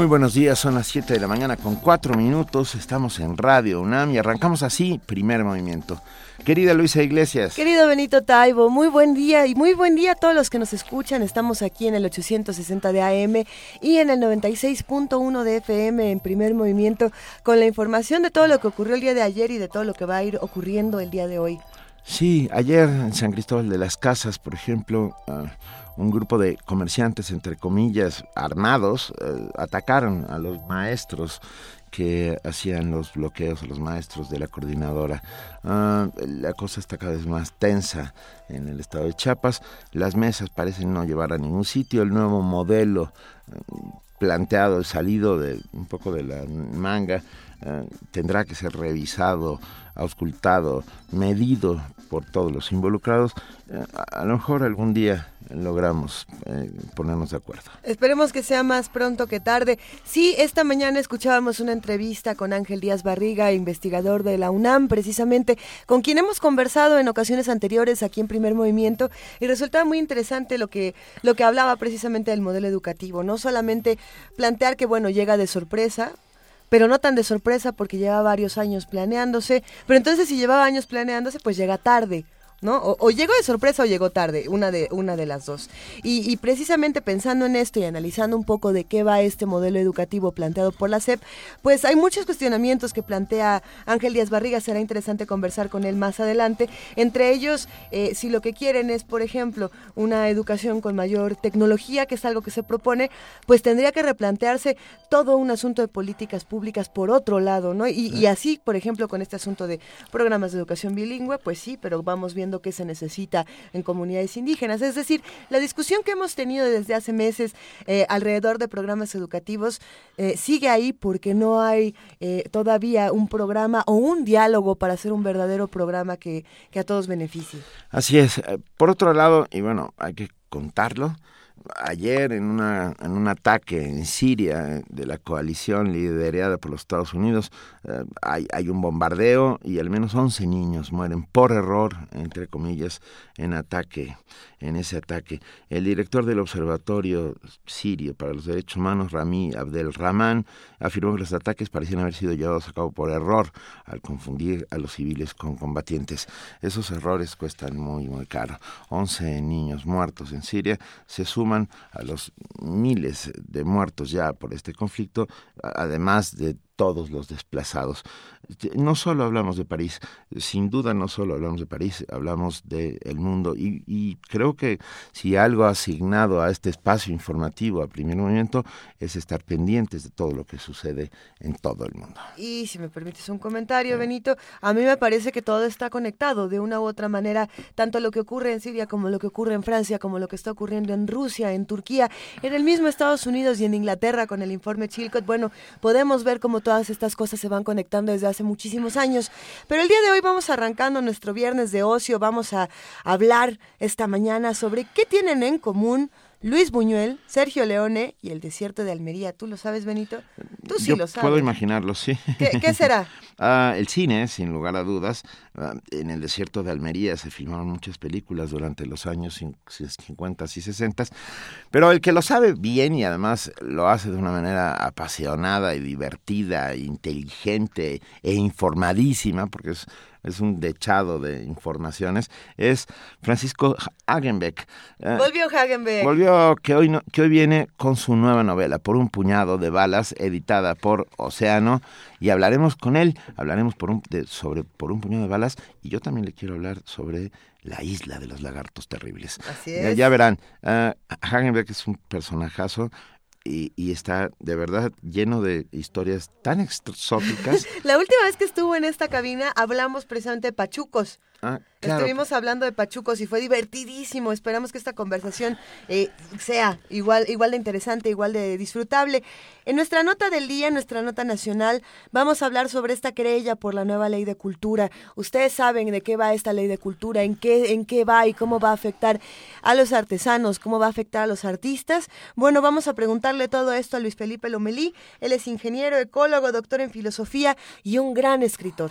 Muy buenos días, son las 7 de la mañana con 4 minutos, estamos en Radio UNAM y arrancamos así, primer movimiento. Querida Luisa Iglesias. Querido Benito Taibo, muy buen día y muy buen día a todos los que nos escuchan. Estamos aquí en el 860 de AM y en el 96.1 de FM en primer movimiento con la información de todo lo que ocurrió el día de ayer y de todo lo que va a ir ocurriendo el día de hoy. Sí, ayer en San Cristóbal de las Casas, por ejemplo, uh, un grupo de comerciantes, entre comillas, armados, uh, atacaron a los maestros que hacían los bloqueos a los maestros de la coordinadora. Uh, la cosa está cada vez más tensa en el estado de Chiapas. Las mesas parecen no llevar a ningún sitio. El nuevo modelo planteado, salido de un poco de la manga, uh, tendrá que ser revisado, auscultado, medido por todos los involucrados. A, a lo mejor algún día logramos eh, ponernos de acuerdo. Esperemos que sea más pronto que tarde. Sí, esta mañana escuchábamos una entrevista con Ángel Díaz Barriga, investigador de la UNAM, precisamente, con quien hemos conversado en ocasiones anteriores aquí en Primer Movimiento, y resultaba muy interesante lo que, lo que hablaba precisamente del modelo educativo. No solamente plantear que, bueno, llega de sorpresa, pero no tan de sorpresa porque lleva varios años planeándose, pero entonces si llevaba años planeándose, pues llega tarde. ¿No? O, o, llegó de sorpresa o llegó tarde, una de, una de las dos. Y, y, precisamente pensando en esto y analizando un poco de qué va este modelo educativo planteado por la SEP, pues hay muchos cuestionamientos que plantea Ángel Díaz Barriga, será interesante conversar con él más adelante. Entre ellos, eh, si lo que quieren es, por ejemplo, una educación con mayor tecnología, que es algo que se propone, pues tendría que replantearse todo un asunto de políticas públicas por otro lado, ¿no? Y, y así, por ejemplo, con este asunto de programas de educación bilingüe, pues sí, pero vamos viendo que se necesita en comunidades indígenas. Es decir, la discusión que hemos tenido desde hace meses eh, alrededor de programas educativos eh, sigue ahí porque no hay eh, todavía un programa o un diálogo para hacer un verdadero programa que, que a todos beneficie. Así es. Por otro lado, y bueno, hay que contarlo, ayer en, una, en un ataque en Siria de la coalición liderada por los Estados Unidos, eh, hay, hay, un bombardeo y al menos 11 niños mueren por error, entre comillas, en ataque, en ese ataque. El director del Observatorio Sirio para los Derechos Humanos, Rami Abdel Rahman, afirmó que los ataques parecían haber sido llevados a cabo por error al confundir a los civiles con combatientes. Esos errores cuestan muy, muy caro. 11 niños muertos en Siria se suman a los miles de muertos ya por este conflicto, además de todos los desplazados. No solo hablamos de París, sin duda no solo hablamos de París, hablamos del de mundo y, y, creo que si algo asignado a este espacio informativo, a primer movimiento, es estar pendientes de todo lo que sucede en todo el mundo. Y si me permites un comentario, Benito, a mí me parece que todo está conectado de una u otra manera, tanto lo que ocurre en Siria como lo que ocurre en Francia, como lo que está ocurriendo en Rusia, en Turquía, en el mismo Estados Unidos y en Inglaterra con el informe Chilcot. Bueno, podemos ver cómo todas estas cosas se van conectando desde hace muchísimos años. Pero el día de hoy vamos arrancando nuestro viernes de ocio, vamos a hablar esta mañana sobre qué tienen en común Luis Buñuel, Sergio Leone y el desierto de Almería. ¿Tú lo sabes, Benito? Tú sí Yo lo sabes. Puedo imaginarlo, sí. ¿Qué, qué será? uh, el cine, sin lugar a dudas. Uh, en el desierto de Almería se filmaron muchas películas durante los años 50 y 60. Pero el que lo sabe bien y además lo hace de una manera apasionada y divertida, inteligente e informadísima, porque es es un dechado de informaciones, es Francisco Hagenbeck. Uh, volvió Hagenbeck. Volvió, que hoy, no, que hoy viene con su nueva novela, Por un puñado de balas, editada por Océano, y hablaremos con él, hablaremos por un, de, sobre Por un puñado de balas, y yo también le quiero hablar sobre la isla de los lagartos terribles. Así Ya, es. ya verán, uh, Hagenbeck es un personajazo, y, y, está de verdad lleno de historias tan exóticas. La última vez que estuvo en esta cabina hablamos precisamente de pachucos. Ah. Estuvimos hablando de pachucos y fue divertidísimo. Esperamos que esta conversación eh, sea igual, igual de interesante, igual de disfrutable. En nuestra nota del día, en nuestra nota nacional, vamos a hablar sobre esta querella por la nueva ley de cultura. Ustedes saben de qué va esta ley de cultura, en qué, en qué va y cómo va a afectar a los artesanos, cómo va a afectar a los artistas. Bueno, vamos a preguntarle todo esto a Luis Felipe Lomelí. Él es ingeniero, ecólogo, doctor en filosofía y un gran escritor.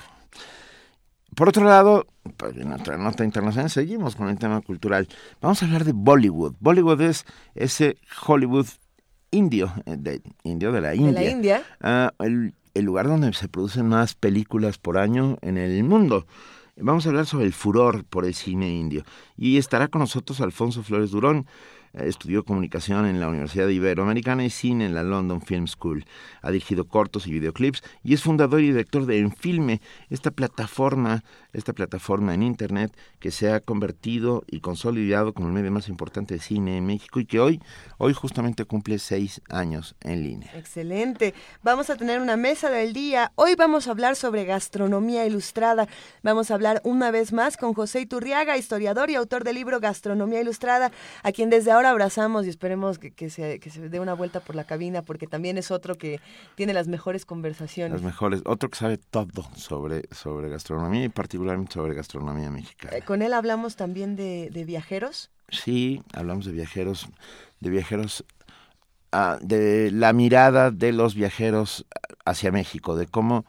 Por otro lado, pues, en nuestra nota internacional seguimos con el tema cultural. Vamos a hablar de Bollywood. Bollywood es ese Hollywood indio, eh, de, indio de la India. De la India. Ah, el, el lugar donde se producen más películas por año en el mundo. Vamos a hablar sobre el furor por el cine indio. Y estará con nosotros Alfonso Flores Durón, estudió comunicación en la Universidad Iberoamericana y cine en la London Film School. Ha dirigido cortos y videoclips y es fundador y director de Enfilme, esta plataforma, esta plataforma en internet que se ha convertido y consolidado como el medio más importante de cine en México y que hoy, hoy justamente cumple seis años en línea. Excelente. Vamos a tener una mesa del día. Hoy vamos a hablar sobre gastronomía ilustrada. Vamos a hablar una vez más con José Iturriaga, historiador y autor del libro Gastronomía Ilustrada, a quien desde ahora abrazamos y esperemos que, que, se, que se dé una vuelta por la cabina, porque también es otro que tiene las mejores conversaciones. Las mejores, otro que sabe todo sobre, sobre gastronomía y particularmente sobre gastronomía mexicana. Eh, con él hablamos también de, de viajeros. Sí, hablamos de viajeros, de viajeros, ah, de la mirada de los viajeros hacia México, de cómo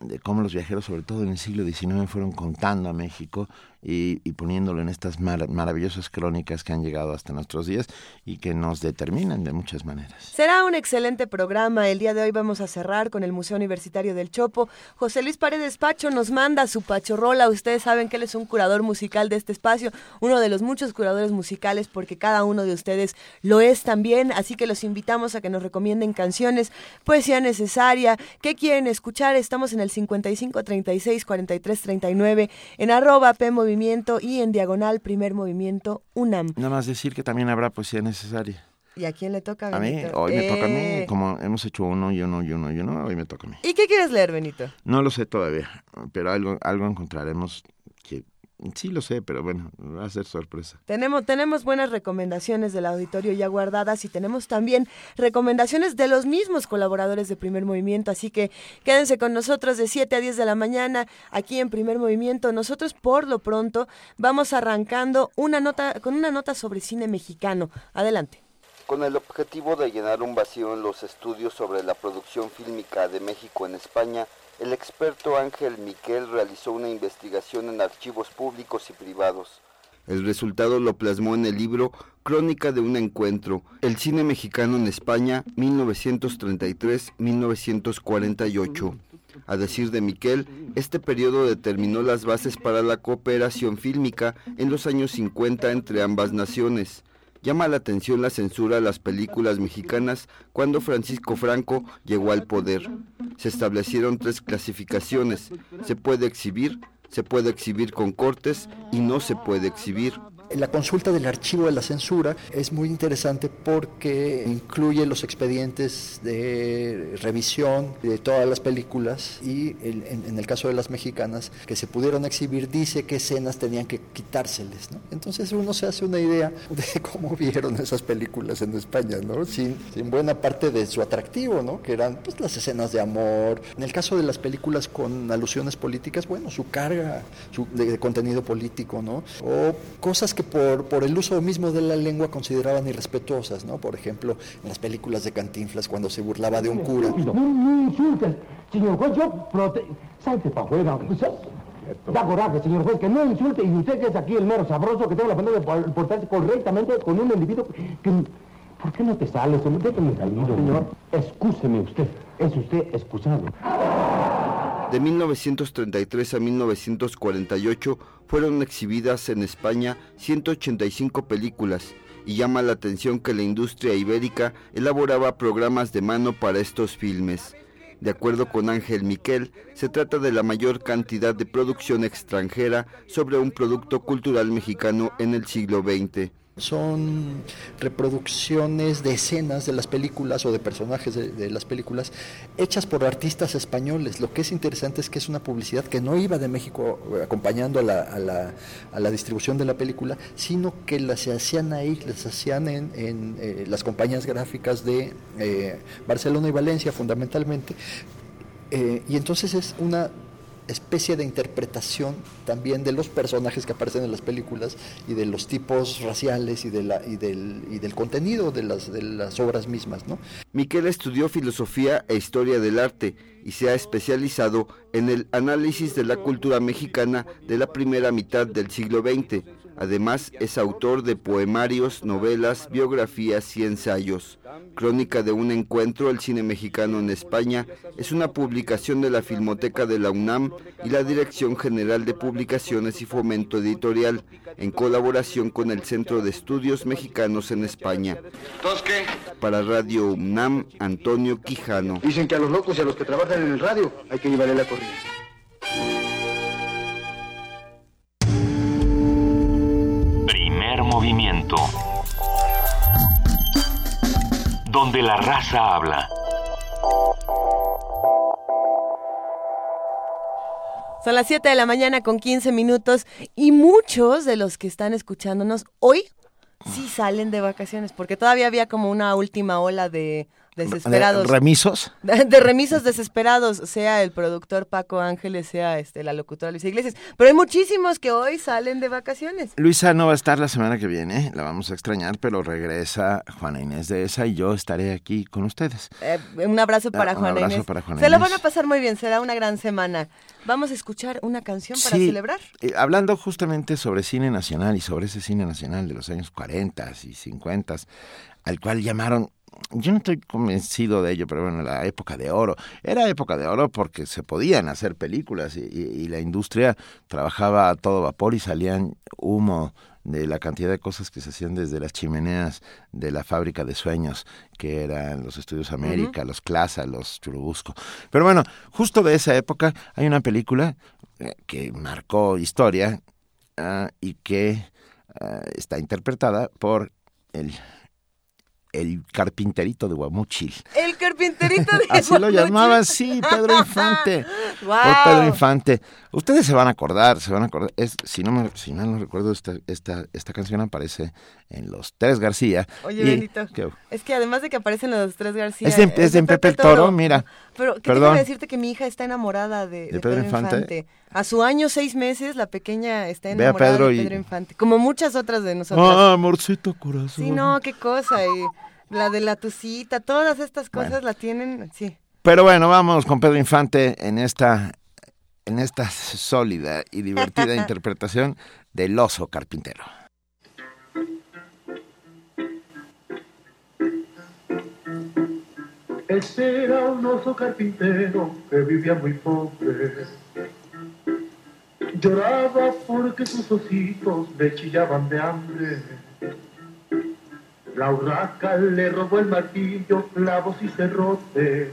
de cómo los viajeros, sobre todo en el siglo XIX, fueron contando a México y, poniéndolo en estas mar maravillosas crónicas que han llegado hasta nuestros días y que nos determinan de muchas maneras. Será un excelente programa. El día de hoy vamos a cerrar con el Museo Universitario del Chopo. José Luis Paredes Pacho nos manda su pachorrola. Ustedes saben que él es un curador musical de este espacio, uno de los muchos curadores musicales, porque cada uno de ustedes lo es también. Así que los invitamos a que nos recomienden canciones, poesía necesaria. ¿Qué quieren escuchar? Estamos en el 55 36 43 39 en arroba P Movimiento y en diagonal Primer Movimiento UNAM. Nada más decir que también habrá poesía necesaria. ¿Y a quién le toca, A mí, Benito? hoy me toca a Eh, mí, como hemos hecho uno y uno y uno y uno, hoy me toca a mí. ¿Y qué quieres leer, Benito? No lo sé todavía, pero algo, algo encontraremos sí lo sé, pero bueno, va a ser sorpresa. Tenemos, tenemos buenas recomendaciones del auditorio ya guardadas y tenemos también recomendaciones de los mismos colaboradores de Primer Movimiento, así que quédense con nosotros de 7 a 10 de la mañana aquí en Primer Movimiento. Nosotros por lo pronto vamos arrancando una nota con una nota sobre cine mexicano. Adelante. Con el objetivo de llenar un vacío en los estudios sobre la producción fílmica de México en España, el experto Ángel Miquel realizó una investigación en archivos públicos y privados. El resultado lo plasmó en el libro Crónica de un encuentro, el cine mexicano en España 1933-1948. A decir de Miquel, este periodo determinó las bases para la cooperación fílmica en los años 50 entre ambas naciones. Llama la atención la censura a las películas mexicanas cuando Francisco Franco llegó al poder. Se establecieron tres clasificaciones. Se puede exhibir, se puede exhibir con cortes y no se puede exhibir. La consulta del archivo de la censura es muy interesante porque incluye los expedientes de revisión de todas las películas y el- en, en el caso de las mexicanas que se pudieron exhibir dice qué escenas tenían que quitárseles. ¿no? Entonces uno se hace una idea de cómo vieron esas películas en España, ¿no? sin, sin buena parte de su atractivo, ¿no? que eran pues, las escenas de amor. En el caso de las películas con alusiones políticas, bueno, su carga su- de, de contenido político, ¿no? o cosas que por, por el uso mismo de la lengua consideraban irrespetuosas, ¿no? Por ejemplo, en las películas de Cantinflas cuando se burlaba de un cura. No, no insultes, señor juez, yo prote... Salte para afuera. Da coraje, señor juez, que no insulte y usted que es aquí el mero sabroso que tengo la pena de por- portarse correctamente con un individuo que... ¿Por qué no te sales, hombre? Déjame salir, señor. Excúseme usted. Es usted excusado. De 1933 a 1948 fueron exhibidas en España 185 películas y llama la atención que la industria ibérica elaboraba programas de mano para estos filmes. De acuerdo con Ángel Miquel, se trata de la mayor cantidad de producción extranjera sobre un producto cultural mexicano en el siglo XX. Son reproducciones de escenas de las películas o de personajes de, las películas hechas por artistas españoles. Lo que es interesante es que es una publicidad que no iba de México eh, acompañando a la, distribución de la película, sino que las hacían ahí, las hacían en, eh, las compañías gráficas de eh, Barcelona y Valencia fundamentalmente. y entonces es una especie de interpretación también de los personajes que aparecen en las películas y de los tipos raciales y, de la, y, del, y del contenido de las, de las obras mismas. ¿no? Miquel estudió filosofía e historia del arte y se ha especializado en el análisis de la cultura mexicana de la primera mitad del siglo XX Además, es autor de poemarios, novelas, biografías y ensayos. Crónica de un encuentro, el cine mexicano en España, es una publicación de la Filmoteca de la UNAM y la Dirección General de Publicaciones y Fomento Editorial, en colaboración con el Centro de Estudios Mexicanos en España. Para Radio UNAM, Antonio Quijano. Dicen que a los locos y a los que trabajan en el radio hay que llevarle la corriente. Movimiento. Donde la raza habla. Son las 7 de la mañana con 15 minutos y muchos de los que están escuchándonos hoy sí salen de vacaciones, porque todavía había como una última ola de, desesperados. ¿Remisos? De, remisos desesperados, sea el productor Paco Ángeles, sea este la locutora Luisa Iglesias. Pero hay muchísimos que hoy salen de vacaciones. Luisa no va a estar la semana que viene, la vamos a extrañar, pero regresa Juana Inés de esa y yo estaré aquí con ustedes. Eh, un abrazo ah, para Juana Inés. Se lo van a pasar muy bien, será una gran semana. Vamos a escuchar una canción para celebrar. Eh, hablando justamente sobre cine nacional y sobre ese cine nacional de los años 40 y 50, al cual llamaron yo no estoy convencido de ello, pero bueno, la época de oro. Era época de oro porque se podían hacer películas y, la industria trabajaba a todo vapor y salían humo de la cantidad de cosas que se hacían desde las chimeneas de la fábrica de sueños, que eran los Estudios América, los Clasa, los Churubusco. Pero bueno, justo de esa época hay una película eh, que marcó historia ah, y que ah, está interpretada por el el carpinterito de Guamuchil. El carpinterito de Así lo llamaban, sí, Pedro Infante. Por Pedro Infante. Ustedes se van a acordar, se van a acordar. Es, si no me, si no recuerdo, esta, esta, esta canción aparece en Los Tres García. Oye, Benito, es que además de que aparecen Los Tres García... Es de, es de Pepe, el Toro, mira. Pero, ¿qué tengo que decirte? Que mi hija está enamorada de, Pedro, Infante? A su año, seis meses, la pequeña está enamorada de Pedro Infante. Como muchas otras de nosotros. Ah, amorcito corazón. Sí, no, qué cosa. Y la de la tucita, todas estas cosas la tienen, sí. Pero bueno, vamos con Pedro Infante en esta, en esta sólida y divertida interpretación del oso carpintero. Ese era un oso carpintero que vivía muy pobre. Lloraba porque sus ositos le chillaban de hambre. La urraca le robó el martillo, clavos y cerrotes.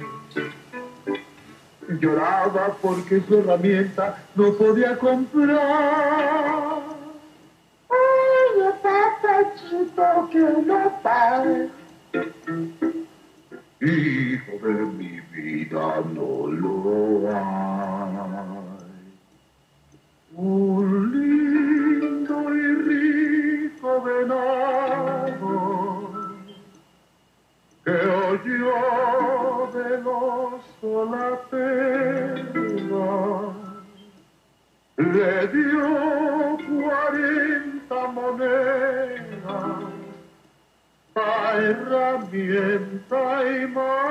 Lloraba porque su herramienta no podía comprar. Ay, papachito, que no pague. Hijo de mi vida, no lo hay. Un lindo y rico venado que oyó veloz la pena le dio cuarenta monedas herramienta y material.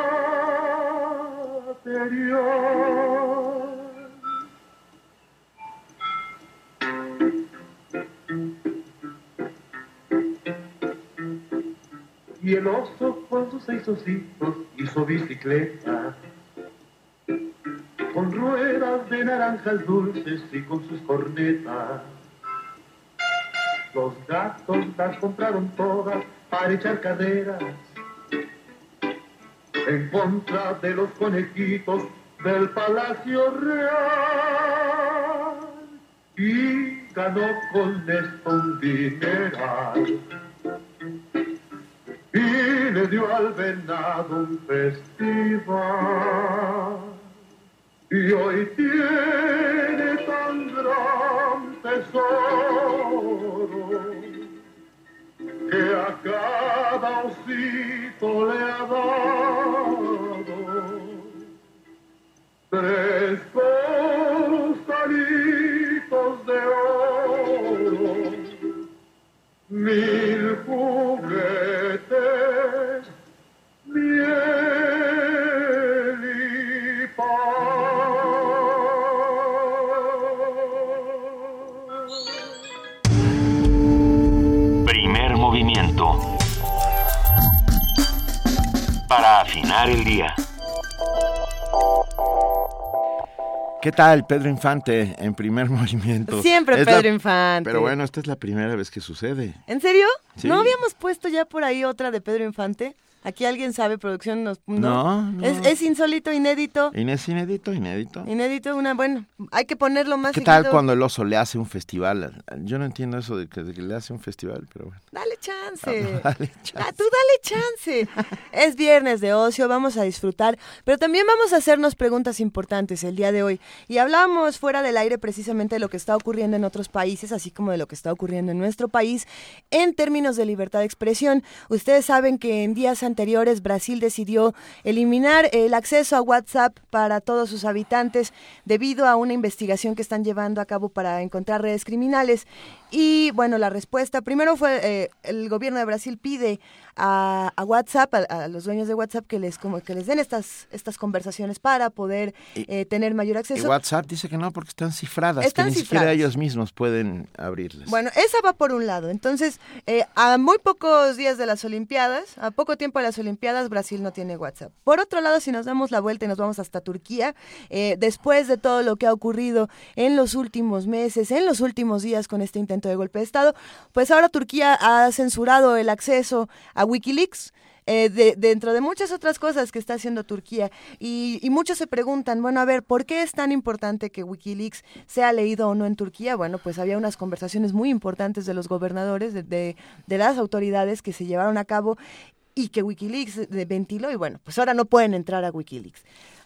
Y el oso con sus seis ositos hizo bicicleta, con ruedas de naranjas dulces y con sus cornetas. Los gatos las compraron todas para echar carreras en contra de los conejitos del Palacio Real y ganó con esto un dineral. y le dio al venado un festival. Y hoy tiene tan gran tesoro que a cada osito le ha dado tres costalitos de oro, mil juguetes, miel Para afinar el día. ¿Qué tal, Pedro Infante, en primer movimiento? Siempre Es la- Pedro Infante. Pero bueno, esta es la primera vez que sucede. ¿En serio? Sí. ¿No habíamos puesto ya por ahí otra de Pedro Infante? Aquí alguien sabe, producción nos... No, no. Es, es insólito, inédito. Inés, inédito, inédito. Inédito, una, bueno, hay que ponerlo más ¿Qué tal cuando el oso le hace un festival? Yo no entiendo eso de que, de que le hace un festival, pero bueno. Dale chance. Dale Ah, tú dale chance. es viernes de ocio, vamos a disfrutar, pero también vamos a hacernos preguntas importantes el día de hoy. Y hablamos fuera del aire precisamente de lo que está ocurriendo en otros países, así como de lo que está ocurriendo en nuestro país en términos de libertad de expresión. Ustedes saben que en días anteriores Brasil decidió eliminar el acceso a WhatsApp para todos sus habitantes debido a una investigación que están llevando a cabo para encontrar redes criminales. Y bueno, la respuesta primero fue eh, el gobierno de Brasil pide a, a WhatsApp, a, a los dueños de WhatsApp que les como que les den estas estas conversaciones para poder eh, tener mayor Y acceso. WhatsApp dice que no porque están cifradas, Están que ni siquiera ellos mismos pueden abrirlas. Bueno, esa va por un lado. Entonces, eh, a muy pocos días de las Olimpiadas, a poco tiempo de las Olimpiadas, Brasil no tiene WhatsApp. Por otro lado, si nos damos la vuelta y nos vamos hasta Turquía, eh, después de todo lo que ha ocurrido en los últimos meses, en los últimos días con este de golpe de Estado, pues ahora Turquía ha censurado el acceso a Wikileaks. eh, de- dentro de muchas otras cosas que está haciendo Turquía. Y, y muchos se preguntan, bueno, a ver, ¿por qué es tan importante que Wikileaks sea leído o no en Turquía? Bueno, pues había unas conversaciones muy importantes de los gobernadores, de, de- de las autoridades que se llevaron a cabo y que Wikileaks eh, ventiló y bueno, pues ahora no pueden entrar a Wikileaks.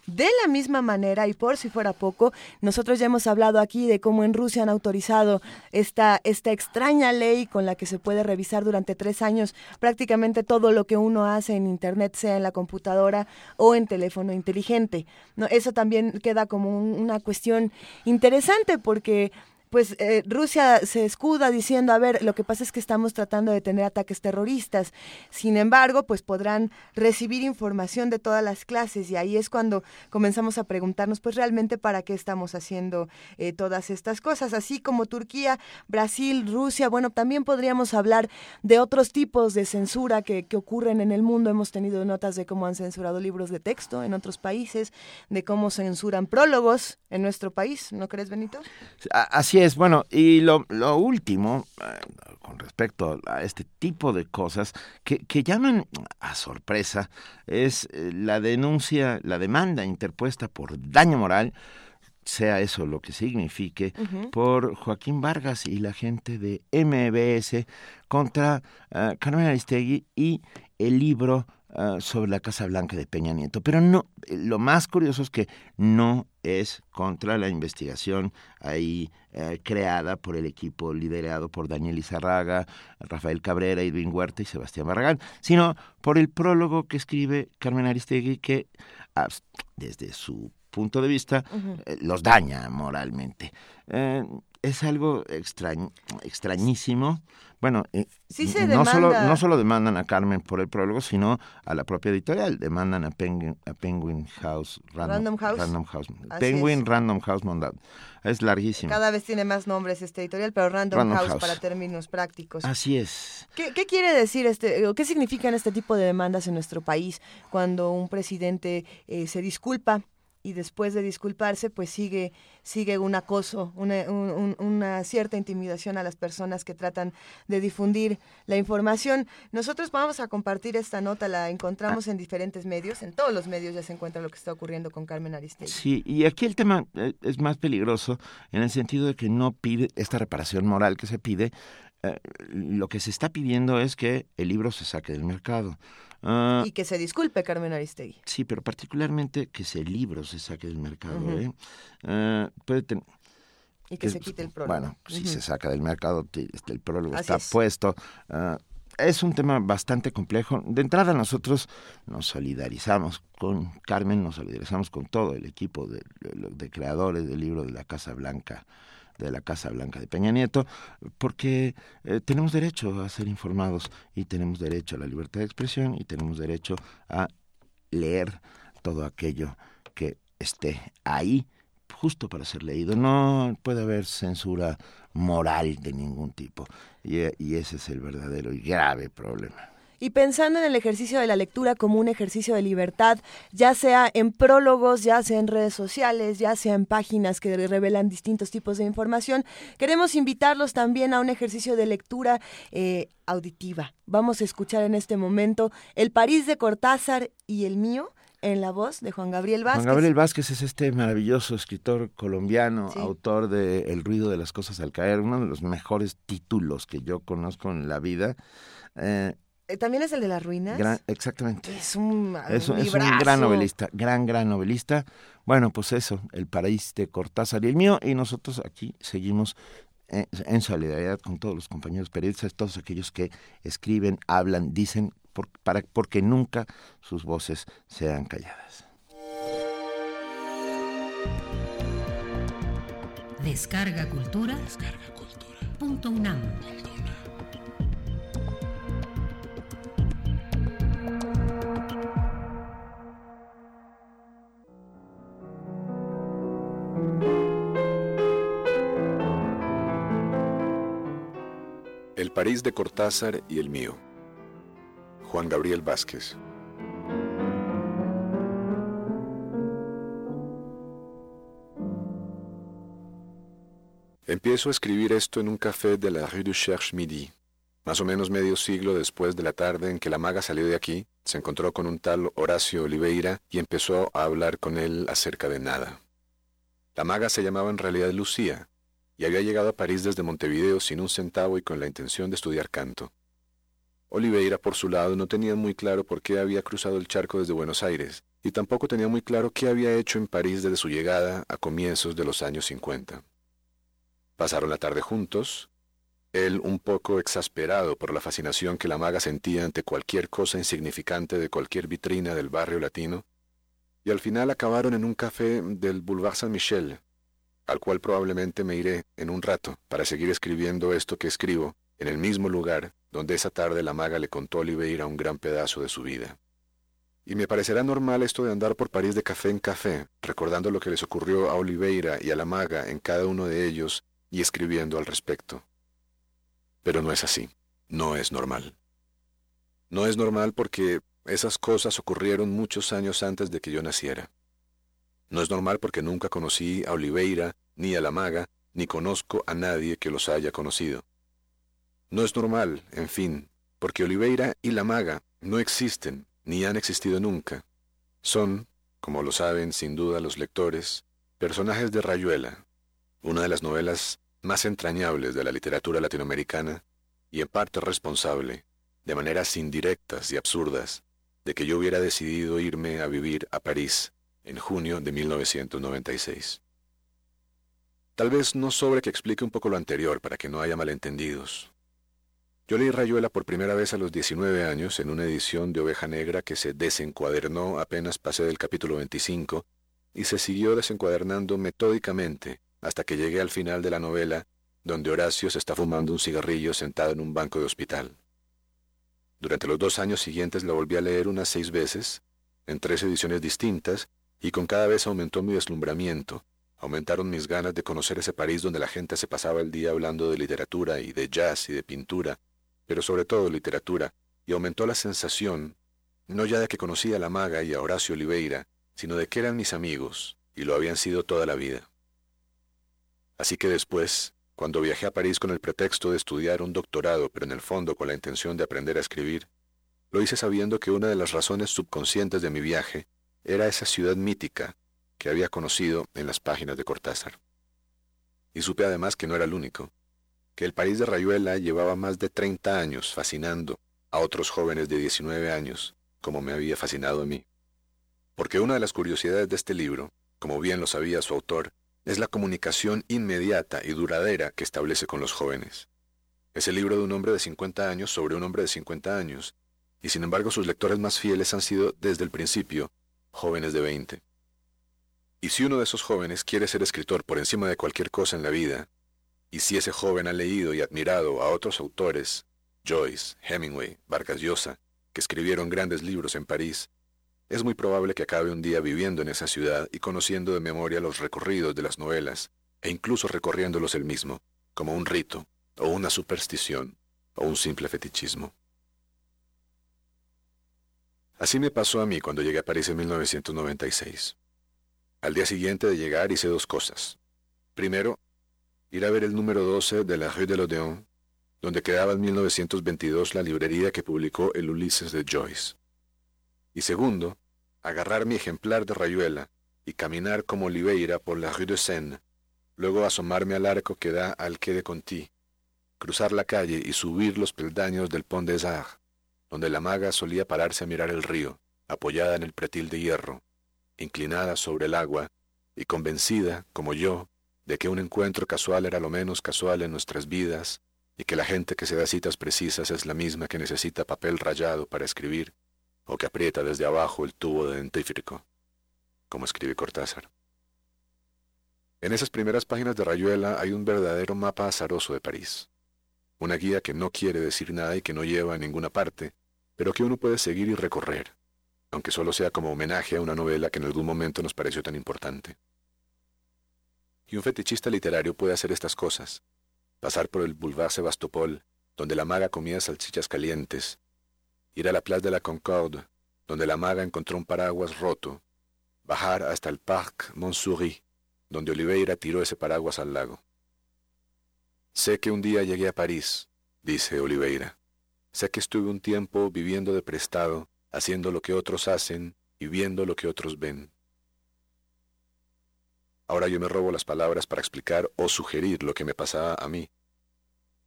De la misma manera, y por si fuera poco, nosotros ya hemos hablado aquí de cómo en Rusia han autorizado esta, esta extraña ley con la que se puede revisar durante tres años prácticamente todo lo que uno hace en Internet, sea en la computadora o en teléfono inteligente. Eso también queda como un- una cuestión interesante porque pues eh, Rusia se escuda diciendo, a ver, lo que pasa es que estamos tratando de tener ataques terroristas. Sin embargo, pues podrán recibir información de todas las clases y ahí es cuando comenzamos a preguntarnos, pues realmente para qué estamos haciendo eh, todas estas cosas. Así como Turquía, Brasil, Rusia, bueno, también podríamos hablar de otros tipos de censura que, que ocurren en el mundo. Hemos tenido notas de cómo han censurado libros de texto en otros países, de cómo censuran prólogos en nuestro país. ¿No crees, Benito? Así bueno, y lo, lo último, eh, con respecto a este tipo de cosas, que, que llaman a sorpresa, es eh, la denuncia, la demanda interpuesta por daño moral, sea eso lo que signifique, por Joaquín Vargas y la gente de MBS contra eh, Carmen Aristegui y el libro eh, sobre la Casa Blanca de Peña Nieto. Pero no, eh, lo más curioso es que no es contra la investigación ahí eh, creada por el equipo liderado por Daniel Izarraga, Rafael Cabrera, Edwin Huerta y Sebastián Barragán, sino por el prólogo que escribe Carmen Aristegui que ah, desde su punto de vista eh, los daña moralmente. Eh, es algo extrañ- extrañísimo. Bueno, eh, Sí se no, solo, no solo demandan a Carmen por el prólogo, sino a la propia editorial. Demandan a Penguin, a Penguin House, Random House. Random House. Penguin es. Random House Mondad. Es larguísimo. Cada vez tiene más nombres este editorial, pero Random, Random House, House. para términos prácticos. Así es. ¿Qué, qué quiere decir este, o qué significan este tipo de demandas en nuestro país cuando un presidente eh, se disculpa y después de disculparse, pues sigue, sigue un acoso, una, un- un- una cierta intimidación a las personas que tratan de difundir la información? Nosotros vamos a compartir esta nota, la encontramos en diferentes medios, en todos los medios ya se encuentra lo que está ocurriendo con Carmen Aristegui. Sí, y aquí el tema eh, es más peligroso en el sentido de que no pide esta reparación moral que se pide, eh, lo que se está pidiendo es que el libro se saque del mercado. Ah, y que se disculpe Carmen Aristegui. Sí, pero particularmente que ese libro se saque del mercado. ¿eh? Ah, puede y que, se quite el prólogo. Bueno, si se saca del mercado, este, el prólogo está puesto. Ah, es un tema bastante complejo. De entrada nosotros nos solidarizamos con Carmen, nos solidarizamos con todo el equipo de, de creadores del libro de la Casa Blanca de la Casa Blanca de Peña Nieto, porque eh, tenemos derecho a ser informados y tenemos derecho a la libertad de expresión y tenemos derecho a leer todo aquello que esté ahí justo para ser leído. No puede haber censura moral de ningún tipo y, y ese es el verdadero y grave problema y pensando en el ejercicio de la lectura como un ejercicio de libertad, ya sea en prólogos, ya sea en redes sociales, ya sea en páginas que revelan distintos tipos de información, queremos invitarlos también a un ejercicio de lectura eh, auditiva. Vamos a escuchar en este momento El París de Cortázar y el mío en la voz de Juan Gabriel Vázquez. Juan Gabriel Vázquez es este maravilloso escritor colombiano, autor de El ruido de las cosas al caer, uno de los mejores títulos que yo conozco en la vida. Eh, eh, ¿También es el de las ruinas? exactamente. Es un, es, un gran novelista, gran, gran novelista. Bueno, pues eso, El Paraíso de Cortázar y el mío, y nosotros aquí seguimos en, solidaridad con todos los compañeros periodistas, todos aquellos que escriben, hablan, dicen, para, porque nunca sus voces sean calladas. Descarga Cultura. Descarga Cultura. Punto UNAM. París de Cortázar y el mío. Juan Gabriel Vázquez. Empiezo a escribir esto en un café de la Rue du Cherche Midi, más o menos medio siglo después de la tarde en que la maga salió de aquí, se encontró con un tal Horacio Oliveira y empezó a hablar con él acerca de nada. La maga se llamaba en realidad Lucía, y había llegado a París desde Montevideo sin un centavo y con la intención de estudiar canto. Oliveira, por su lado, no tenía muy claro por qué había cruzado el charco desde Buenos Aires, y tampoco tenía muy claro qué había hecho en París desde su llegada a comienzos de los años 50. Pasaron la tarde juntos, él un poco exasperado por la fascinación que la maga sentía ante cualquier cosa insignificante de cualquier vitrina del barrio latino, y al final acabaron en un café del Boulevard Saint-Michel, al cual probablemente me iré en un rato para seguir escribiendo esto que escribo en el mismo lugar donde esa tarde la maga le contó a Oliveira un gran pedazo de su vida. Y me parecerá normal esto de andar por París de café en café, recordando lo que les ocurrió a Oliveira y a la maga en cada uno de ellos y escribiendo al respecto. Pero no es así, no es normal. No es normal porque esas cosas ocurrieron muchos años antes de que yo naciera. No es normal porque nunca conocí a Oliveira, ni a la maga, ni conozco a nadie que los haya conocido. No es normal, en fin, porque Oliveira y la maga no existen, ni han existido nunca. Son, como lo saben sin duda los lectores, personajes de Rayuela, una de las novelas más entrañables de la literatura latinoamericana y en parte responsable, de maneras indirectas y absurdas, de que yo hubiera decidido irme a vivir a París en junio de 1996. Tal vez no sobre que explique un poco lo anterior para que no haya malentendidos. Yo leí Rayuela por primera vez a los 19 años en una edición de Oveja Negra que se desencuadernó apenas pasé del capítulo 25 y se siguió desencuadernando metódicamente hasta que llegué al final de la novela donde Horacio se está fumando un cigarrillo sentado en un banco de hospital. Durante los dos años siguientes la volví a leer unas seis veces, en tres ediciones distintas, y con cada vez aumentó mi deslumbramiento, aumentaron mis ganas de conocer ese París donde la gente se pasaba el día hablando de literatura y de jazz y de pintura, pero sobre todo literatura, y aumentó la sensación, no ya de que conocía a la maga y a Horacio Oliveira, sino de que eran mis amigos, y lo habían sido toda la vida. Así que después, cuando viajé a París con el pretexto de estudiar un doctorado, pero en el fondo con la intención de aprender a escribir, lo hice sabiendo que una de las razones subconscientes de mi viaje era esa ciudad mítica que había conocido en las páginas de Cortázar. Y supe además que no era el único. que el París de Rayuela llevaba más de 30 años fascinando a otros jóvenes de 19 años, como me había fascinado a mí. Porque una de las curiosidades de este libro, como bien lo sabía su autor, es la comunicación inmediata y duradera que establece con los jóvenes. Es el libro de un hombre de 50 años sobre un hombre de 50 años, y sin embargo sus lectores más fieles han sido desde el principio jóvenes de 20. Y si uno de esos jóvenes quiere ser escritor por encima de cualquier cosa en la vida, y si ese joven ha leído y admirado a otros autores, Joyce, Hemingway, Vargas Llosa, que escribieron grandes libros en París, es muy probable que acabe un día viviendo en esa ciudad y conociendo de memoria los recorridos de las novelas, e incluso recorriéndolos él mismo, como un rito, o una superstición, o un simple fetichismo. Así me pasó a mí cuando llegué a París en 1996. Al día siguiente de llegar hice dos cosas. Primero, ir a ver el número 12 de la Rue de l'Odéon, donde quedaba en 1922 la librería que publicó el Ulises de Joyce. Y segundo, agarrar mi ejemplar de rayuela y caminar como Oliveira por la Rue de Seine, luego asomarme al arco que da al Quai de Conti, cruzar la calle y subir los peldaños del Pont des Arts, donde la maga solía pararse a mirar el río, apoyada en el pretil de hierro, inclinada sobre el agua y convencida, como yo, de que un encuentro casual era lo menos casual en nuestras vidas y que la gente que se da citas precisas es la misma que necesita papel rayado para escribir o que aprieta desde abajo el tubo de dentífrico, como escribe Cortázar. En esas primeras páginas de Rayuela hay un verdadero mapa azaroso de París, una guía que no quiere decir nada y que no lleva a ninguna parte, pero que uno puede seguir y recorrer, aunque solo sea como homenaje a una novela que en algún momento nos pareció tan importante. Y un fetichista literario puede hacer estas cosas, pasar por el Boulevard Sebastopol, donde la maga comía salchichas calientes, ir a la Plaza de la Concorde, donde la maga encontró un paraguas roto, bajar hasta el Parc Montsouris, donde Oliveira tiró ese paraguas al lago. Sé que un día llegué a París, dice Oliveira. Sé que estuve un tiempo viviendo de prestado, haciendo lo que otros hacen y viendo lo que otros ven. Ahora yo me robo las palabras para explicar o sugerir lo que me pasaba a mí.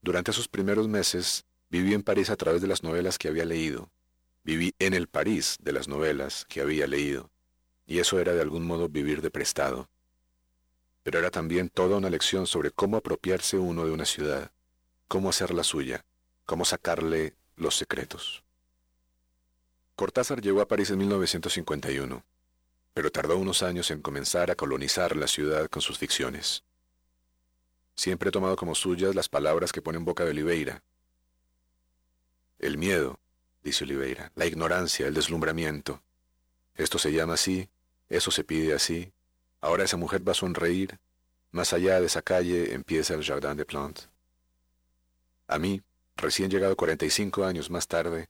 Durante esos primeros meses Viví en París a través de las novelas que había leído. Viví en el París de las novelas que había leído. Y eso era de algún modo vivir de prestado. Pero era también toda una lección sobre cómo apropiarse uno de una ciudad, cómo hacerla suya, cómo sacarle los secretos. Cortázar llegó a París en 1951, pero tardó unos años en comenzar a colonizar la ciudad con sus ficciones. Siempre he tomado como suyas las palabras que pone en boca de Oliveira, el miedo, dice Oliveira, la ignorancia, el deslumbramiento. Esto se llama así, eso se pide así. Ahora esa mujer va a sonreír. Más allá de esa calle empieza el Jardin de Plantes. A mí, recién llegado 45 años más tarde,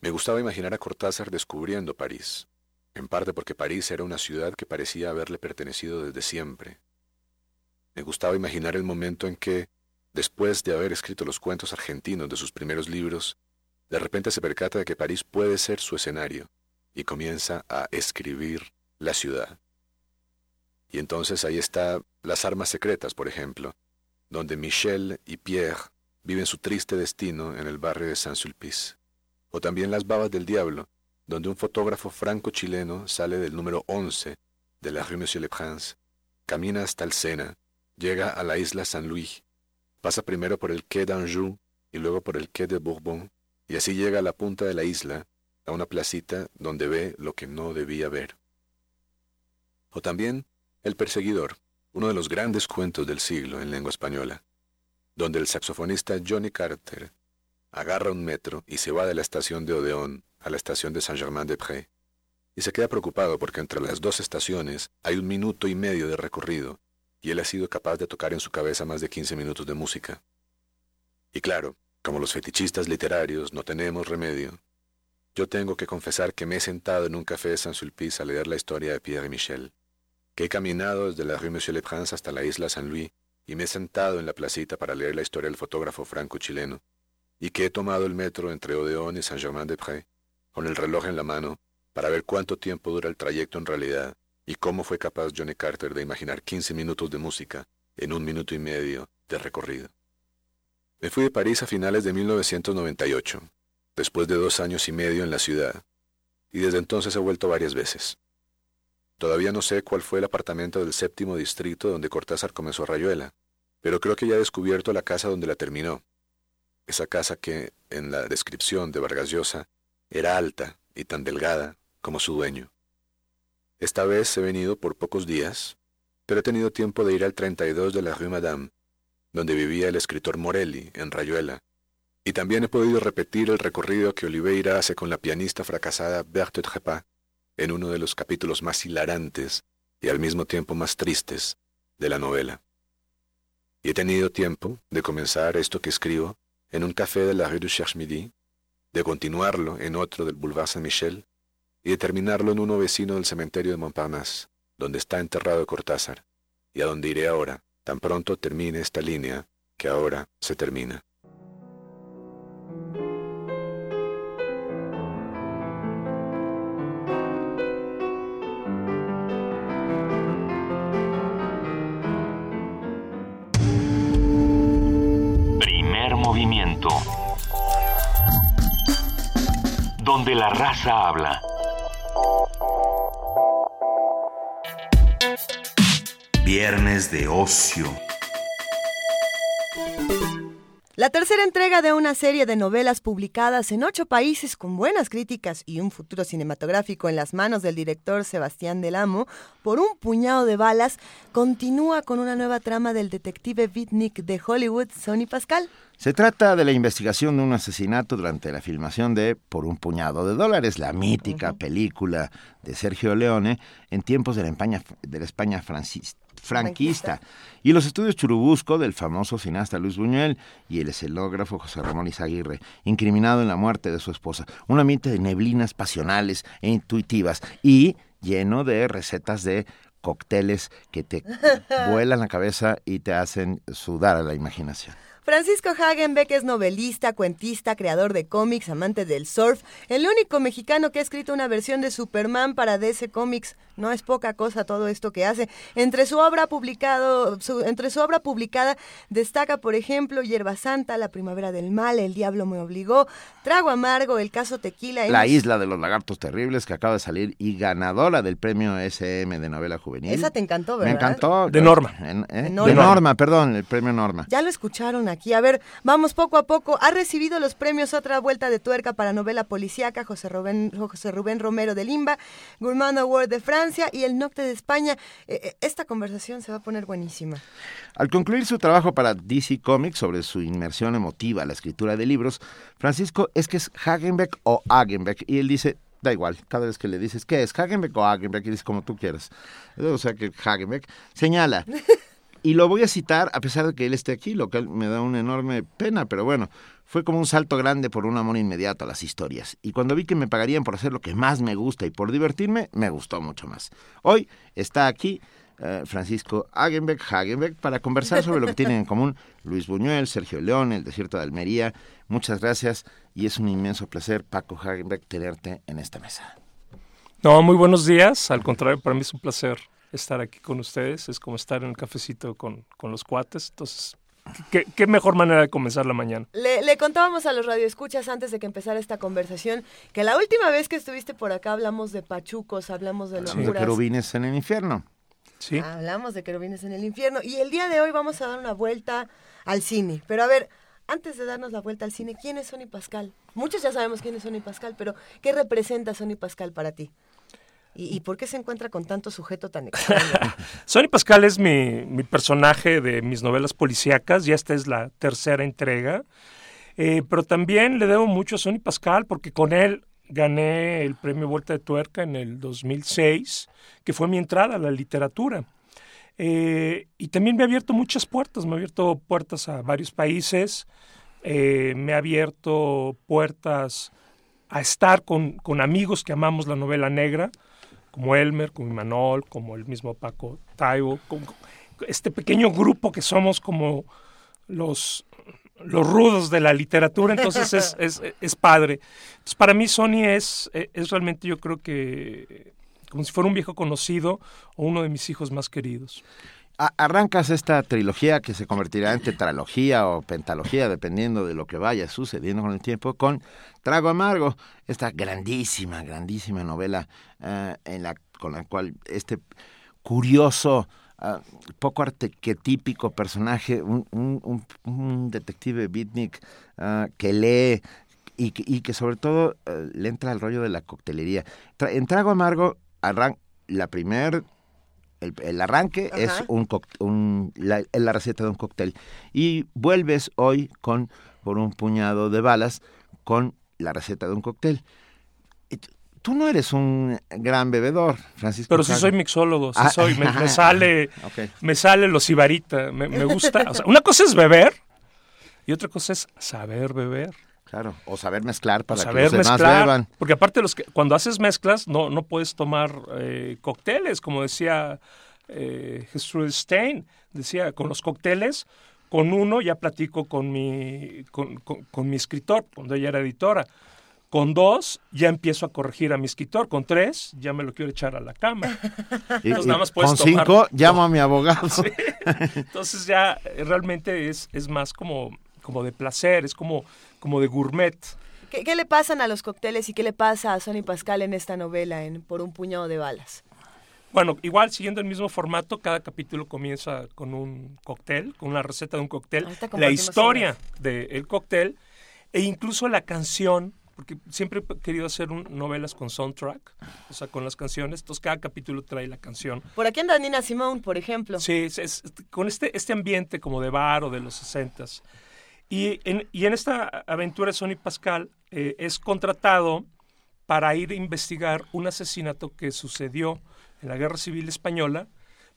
me gustaba imaginar a Cortázar descubriendo París, en parte porque París era una ciudad que parecía haberle pertenecido desde siempre. Me gustaba imaginar el momento en que, después de haber escrito los cuentos argentinos de sus primeros libros, de repente se percata de que París puede ser su escenario y comienza a escribir la ciudad. Y entonces ahí está Las Armas Secretas, por ejemplo, donde Michel y Pierre viven su triste destino en el barrio de Saint-Sulpice. O también Las Babas del Diablo, donde un fotógrafo franco-chileno sale del número 11 de la rue Monsieur le Prince, camina hasta el Sena, llega a la isla Saint-Louis, pasa primero por el quai d'Anjou y luego por el quai de Bourbon, y así llega a la punta de la isla, a una placita donde ve lo que no debía ver. O también El perseguidor, uno de los grandes cuentos del siglo en lengua española, donde el saxofonista Johnny Carter agarra un metro y se va de la estación de Odeón a la estación de Saint-Germain-des-Prés, y se queda preocupado porque entre las dos estaciones hay un minuto y medio de recorrido, y él ha sido capaz de tocar en su cabeza más de 15 minutos de música. Y claro, como los fetichistas literarios no tenemos remedio, yo tengo que confesar que me he sentado en un café de Saint-Sulpice a leer la historia de Pierre Michel, que he caminado desde la rue Monsieur le Prince hasta la isla Saint-Louis y me he sentado en la placita para leer la historia del fotógrafo franco-chileno, y que he tomado el metro entre Odeón y Saint-Germain-des-Prés, con el reloj en la mano, para ver cuánto tiempo dura el trayecto en realidad y cómo fue capaz Johnny Carter de imaginar 15 minutos de música en un minuto y medio de recorrido. Me fui de París a finales de 1998, después de dos años y medio en la ciudad, y desde entonces he vuelto varias veces. Todavía no sé cuál fue el apartamento del séptimo distrito donde Cortázar comenzó Rayuela, pero creo que ya he descubierto la casa donde la terminó. Esa casa que, en la descripción de Vargas Llosa, era alta y tan delgada como su dueño. Esta vez he venido por pocos días, pero he tenido tiempo de ir al 32 de la Rue Madame, donde vivía el escritor Morelli, en Rayuela, y también he podido repetir el recorrido que Oliveira hace con la pianista fracasada Berthe Trepat en uno de los capítulos más hilarantes y al mismo tiempo más tristes de la novela. Y he tenido tiempo de comenzar esto que escribo en un café de la Rue du Cherche-Midi, de continuarlo en otro del Boulevard Saint-Michel y de terminarlo en uno vecino del cementerio de Montparnasse, donde está enterrado Cortázar, y a donde iré ahora, tan pronto termine esta línea que ahora se termina. Donde la raza habla. Viernes de ocio. La tercera entrega de una serie de novelas publicadas en ocho países con buenas críticas y un futuro cinematográfico en las manos del director Sebastián Del Amo, por un puñado de balas, continúa con una nueva trama del detective beatnik de Hollywood, Sonny Pascal. Se trata de la investigación de un asesinato durante la filmación de Por un puñado de dólares, la mítica película de Sergio Leone en tiempos de la España, de la España franquista franquista. Y los estudios Churubusco del famoso cineasta Luis Buñuel y el escenógrafo José Ramón Izaguirre, incriminado en la muerte de su esposa. Un ambiente de neblinas pasionales e intuitivas y lleno de recetas de cócteles que te vuelan la cabeza y te hacen sudar a la imaginación. Francisco Hagenbeck es novelista, cuentista, creador de cómics, amante del surf, el único mexicano que ha escrito una versión de Superman para DC Comics. No es poca cosa todo esto que hace. Entre su obra publicado, su, entre su obra publicada destaca, por ejemplo, Hierba Santa, La Primavera del Mal, El Diablo me obligó, Trago Amargo, El Caso Tequila. La Isla de los Lagartos Terribles, que acaba de salir y ganadora del premio SM de novela juvenil. Esa te encantó, ¿verdad? Me encantó. De Norma. En, eh, de, Norma. de Norma, perdón, el premio Norma. Ya lo escucharon aquí. A ver, vamos poco a poco. Ha recibido los premios Otra Vuelta de Tuerca para novela policíaca, José Rubén, José Rubén Romero de Limba, Gourmand Award de Francia y el Nocte de España. Eh, esta conversación se va a poner buenísima. Al concluir su trabajo para DC Comics sobre su inmersión emotiva a la escritura de libros, Francisco es que es Hagenbeck o Hagenbeck, y él dice, da igual, cada vez que le dices, ¿qué es? Hagenbeck o Hagenbeck, y dice como tú quieras. O sea que Hagenbeck señala. Y lo voy a citar a pesar de que él esté aquí, lo cual me da una enorme pena, pero bueno, fue como un salto grande por un amor inmediato a las historias. Y cuando vi que me pagarían por hacer lo que más me gusta y por divertirme, me gustó mucho más. Hoy está aquí uh, Francisco Hagenbeck, Hagenbeck, para conversar sobre lo que tienen en común Luis Buñuel, Sergio León, El Desierto de Almería. Muchas gracias y es un inmenso placer, Paco Hagenbeck, tenerte en esta mesa. No, muy buenos días. Al contrario, para mí es un placer estar aquí con ustedes, es como estar en un cafecito con, con los cuates, entonces ¿Qué, ¿Qué, mejor manera de comenzar la mañana? Le, le, contábamos a los radioescuchas antes de que empezara esta conversación que la última vez que estuviste por acá hablamos de pachucos, hablamos de locuras. Hablamos de querubines en el infierno. Sí. Hablamos de querubines en el infierno. Y el día de hoy vamos a dar una vuelta al cine. Pero a ver, antes de darnos la vuelta al cine, ¿quién es Sonny Pascal? Muchos ya sabemos quién es Sonny Pascal, pero ¿qué representa Sonny Pascal para ti? ¿Y, ¿Y, por qué se encuentra con tanto sujeto tan extraño? Sonny Pascal es mi, mi, personaje de mis novelas policíacas, ya esta es la tercera entrega, eh, pero también le debo mucho a Sonny Pascal porque con él gané el premio Vuelta de Tuerca en el 2006, que fue mi entrada a la literatura. Eh, y también me ha abierto muchas puertas, me ha abierto puertas a varios países, eh, me ha abierto puertas a estar con, con amigos que amamos la novela negra, como Elmer, como Imanol, como el mismo Paco Taibo, como este pequeño grupo que somos como los, los rudos de la literatura, entonces es, es, es padre. Entonces para mí Sony es, es realmente yo creo que como si fuera un viejo conocido o uno de mis hijos más queridos. Arrancas esta trilogía que se convertirá en tetralogía o pentalogía, dependiendo de lo que vaya sucediendo con el tiempo, con Trago Amargo, esta grandísima, grandísima novela eh, en la, con la cual este curioso, uh, poco arquetípico personaje, un, un, un, detective beatnik uh, que lee y, y, que sobre todo uh, le entra al rollo de la coctelería. En Trago Amargo, arran la primer el, el, arranque Ajá. es un, un la, la, receta de un cóctel y vuelves hoy con por un puñado de balas con la receta de un cóctel. Tú no eres un gran bebedor, Francisco. Pero sí soy mixólogo, sí ah, soy, me, me sale, okay. me sale los ibarita, me, me gusta. O sea, una cosa es beber y otra cosa es saber beber. Claro, o saber mezclar para saber que los demás mezclar, beban. Porque aparte los que cuando haces mezclas no no puedes tomar eh, cócteles, como decía eh, Jesús Stein, decía con los cócteles con uno ya platico con mi con, con, con, mi escritor cuando ella era editora. Con dos ya empiezo a corregir a mi escritor. Con tres ya me lo quiero echar a la cama. Y, Entonces, nada más con tomar, cinco llamo a mi abogado. Sí. Entonces ya realmente es, es más como, como de placer, es como, como de gourmet. ¿Qué, ¿Qué, le pasan a los cócteles y qué le pasa a Sonny Pascal en esta novela, en Por un puñado de balas? Bueno, igual siguiendo el mismo formato, cada capítulo comienza con un cóctel, con una receta de un cóctel, la historia del de cóctel e incluso la canción, porque siempre he querido hacer un, novelas con soundtrack, o sea, con las canciones, entonces cada capítulo trae la canción. Por aquí anda Nina Simone, por ejemplo. Sí, es, es, con este, este ambiente como de bar o de los sesentas. Y en, y en esta aventura Sonny Pascal eh, es contratado para ir a investigar un asesinato que sucedió en la Guerra Civil Española,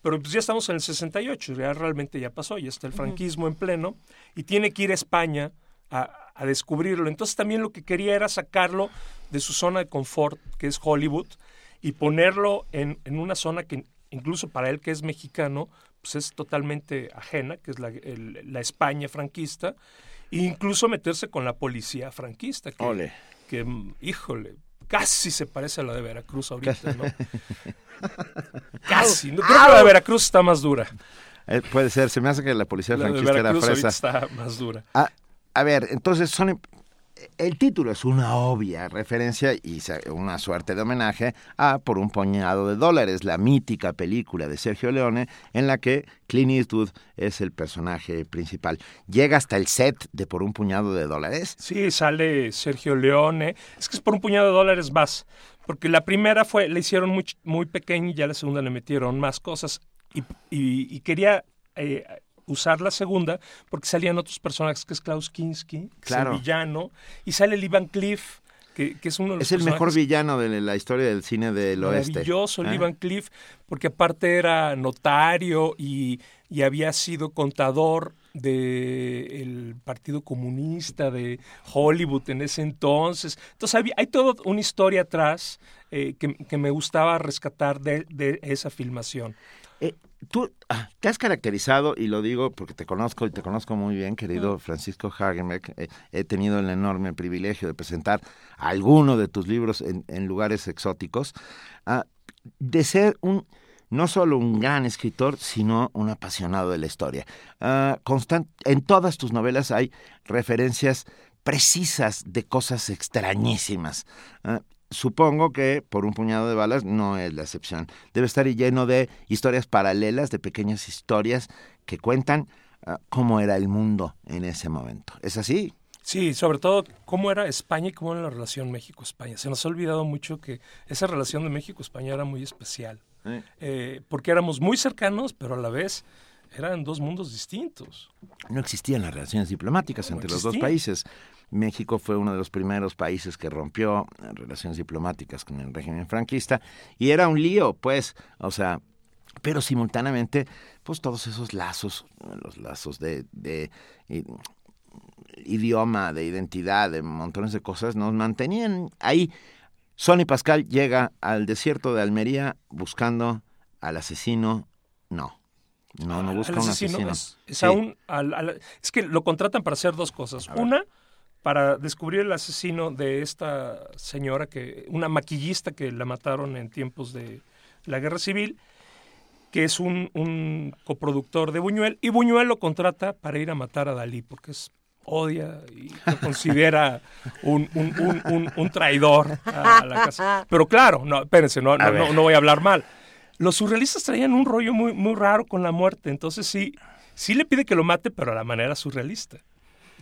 pero pues ya estamos en el 68, ya realmente ya pasó, ya está el franquismo uh -huh. en pleno, y tiene que ir a España a, a, descubrirlo. Entonces también lo que quería era sacarlo de su zona de confort, que es Hollywood, y ponerlo en, en una zona que incluso para él que es mexicano, pues es totalmente ajena, que es la, el, la España franquista, e incluso meterse con la policía franquista, que, Ole. que híjole, casi se parece a la de Veracruz ahorita, ¿no? casi. No, creo que la de Veracruz está más dura. Eh, puede ser, se me hace que la policía la franquista de era fresa. está más dura. Ah, a ver, entonces son el título es una obvia referencia y una suerte de homenaje a Por un puñado de dólares, la mítica película de Sergio Leone en la que Clint Eastwood es el personaje principal. Llega hasta el set de Por un puñado de dólares. Sí, sale Sergio Leone. Es que es Por un puñado de dólares más, porque la primera fue la hicieron muy muy pequeña y ya la segunda le metieron más cosas y quería eh, usar la segunda porque salían otros personajes que es Klaus Kinski, que claro. es el villano, y sale Lee Van Cleef, que, que, es uno de los Es el mejor villano de la historia del cine del oeste. Maravilloso, ¿eh? Lee Van Cleef, porque aparte era notario y, y había sido contador del el Partido Comunista de Hollywood en ese entonces. Entonces hay, hay toda una historia atrás eh, que, que, me gustaba rescatar de, de esa filmación. Eh, tú ah, te has caracterizado, y lo digo porque te conozco y te conozco muy bien, querido. Francisco Hagenbeck. Eh, he tenido el enorme privilegio de presentar alguno de tus libros en, en lugares exóticos, ah, de ser un no solo un gran escritor, sino un apasionado de la historia. Constant en todas tus novelas hay referencias precisas de cosas extrañísimas. Supongo que por un puñado de balas no es la excepción. Debe estar lleno de historias paralelas, de pequeñas historias que cuentan uh, cómo era el mundo en ese momento. ¿Es así? Sí, sobre todo cómo era España y cómo era la relación México-España. Se nos ha olvidado mucho que esa relación de México-España era muy especial. ¿Eh? Eh, porque éramos muy cercanos, pero a la vez eran dos mundos distintos. No existían las relaciones diplomáticas no entre los dos países. México fue uno de los primeros países que rompió relaciones diplomáticas con el régimen franquista y era un lío, pues, o sea, pero simultáneamente, pues todos esos lazos, los lazos de, de, de idioma, de identidad, de montones de cosas, nos mantenían ahí Sonny Pascal llega al desierto de Almería buscando al asesino. No. No, no busca un asesino. Es, es, sí. aún, al, al, es, que lo contratan para hacer dos cosas. Una, para descubrir el asesino de esta señora, que una maquillista que la mataron en tiempos de la guerra civil. que es un, un coproductor de Buñuel, y Buñuel lo contrata para ir a matar a Dalí, porque es odia y lo considera un, un, un, un, un traidor a la casa. Pero claro, no, espérense, no, no, no, no voy a hablar mal. Los surrealistas traían un rollo muy, muy raro con la muerte, entonces sí, sí le pide que lo mate, pero a la manera surrealista.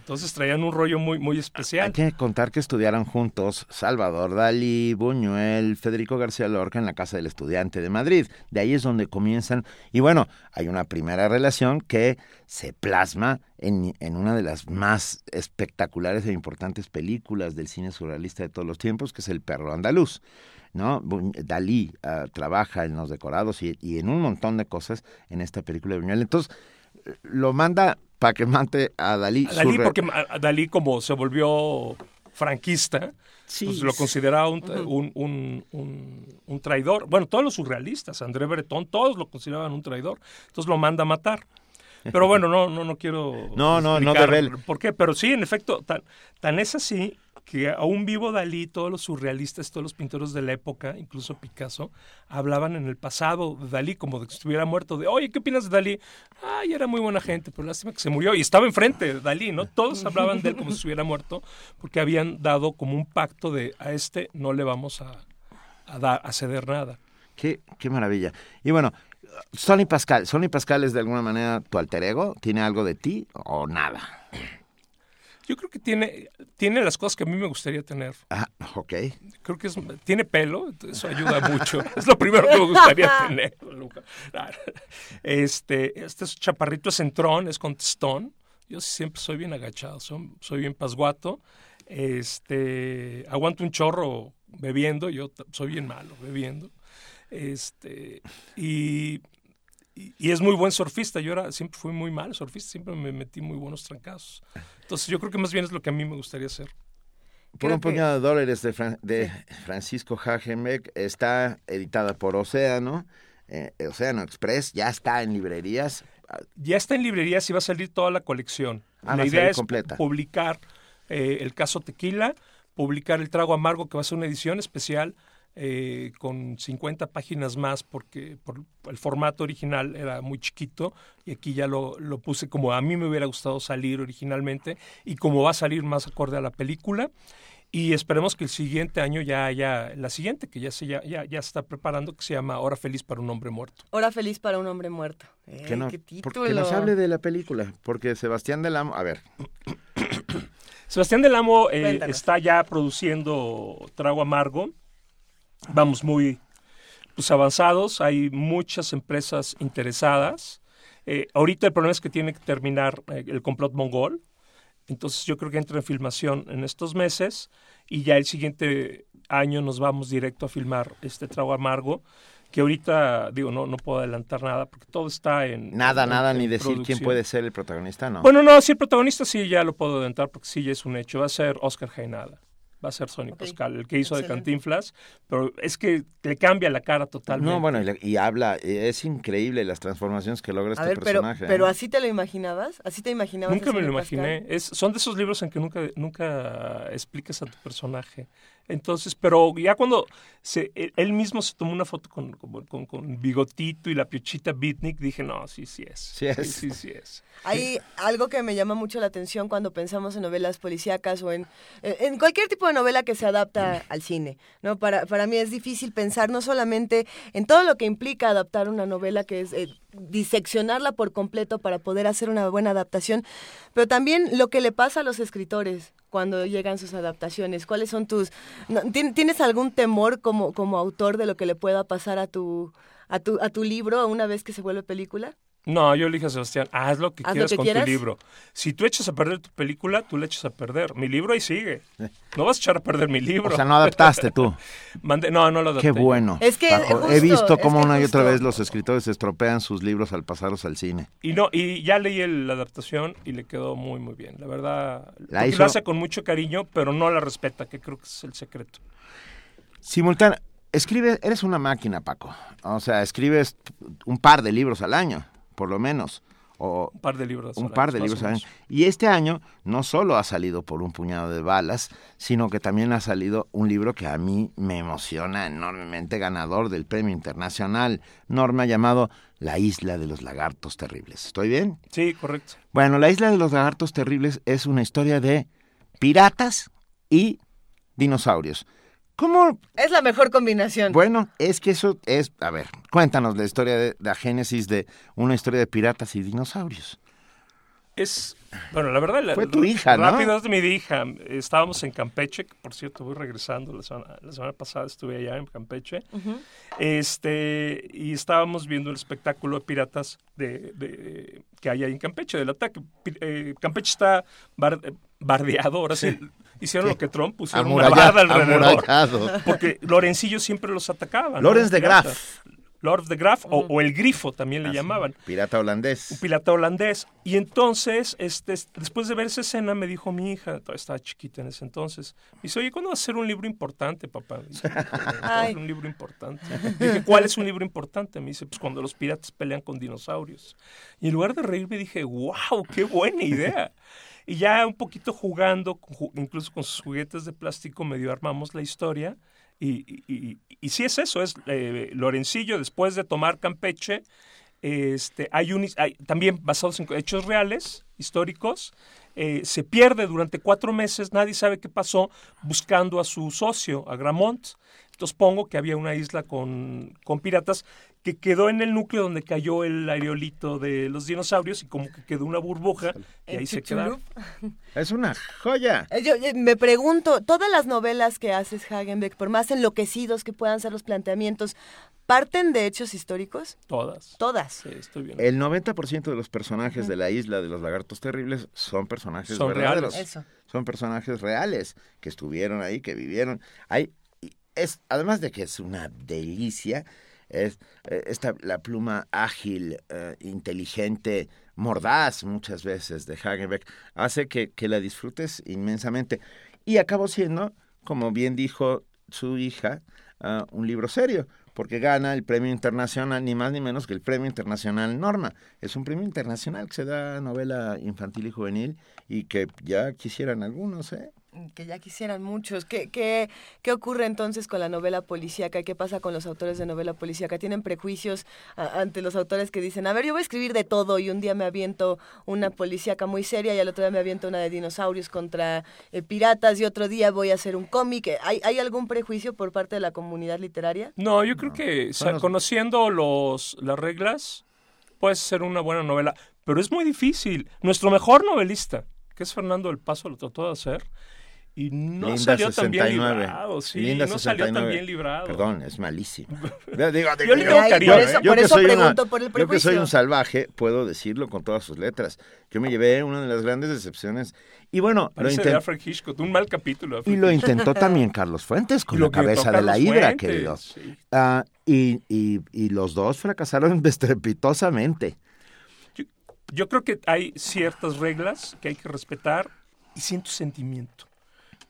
Entonces traían un rollo muy, muy especial. Hay que contar que estudiaron juntos Salvador Dalí, Buñuel, Federico García Lorca en la Casa del Estudiante de Madrid. De ahí es donde comienzan. Y bueno, hay una primera relación que se plasma en, en una de las más espectaculares e importantes películas del cine surrealista de todos los tiempos, que es El perro andaluz. ¿no? Dalí ah, trabaja en los decorados y, y en un montón de cosas en esta película de Buñuel. Entonces, lo manda para que mate a Dalí. A Dalí, porque a- Dalí como se volvió franquista, Sí, pues lo consideraba un, un, un- un- un traidor. Bueno, todos los surrealistas, André Breton, todos lo consideraban un traidor. Entonces lo manda a matar. Pero bueno, no, no, no quiero. No, no, no devele. ¿Por qué? Pero sí, en efecto, tan, tan es así que aún vivo Dalí, todos los surrealistas, todos los pintores de la época, incluso Picasso, hablaban en el pasado de Dalí como de que estuviera muerto, de, oye, ¿qué opinas de Dalí? Ay, era muy buena gente, pero lástima que se murió. Y estaba enfrente de Dalí, ¿no? Todos hablaban de él como si estuviera muerto, porque habían dado como un pacto de, a este no le vamos a, dar, a ceder nada. Qué, qué maravilla. Y bueno, Sonny Pascal. ¿Sonny Pascal es de alguna manera tu alter ego? ¿Tiene algo de ti o nada? Yo creo que tiene, tiene las cosas que a mí me gustaría tener. Ah, ok. Creo que es, tiene pelo, eso ayuda mucho. Es lo primero que me gustaría tener. Luca. Este, este es chaparrito es centrón, es contestón. Yo siempre soy bien agachado, son- soy bien pasguato. Este, aguanto un chorro bebiendo, yo soy bien malo bebiendo. Este, y, y, y es muy buen surfista. Yo era, siempre fui muy mal surfista, siempre me metí muy buenos trancazos. Entonces yo creo que más bien es lo que a mí me gustaría hacer. Por un puñado de dólares de, Fran- de Francisco Hagenbeck está editada por Océano, eh, Océano Express, ya está en librerías. Ya está en librerías y va a salir toda la colección. Ah, la idea es completa. publicar eh, el caso Tequila, publicar el trago amargo, que va a ser una edición especial eh, con 50 páginas más, porque por el formato original era muy chiquito y aquí ya lo, lo puse como a mí me hubiera gustado salir originalmente y como va a salir más acorde a la película. Y esperemos que el siguiente año ya haya la siguiente, que ya se, ya, ya, ya se está preparando, que se llama Hora Feliz para un Hombre Muerto. Hora feliz para un hombre muerto. Que, Ey, no- qué por- título. que nos hable de la película, porque Sebastián del Amo, a ver, Sebastián del Amo eh, está ya produciendo Trago Amargo. Vamos muy pues, avanzados, hay muchas empresas interesadas. Eh, ahorita el problema es que tiene que terminar eh, el complot mongol. Entonces yo creo que entra en filmación en estos meses y ya el siguiente año nos vamos directo a filmar este Trago Amargo, que ahorita, digo, no, no puedo adelantar nada porque todo está en... nada, en- nada, en ni decir quién puede ser el protagonista, ¿no? Bueno, no, sí, el protagonista sí ya lo puedo adelantar porque sí ya es un hecho. Va a ser Oscar Jaenada. Va a ser Sonny Pascal, el que hizo de. Cantinflas. Pero es que le cambia la cara totalmente. No, bueno, y, le- y habla, es increíble las transformaciones que logra este ver, pero, personaje. pero ¿eh? así te lo imaginabas, así te imaginabas. Nunca me lo imaginé. Es, son de esos libros en que nunca, nunca explicas a tu personaje. Entonces, pero ya cuando se, él, él mismo se tomó una foto con, con, con- con Bigotito y la piochita Beatnik, dije, no, sí, sí es. Sí es. Sí, sí es. Hay algo que me llama mucho la atención cuando pensamos en novelas policíacas o en, eh, en cualquier tipo de novela que se adapta al cine. ¿no? Para, para mí es difícil pensar no solamente en todo lo que implica adaptar una novela, que es eh, diseccionarla por completo para poder hacer una buena adaptación, pero también lo que le pasa a los escritores cuando llegan sus adaptaciones. ¿Cuáles son tus... no, ¿tien- ¿Tienes algún temor como, como autor de lo que le pueda pasar a tu, a tu, a tu libro una vez que se vuelve película? No, yo le dije a Sebastián, haz lo que Haz lo quieras que con quieras. tu libro. Si tú echas a perder tu película, tú le echas a perder. Mi libro ahí sigue. No vas a echar a perder mi libro. O sea, no adaptaste tú. Mandé- no, no lo adapté. Qué bueno. Es que, justo, He visto es cómo que una y otra vez los escritores estropean sus libros al pasarlos al cine. Y no, y ya leí el- la adaptación y le quedó muy, muy bien. La verdad, La hizo- lo hace con mucho cariño, pero no la respeta, que creo que es el secreto. Simultáneo, escribe, eres una máquina, Paco. O sea, escribes un par de libros al año, por lo menos. o un par de libros. Un par de libros al año. Y este año no solo ha salido por un puñado de balas, sino que también ha salido un libro que a mí me emociona enormemente, ganador del Premio Internacional Norma, llamado La Isla de los Lagartos Terribles. ¿Estoy bien? Sí, correcto. Bueno, La Isla de los Lagartos Terribles es una historia de piratas y dinosaurios. ¿Cómo? Es la mejor combinación. Bueno, es que eso es, a ver, cuéntanos la historia de la génesis de una historia de piratas y dinosaurios. Es, bueno, la verdad, fue tu hija, ¿no? Rápido es mi hija. Estábamos en Campeche, por cierto, voy regresando. La semana, la semana pasada estuve allá en Campeche. Este, y estábamos viendo el espectáculo de piratas de, de que hay ahí en Campeche, del ataque. Eh, Campeche está bardeado, ahora sí. Hicieron lo que Trump, pusieron una barda alrededor. Porque Lorencillo siempre los atacaba. Lorenz de Graaf. Lord de Graaf, o, o, el Grifo también le llamaban. Pirata holandés. Un pirata holandés. Y entonces, este, después de ver esa escena, me dijo mi hija, estaba chiquita en ese entonces, me dice, oye, ¿cuándo va a ser un libro importante, papá? Dice, un libro importante. Dije, ¿cuál es un libro importante? Me dice, pues cuando los piratas pelean con dinosaurios. Y en lugar de reírme, dije, wow, qué buena idea. Y ya un poquito jugando, incluso con sus juguetes de plástico, medio armamos la historia. Y, y, y, sí es eso, es eh, Lorencillo, después de tomar Campeche, este, hay, un, hay también basados en hechos reales, históricos, eh, se pierde durante cuatro meses, nadie sabe qué pasó, buscando a su socio, a Gramont. Entonces pongo que había una isla con, con piratas que quedó en el núcleo donde cayó el aerolito de los dinosaurios y como que quedó una burbuja y ahí se quedaron. Es una joya. Eh, yo, eh, me pregunto, todas las novelas que haces Hagenbeck, por más enloquecidos que puedan ser los planteamientos, ¿parten de hechos históricos? Todas. Todas. Sí, estoy bien. El 90% de los personajes de la isla de los lagartos terribles son personajes son verdaderos. Reales. Son personajes reales que estuvieron ahí, que vivieron. Hay, es, además de que es una delicia, es eh, esta, la pluma ágil, eh, inteligente, mordaz muchas veces de Hagenbeck, hace que, que, la disfrutes inmensamente. Y acabó siendo, como bien dijo su hija, uh, un libro serio, porque gana el premio internacional, ni más ni menos que el premio internacional Norma. Es un premio internacional que se da a novela infantil y juvenil y que ya quisieran algunos, ¿eh? Que ya quisieran muchos. ¿Qué, qué, qué ocurre entonces con la novela policíaca? ¿Qué pasa con los autores de novela policíaca? ¿Tienen prejuicios a, ante los autores que dicen, a ver, yo voy a escribir de todo y un día me aviento una policíaca muy seria y al otro día me aviento una de dinosaurios contra eh, piratas y otro día voy a hacer un cómic? ¿Hay, ¿Hay algún prejuicio por parte de la comunidad literaria? No, yo creo que bueno, conociendo los, las reglas puede ser una buena novela, pero es muy difícil. Nuestro mejor novelista, que es Fernando del Paso, lo trató de hacer y no Linda salió 69. tan bien librado, sí, Linda no salió tan 69. bien librado. Perdón, es malísimo. Digo, digo, Yo le yo- cariño, yo- por eso- yo por que eso soy una- pregunto por el Yo que soy prejuicio. un salvaje, puedo decirlo con todas sus letras. Yo me llevé una de las grandes decepciones. Y bueno, lo de. Alfred Hitchcock, un mal capítulo. Y lo intentó también Carlos Fuentes con la cabeza de la hidra, Fuentes, sí. Ah, y, y, y los dos fracasaron estrepitosamente. Yo creo que hay ciertas reglas que hay que respetar y siento sentimiento.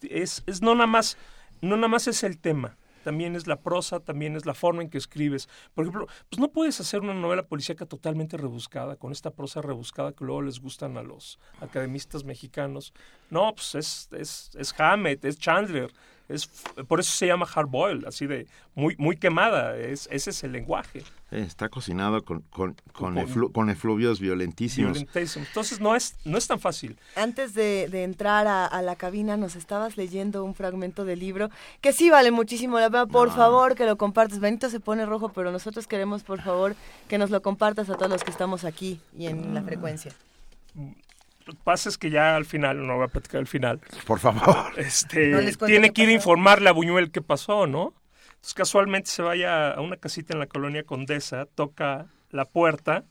Es, es no nada más, no nada más es el tema, también es la prosa, también es la forma en que escribes. Por ejemplo, pues no puedes hacer una novela policíaca totalmente rebuscada, con esta prosa rebuscada que luego les gustan a los academistas mexicanos. No, pues es, es, es Hammett, es Chandler, es, por eso se llama hard boiled, así de muy, muy quemada, es, ese es el lenguaje. Eh, está cocinado con, con, con, Con- eflu- con efluvios violentísimos. Violentísimo. Entonces no es, no es tan fácil. Antes de, de entrar a, a la cabina nos estabas leyendo un fragmento del libro que sí vale muchísimo la pena. Por favor, que lo compartas. Benito se pone rojo, pero nosotros queremos, por favor, que nos lo compartas a todos los que estamos aquí y en la frecuencia. Lo que pasa es que ya al final, no voy a platicar el final, Por favor. este, No tiene que ir a informarle a Buñuel qué pasó, ¿no? Entonces casualmente se vaya a una casita en la colonia Condesa, toca la puerta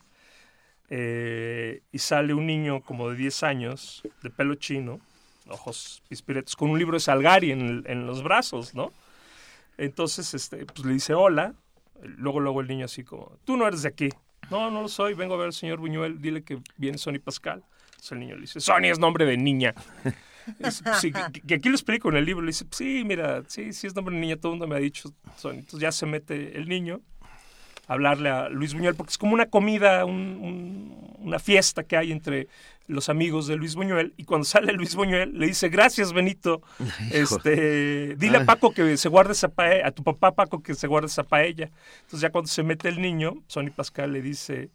eh, y sale un niño como de 10 años, de pelo chino, ojos pispiretos, con un libro de Salgari en, el- en los brazos, ¿no? Entonces, este, pues le dice hola, luego, luego el niño así como, tú no eres de aquí. No, no lo soy, vengo a ver al señor Buñuel, dile que viene Sonny Pascal. Entonces el niño le dice, Sonny es nombre de niña. Dice, "Pues sí, que, que aquí lo explico en el libro. Le dice, sí, mira, sí, sí es nombre de niña, todo el mundo me ha dicho Sonny. Entonces ya se mete el niño hablarle a Luis Buñuel, porque es como una comida, un- un- una fiesta que hay entre los amigos de Luis Buñuel, y cuando sale Luis Buñuel le dice, gracias Benito, este, dile a. Paco que se guarde esa paella, a tu papá Paco que se guarde esa paella. Entonces ya cuando se mete el niño, Sonny Pascal le dice,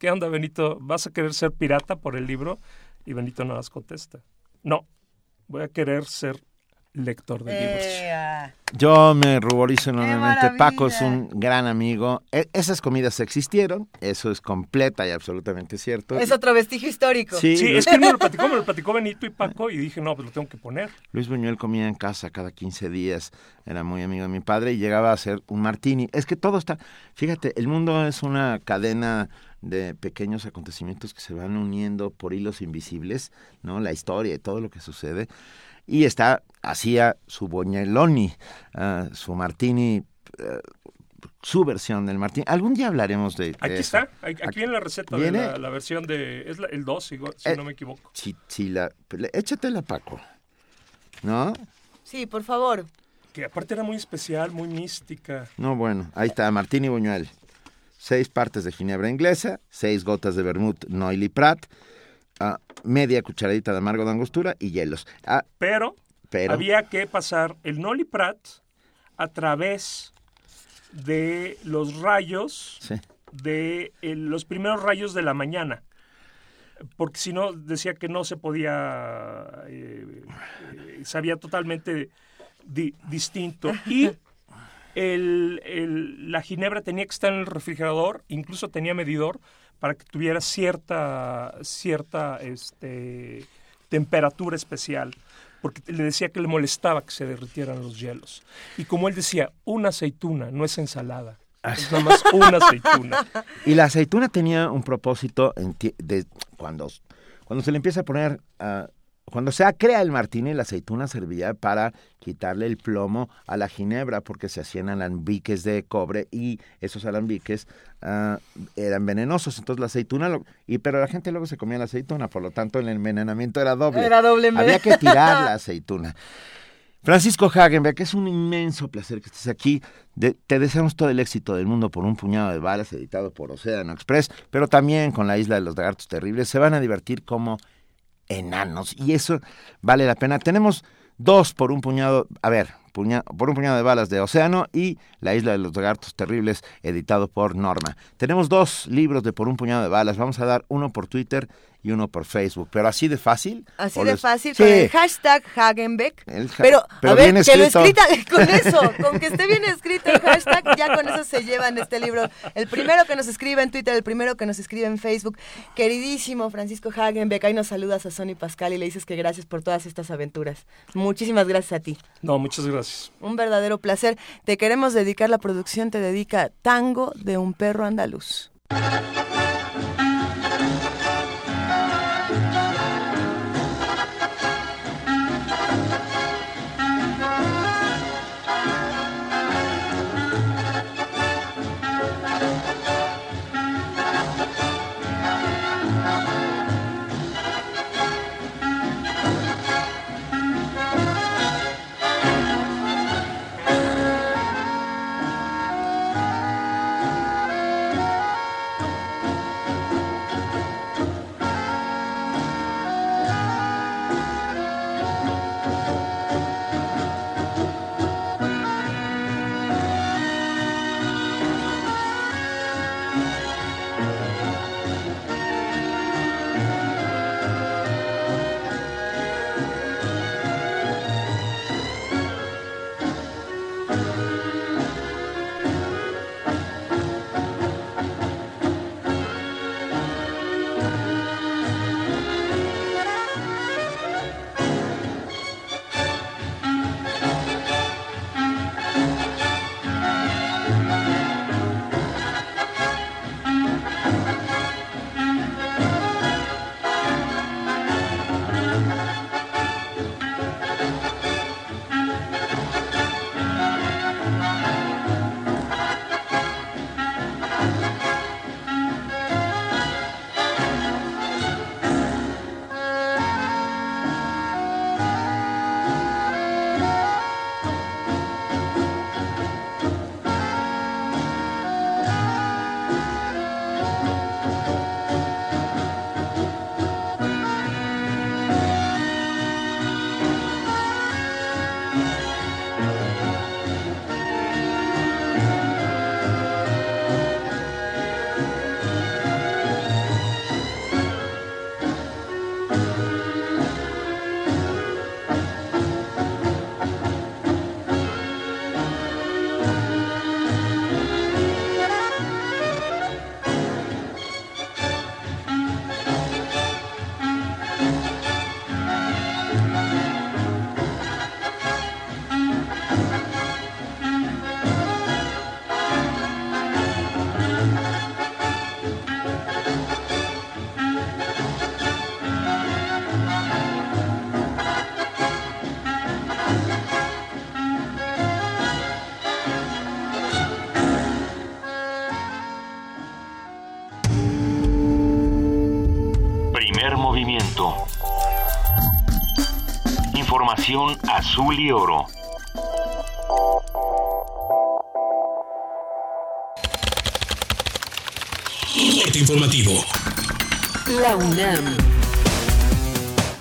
¿qué onda Benito? ¿Vas a querer ser pirata por el libro? Y Benito nada más contesta, no, voy a querer ser lector de libros. Ea. Yo me ruborizo enormemente. Paco es un gran amigo. E- esas comidas existieron, eso es completa y absolutamente cierto. Es otro vestigio histórico. Sí. Sí, es que me lo platicó, me lo platicó Benito y Paco y dije, no, pues lo tengo que poner. Luis Buñuel comía en casa cada 15 días, era muy amigo de mi padre y llegaba a hacer un martini. Es que todo está, fíjate, el mundo es una cadena de pequeños acontecimientos que se van uniendo por hilos invisibles, ¿no? La historia y todo lo que sucede. Y está, hacía su Boñeloni, ah, su martini, eh, su versión del martini. Algún día hablaremos de, de Aquí eso. está, aquí aquí en la receta de ¿Viene? la, la versión de, es la- el 2, si, si Eh, no me equivoco. Si, si la, le- échatela, Paco. ¿No? Sí, por favor. Que aparte era muy especial, muy mística. No, bueno, ahí está, Martini Buñuel. Seis partes de ginebra inglesa, seis gotas de vermut Noily Prat, ah, media cucharadita de amargo de angostura y hielos. Ah, Pero, pero había que pasar el Noli Prat a través de los rayos, Sí. de el- los primeros rayos de la mañana. Porque si no, decía que no se podía, eh, eh, sabía totalmente di- distinto. Y el- el- la ginebra tenía que estar en el refrigerador, incluso tenía medidor, para que tuviera cierta, cierta este, temperatura especial, porque le decía que le molestaba que se derritieran los hielos. Y como él decía, una aceituna, no es ensalada. Es nada más una aceituna. Y la aceituna tenía un propósito en de cuando, cuando se le empieza a poner, ah, cuando se crea el martini, la aceituna servía para quitarle el plomo a la ginebra porque se hacían alambiques de cobre y esos alambiques ah, eran venenosos. Entonces la aceituna, lo- y pero la gente luego se comía la aceituna, por lo tanto el envenenamiento era doble. Era doble Había que tirar la aceituna. Francisco Hagenbeck, es un inmenso placer que estés aquí. De- te deseamos todo el éxito del mundo por un puñado de balas, editado por Océano Express, pero también con la Isla de los Lagartos Terribles. Se van a divertir como enanos y eso vale la pena. Tenemos dos por un puñado, a ver, puña- por un puñado de balas de Océano y La Isla de los Lagartos Terribles, editado por Norma. Tenemos dos libros de por un puñado de balas. Vamos a dar uno por Twitter y uno por Facebook, pero así de fácil. Así ¿O de fácil, Sí. con el hashtag Hagenbeck. El ha- pero, pero a ver, que lo escrita, con eso, con que esté bien escrito el hashtag, ya con eso se llevan este libro. El primero que nos escribe en Twitter, el primero que nos escribe en Facebook. Queridísimo Francisco Hagenbeck, ahí nos saludas a Sony Pascal y le dices que gracias por todas estas aventuras. Muchísimas gracias a ti. No, muchas gracias. Un verdadero placer. Te queremos dedicar, la producción te dedica Tango de un perro andaluz. Información azul y oro. informativo. La UNAM.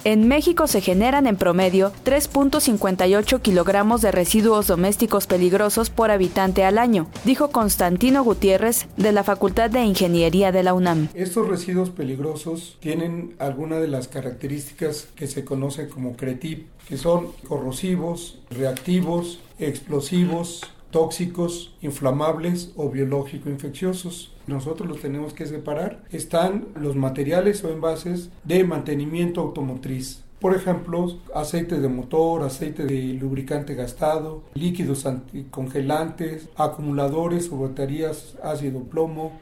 En México se generan en promedio 3.58 kilogramos de residuos domésticos peligrosos por habitante al año, dijo Constantino Gutiérrez de la Facultad de Ingeniería de la UNAM. Estos residuos peligrosos tienen algunas de las características que se conocen como CRETIP, que son corrosivos, reactivos, explosivos, tóxicos, inflamables o biológico-infecciosos. Nosotros los tenemos que separar. Están los materiales o envases de mantenimiento automotriz. Por ejemplo, aceite de motor, aceite de lubricante gastado, líquidos anticongelantes, acumuladores o baterías ácido plomo.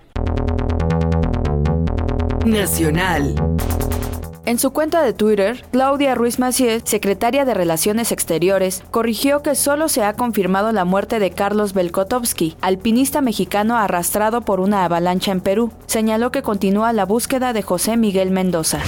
Nacional. En su cuenta de Twitter, Claudia Ruiz Macié, secretaria de Relaciones Exteriores, corrigió que solo se ha confirmado la muerte de Carlos Belkotovsky, alpinista mexicano arrastrado por una avalancha en Perú. Señaló que continúa la búsqueda de José Miguel Mendoza.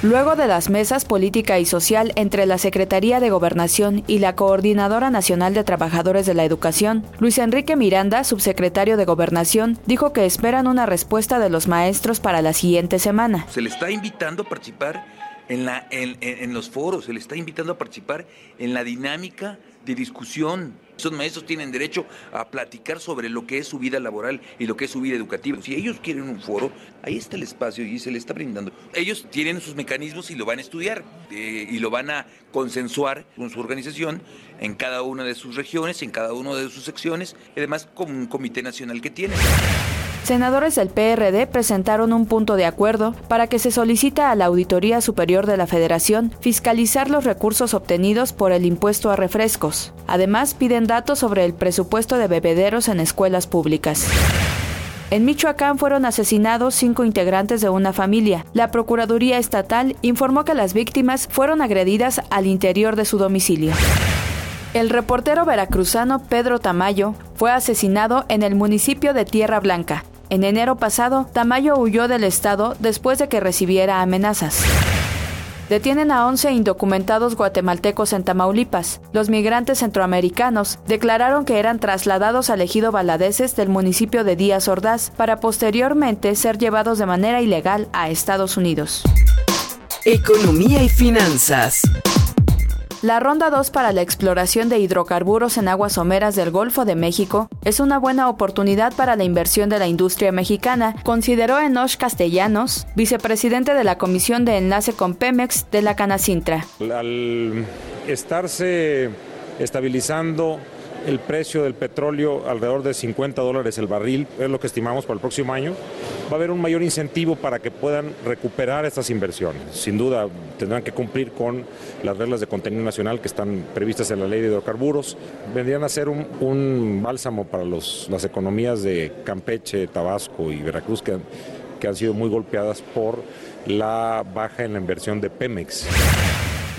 Luego de las mesas política y social entre la Secretaría de Gobernación y la Coordinadora Nacional de Trabajadores de la Educación, Luis Enrique Miranda, subsecretario de Gobernación, dijo que esperan una respuesta de los maestros para la siguiente semana. Se le está invitando a participar en, la, en, los foros, se le está invitando a participar en la dinámica de discusión. Esos maestros tienen derecho a platicar sobre lo que es su vida laboral y lo que es su vida educativa. Si ellos quieren un foro, ahí está el espacio y se les está brindando. Ellos tienen sus mecanismos y lo van a estudiar eh, y lo van a consensuar con su organización en cada una de sus regiones, en cada una de sus secciones, y además con un comité nacional que tienen. Senadores del PRD presentaron un punto de acuerdo para que se solicita a la Auditoría Superior de la Federación fiscalizar los recursos obtenidos por el impuesto a refrescos. Además, piden datos sobre el presupuesto de bebederos en escuelas públicas. En Michoacán fueron asesinados cinco integrantes de una familia. La Procuraduría Estatal informó que las víctimas fueron agredidas al interior de su domicilio. El reportero veracruzano Pedro Tamayo fue asesinado en el municipio de Tierra Blanca. En enero pasado, Tamayo huyó del estado después de que recibiera amenazas. Detienen a 11 indocumentados guatemaltecos en Tamaulipas. Los migrantes centroamericanos declararon que eran trasladados al ejido Baladeses del municipio de Díaz Ordaz para posteriormente ser llevados de manera ilegal a Estados Unidos. Economía y finanzas. La ronda 2 para la exploración de hidrocarburos en aguas someras del Golfo de México es una buena oportunidad para la inversión de la industria mexicana, consideró Enoch Castellanos, vicepresidente de la Comisión de Enlace con Pemex de la Canacintra. Al estarse estabilizando el precio del petróleo alrededor de 50 dólares el barril, es lo que estimamos para el próximo año, va a haber un mayor incentivo para que puedan recuperar estas inversiones. Sin duda tendrán que cumplir con las reglas de contenido nacional que están previstas en la ley de hidrocarburos. Vendrían a ser un, bálsamo para las economías de Campeche, Tabasco y Veracruz que, que han sido muy golpeadas por la baja en la inversión de Pemex.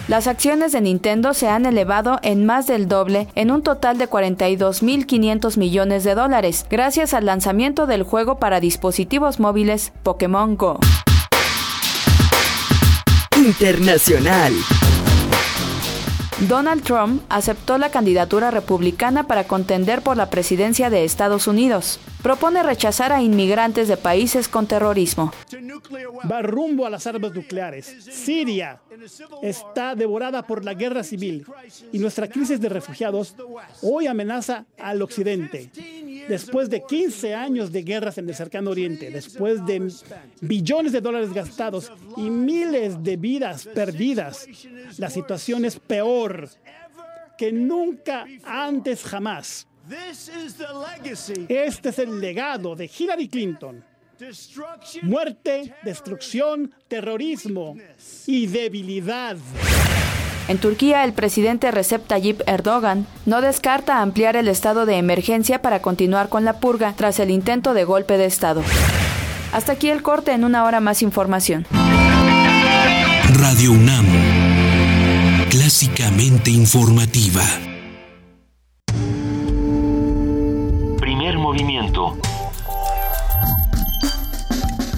Las acciones de Nintendo se han elevado en más del doble, en un total de 42.500 millones de dólares, gracias al lanzamiento del juego para dispositivos móviles Pokémon Go. Internacional. Donald Trump aceptó la candidatura republicana para contender por la presidencia de Estados Unidos. Propone rechazar a inmigrantes de países con terrorismo. Va rumbo a las armas nucleares. Siria está devorada por la guerra civil y nuestra crisis de refugiados hoy amenaza al occidente. Después de 15 años de guerras en el cercano oriente, después de billones de dólares gastados y miles de vidas perdidas, la situación es peor que nunca antes jamás. Este es el legado de Hillary Clinton. Muerte, destrucción, terrorismo y debilidad. En Turquía, el presidente Recep Tayyip Erdogan no descarta ampliar el estado de emergencia para continuar con la purga tras el intento de golpe de Estado. Hasta aquí el corte en una hora más información. Radio UNAM, clásicamente informativa. Primer movimiento.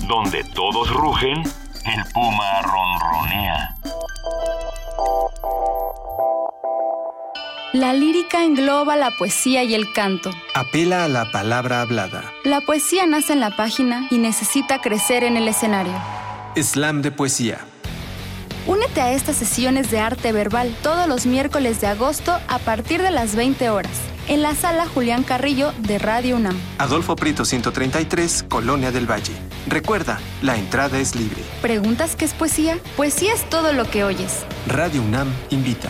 Donde todos rugen, el puma ronronea. La lírica engloba la poesía y el canto. Apela a la palabra hablada. La poesía nace en la página y necesita crecer en el escenario. Slam de poesía. Únete a estas sesiones de arte verbal todos los miércoles de agosto a partir de las 20 horas en la sala Julián Carrillo de Radio UNAM. Adolfo Prito 133, Colonia del Valle. Recuerda, la entrada es libre. ¿Preguntas qué es poesía? Poesía es todo lo que oyes. Radio UNAM invita.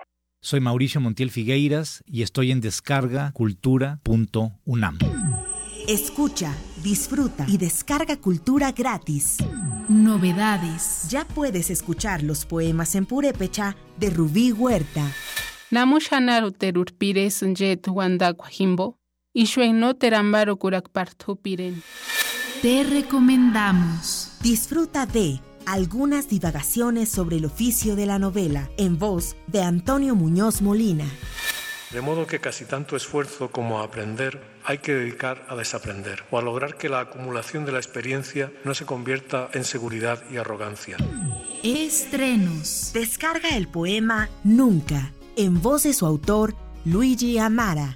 Soy Mauricio Montiel Figueiras y estoy en descargacultura.unam. Escucha, disfruta y descarga cultura gratis. Novedades. Ya puedes escuchar los poemas en purépecha de Rubí Huerta. Namushanaru no terambaro. Te recomendamos. Disfruta de algunas divagaciones sobre el oficio de la novela, en voz de Antonio Muñoz Molina. De modo que casi tanto esfuerzo como a aprender hay que dedicar a desaprender o a lograr que la acumulación de la experiencia no se convierta en seguridad y arrogancia. Estrenos. Descarga el poema Nunca, en voz de su autor, Luigi Amara.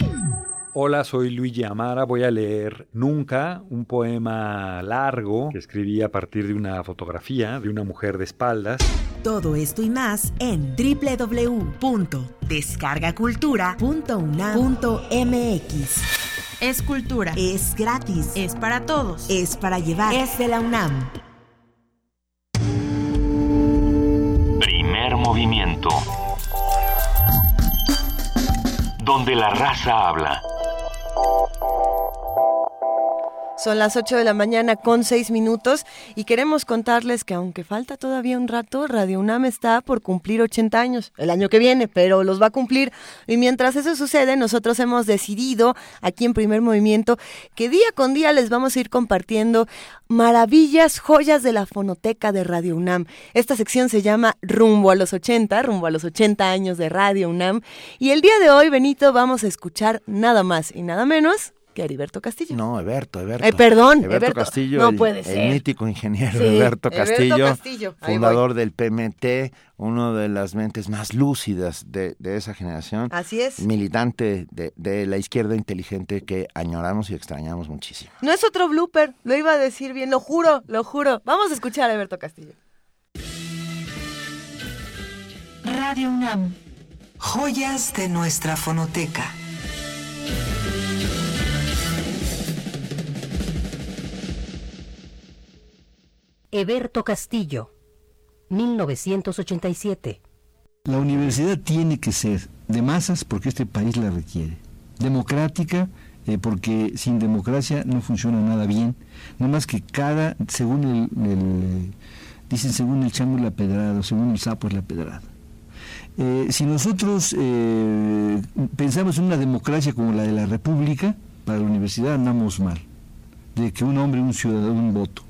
Hola, soy Luigi Amara. Voy a leer Nunca, un poema largo que escribí a partir de una fotografía de una mujer de espaldas. Todo esto y más en www.descargacultura.unam.mx. Es cultura. Es gratis. Es para todos. Es para llevar. Es de la UNAM. Primer movimiento. Donde la raza habla. Son las 8 de la mañana con 6 minutos y queremos contarles que aunque falta todavía un rato, Radio UNAM está por cumplir 80 años el año que viene, pero los va a cumplir. Y mientras eso sucede, nosotros hemos decidido aquí en Primer Movimiento que día con día les vamos a ir compartiendo maravillas, joyas de la fonoteca de Radio UNAM. Esta sección se llama Rumbo a los 80, rumbo a los 80 años de Radio UNAM. Y el día de hoy, Benito, vamos a escuchar nada más y nada menos que Heriberto Castillo. No, Eberto, Eberto. Eh, perdón, Eberto, Castillo, no el, puede el ser. mítico ingeniero Sí, Eberto Eberto Castillo, Castillo, fundador del PMT, uno de las mentes más lúcidas de, de esa generación. Así es. Militante de, de la izquierda inteligente que añoramos y extrañamos muchísimo. No es otro blooper, lo iba a decir bien, lo juro, lo juro. Vamos a escuchar a Eberto Castillo. Radio UNAM. Joyas de nuestra fonoteca. Eberto Castillo, 1987. La universidad tiene que ser de masas porque este país la requiere. Democrática eh, porque sin democracia no funciona nada bien. Nada más que cada, según el, dicen según el chango es la pedrada, según el sapo es la pedrada. Eh, si nosotros eh, pensamos en una democracia como la de la República, para la universidad andamos mal. De que un hombre, un ciudadano, un voto.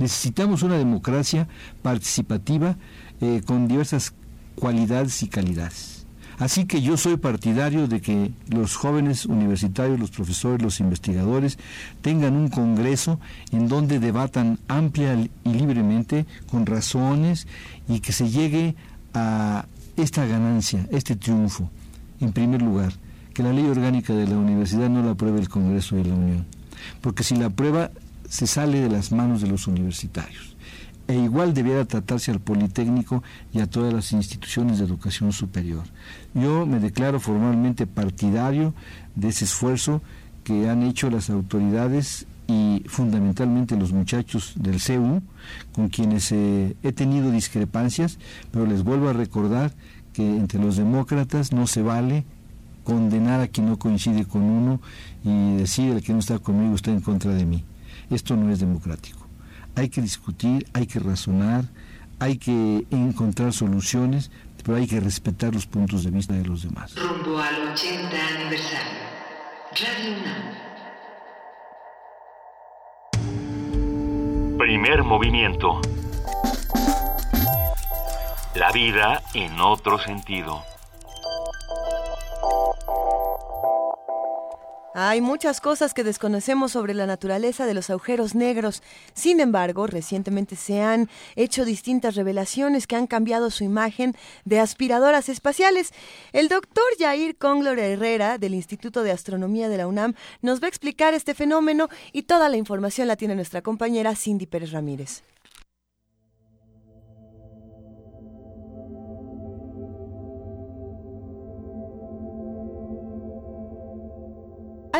Necesitamos una democracia participativa eh, con diversas cualidades y calidades. Así que yo soy partidario de que los jóvenes universitarios, los profesores, los investigadores tengan un congreso en donde debatan amplia y libremente, con razones, y que se llegue a esta ganancia, este triunfo. En primer lugar, que la ley orgánica de la universidad no la apruebe el Congreso de la Unión, porque si la aprueba se sale de las manos de los universitarios. E igual debiera tratarse al Politécnico y a todas las instituciones de educación superior. Yo me declaro formalmente partidario de ese esfuerzo que han hecho las autoridades y fundamentalmente los muchachos del CEU, con quienes eh, he tenido discrepancias, pero les vuelvo a recordar que entre los demócratas no se vale condenar a quien no coincide con uno y decir el que no está conmigo está en contra de mí. Esto no es democrático. Hay que discutir, hay que razonar, hay que encontrar soluciones, pero hay que respetar los puntos de vista de los demás. Rumbo al 80 aniversario. Radio UNAM. Primer movimiento. La vida en otro sentido. Hay muchas cosas que desconocemos sobre la naturaleza de los agujeros negros. Sin embargo, recientemente se han hecho distintas revelaciones que han cambiado su imagen de aspiradoras espaciales. El doctor Jair Conglor Herrera, del Instituto de Astronomía de la UNAM, nos va a explicar este fenómeno y toda la información la tiene nuestra compañera Cindy Pérez Ramírez.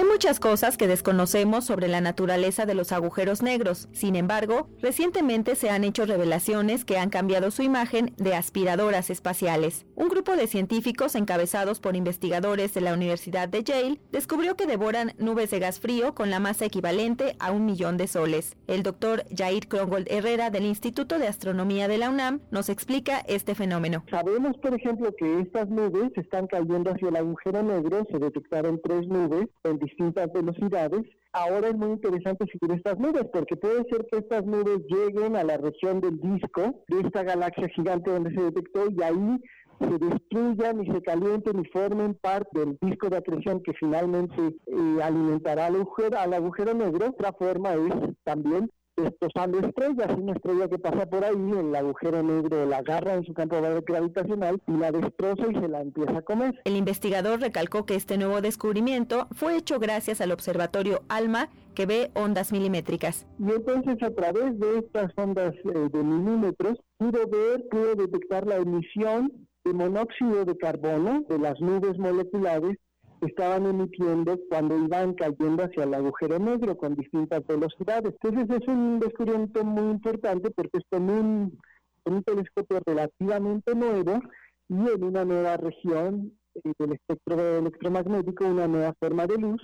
Hay muchas cosas que desconocemos sobre la naturaleza de los agujeros negros. Sin embargo, recientemente se han hecho revelaciones que han cambiado su imagen de aspiradoras espaciales. Un grupo de científicos encabezados por investigadores de la Universidad de Yale descubrió que devoran nubes de gas frío con la masa equivalente a un millón de soles. El doctor Jair Krongold Herrera del Instituto de Astronomía de la UNAM nos explica este fenómeno. Sabemos, por ejemplo, que estas nubes están cayendo hacia el agujero negro. Se detectaron tres nubes en distintas velocidades. Ahora es muy interesante seguir estas nubes porque puede ser que estas nubes lleguen a la región del disco de esta galaxia gigante donde se detectó y ahí se destruyan y se calienten y formen parte del disco de acreción que finalmente eh, alimentará al agujero, al agujero negro. Otra forma es también destrozando estrellas, una estrella que pasa por ahí, el agujero negro la agarra en su campo gravitacional y la destroza y se la empieza a comer. El investigador recalcó que este nuevo descubrimiento fue hecho gracias al observatorio ALMA que ve ondas milimétricas. Y entonces a través de estas ondas eh, de milímetros pudo ver, pudo detectar la emisión de monóxido de carbono de las nubes moleculares estaban emitiendo cuando iban cayendo hacia el agujero negro con distintas velocidades. Entonces es un descubrimiento muy importante porque es con un, telescopio relativamente nuevo y en una nueva región eh, del espectro electromagnético, una nueva forma de luz.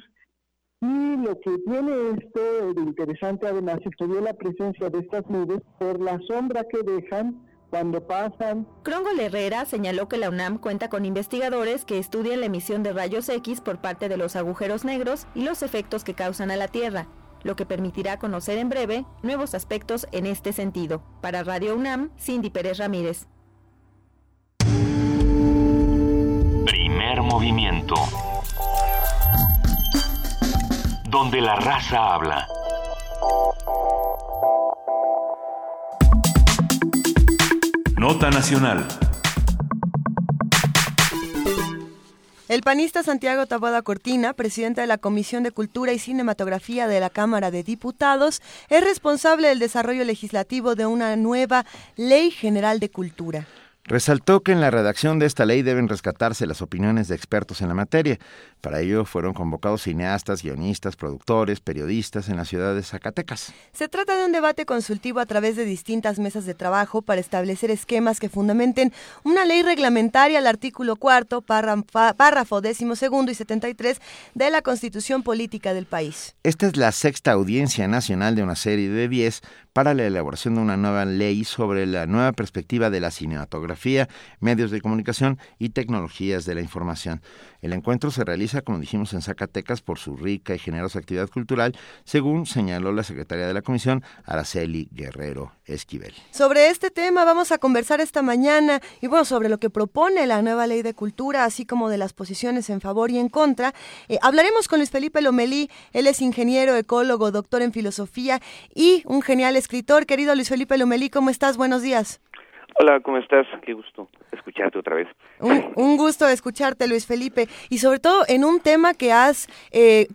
Y lo que tiene esto de interesante además es que la presencia de estas nubes por la sombra que dejan cuando pasan. Crongol Herrera señaló que la UNAM cuenta con investigadores que estudian la emisión de rayos X por parte de los agujeros negros y los efectos que causan a la Tierra, lo que permitirá conocer en breve nuevos aspectos en este sentido. Para Radio UNAM, Cindy Pérez Ramírez. Primer movimiento. Donde la raza habla. Nota Nacional. El panista Santiago Taboada Cortina, presidente de la Comisión de Cultura y Cinematografía de la Cámara de Diputados, es responsable del desarrollo legislativo de una nueva Ley General de Cultura. Resaltó que en la redacción de esta ley deben rescatarse las opiniones de expertos en la materia. Para ello fueron convocados cineastas, guionistas, productores, periodistas en la ciudad de Zacatecas. Se trata de un debate consultivo a través de distintas mesas de trabajo para establecer esquemas que fundamenten una ley reglamentaria al artículo cuarto, párrafo décimo segundo y 73 de la Constitución Política del país. Esta es la sexta audiencia nacional de una serie de 10 para la elaboración de una nueva ley sobre la nueva perspectiva de la cinematografía, medios de comunicación y tecnologías de la información. El encuentro se realiza, como dijimos, en Zacatecas por su rica y generosa actividad cultural, según señaló la secretaria de la comisión, Araceli Guerrero Esquivel. Sobre este tema vamos a conversar esta mañana y bueno, sobre lo que propone la nueva ley de cultura, así como de las posiciones en favor y en contra. Eh, hablaremos con Luis Felipe Lomelí, él es ingeniero, ecólogo, doctor en filosofía y un genial escritor. Querido Luis Felipe Lomelí, ¿cómo estás? Buenos días. Hola, ¿cómo estás? Qué gusto escucharte otra vez. Un, gusto escucharte, Luis Felipe, y sobre todo en un tema que has eh,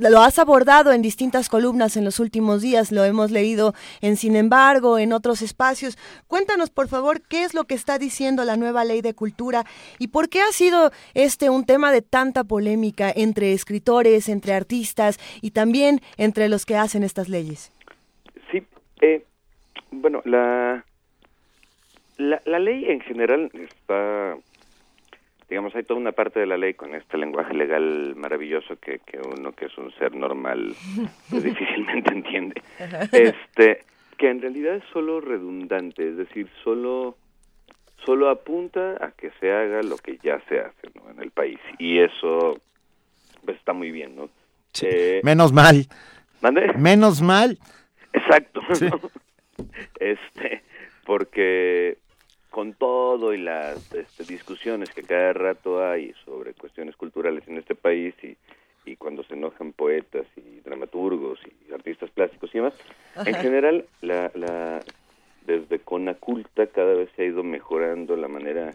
lo has abordado en distintas columnas en los últimos días, lo hemos leído en Sin embargo, en otros espacios. Cuéntanos, por favor, qué es lo que está diciendo la nueva ley de cultura y por qué ha sido este un tema de tanta polémica entre escritores, entre artistas y también entre los que hacen estas leyes. Sí, eh, bueno, la la, la ley en general está, digamos, hay toda una parte de la ley con este lenguaje legal maravilloso que, que uno que es un ser normal pues, difícilmente entiende. Este, que en realidad es solo redundante, es decir, solo solo apunta a que se haga lo que ya se hace ¿no? en el país y eso pues, está muy bien, ¿no? Eh, Menos mal. ¿Mande? Menos mal. Exacto. Este, porque con todo y las este, discusiones que cada rato hay sobre cuestiones culturales en este país y, y cuando se enojan poetas y dramaturgos y artistas plásticos y demás, en general, la, la, desde Conaculta cada vez se ha ido mejorando la manera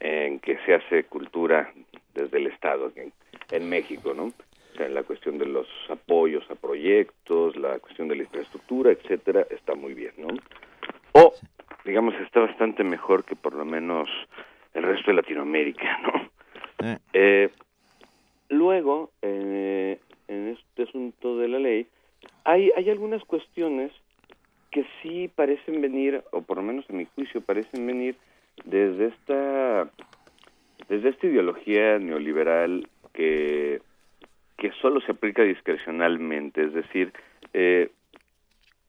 en que se hace cultura desde el Estado en, en México, ¿no? O sea, la cuestión de los apoyos a proyectos, la cuestión de la infraestructura, etcétera, está muy bien, ¿no? O, digamos, está bastante mejor que por lo menos el resto de Latinoamérica, ¿no? Eh, luego, eh, en este asunto de la ley, hay, hay algunas cuestiones que sí parecen venir, o por lo menos a mi juicio parecen venir desde esta, desde esta ideología neoliberal que, que solo se aplica discrecionalmente, es decir, eh,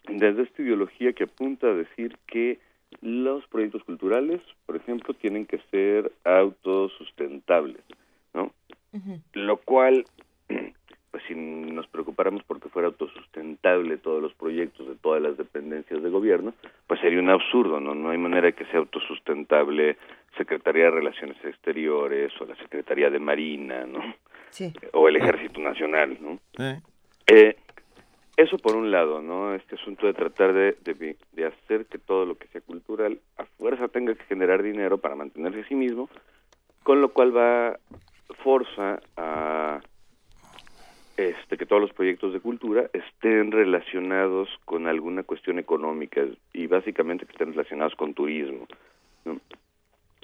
desde esta ideología que apunta a decir que los proyectos culturales, por ejemplo, tienen que ser autosustentables, ¿no? Lo cual, pues si nos preocupáramos porque fuera autosustentable todos los proyectos de todas las dependencias de gobierno, pues sería un absurdo, ¿no? No hay manera de que sea autosustentable Secretaría de Relaciones Exteriores o la Secretaría de Marina, ¿no? Sí. O el Ejército Nacional, ¿no? Eh, Eh, eso por un lado, ¿no? Este asunto de tratar de, de, hacer que todo lo que sea cultural a fuerza tenga que generar dinero para mantenerse a sí mismo, con lo cual va forza a este que todos los proyectos de cultura estén relacionados con alguna cuestión económica y básicamente que estén relacionados con turismo.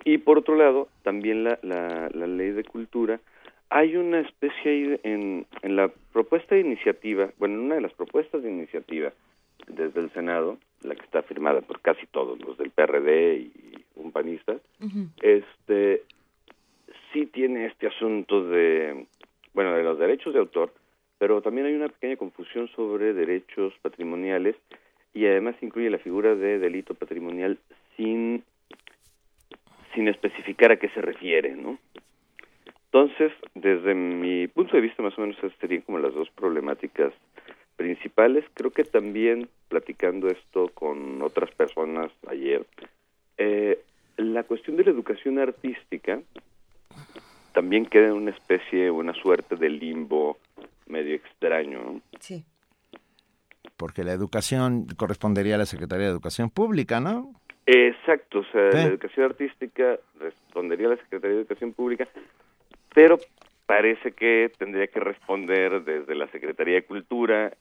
Y por otro lado, también la, la, la ley de cultura hay una especie ahí en, en la propuesta de iniciativa, bueno, en una de las propuestas de iniciativa desde el Senado, la que está firmada por casi todos los del PRD y un panista, este sí tiene este asunto de, bueno, de los derechos de autor, pero también hay una pequeña confusión sobre derechos patrimoniales y además incluye la figura de delito patrimonial sin sin especificar a qué se refiere, ¿no? Entonces, desde mi punto de vista, más o menos esas serían como las dos problemáticas principales. Creo que también, platicando esto con otras personas ayer, eh, la cuestión de la educación artística también queda en una especie, una suerte de limbo medio extraño, ¿no? Sí. porque la educación correspondería a la Secretaría de Educación Pública, ¿no? Exacto, o sea, Sí. la educación artística respondería a la Secretaría de Educación Pública, pero parece que tendría que responder desde la Secretaría de Cultura,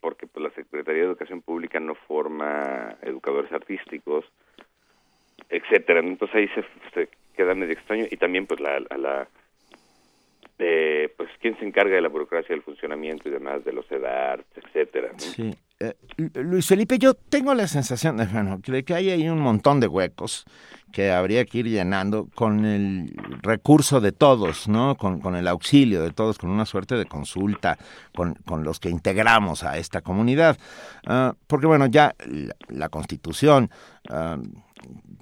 porque pues la Secretaría de Educación Pública no forma educadores artísticos, etcétera. Entonces ahí se, se queda medio extraño y también pues la, a la eh, pues quién se encarga de la burocracia del funcionamiento y demás de los EDARTs, etcétera. Sí. Eh, Lu- Luis Felipe, yo tengo la sensación de, de que hay ahí un montón de huecos que habría que ir llenando con el recurso de todos, ¿no? Con, con el auxilio de todos, con una suerte de consulta con, con los que integramos a esta comunidad. Ah, porque, bueno, ya la, la Constitución ah,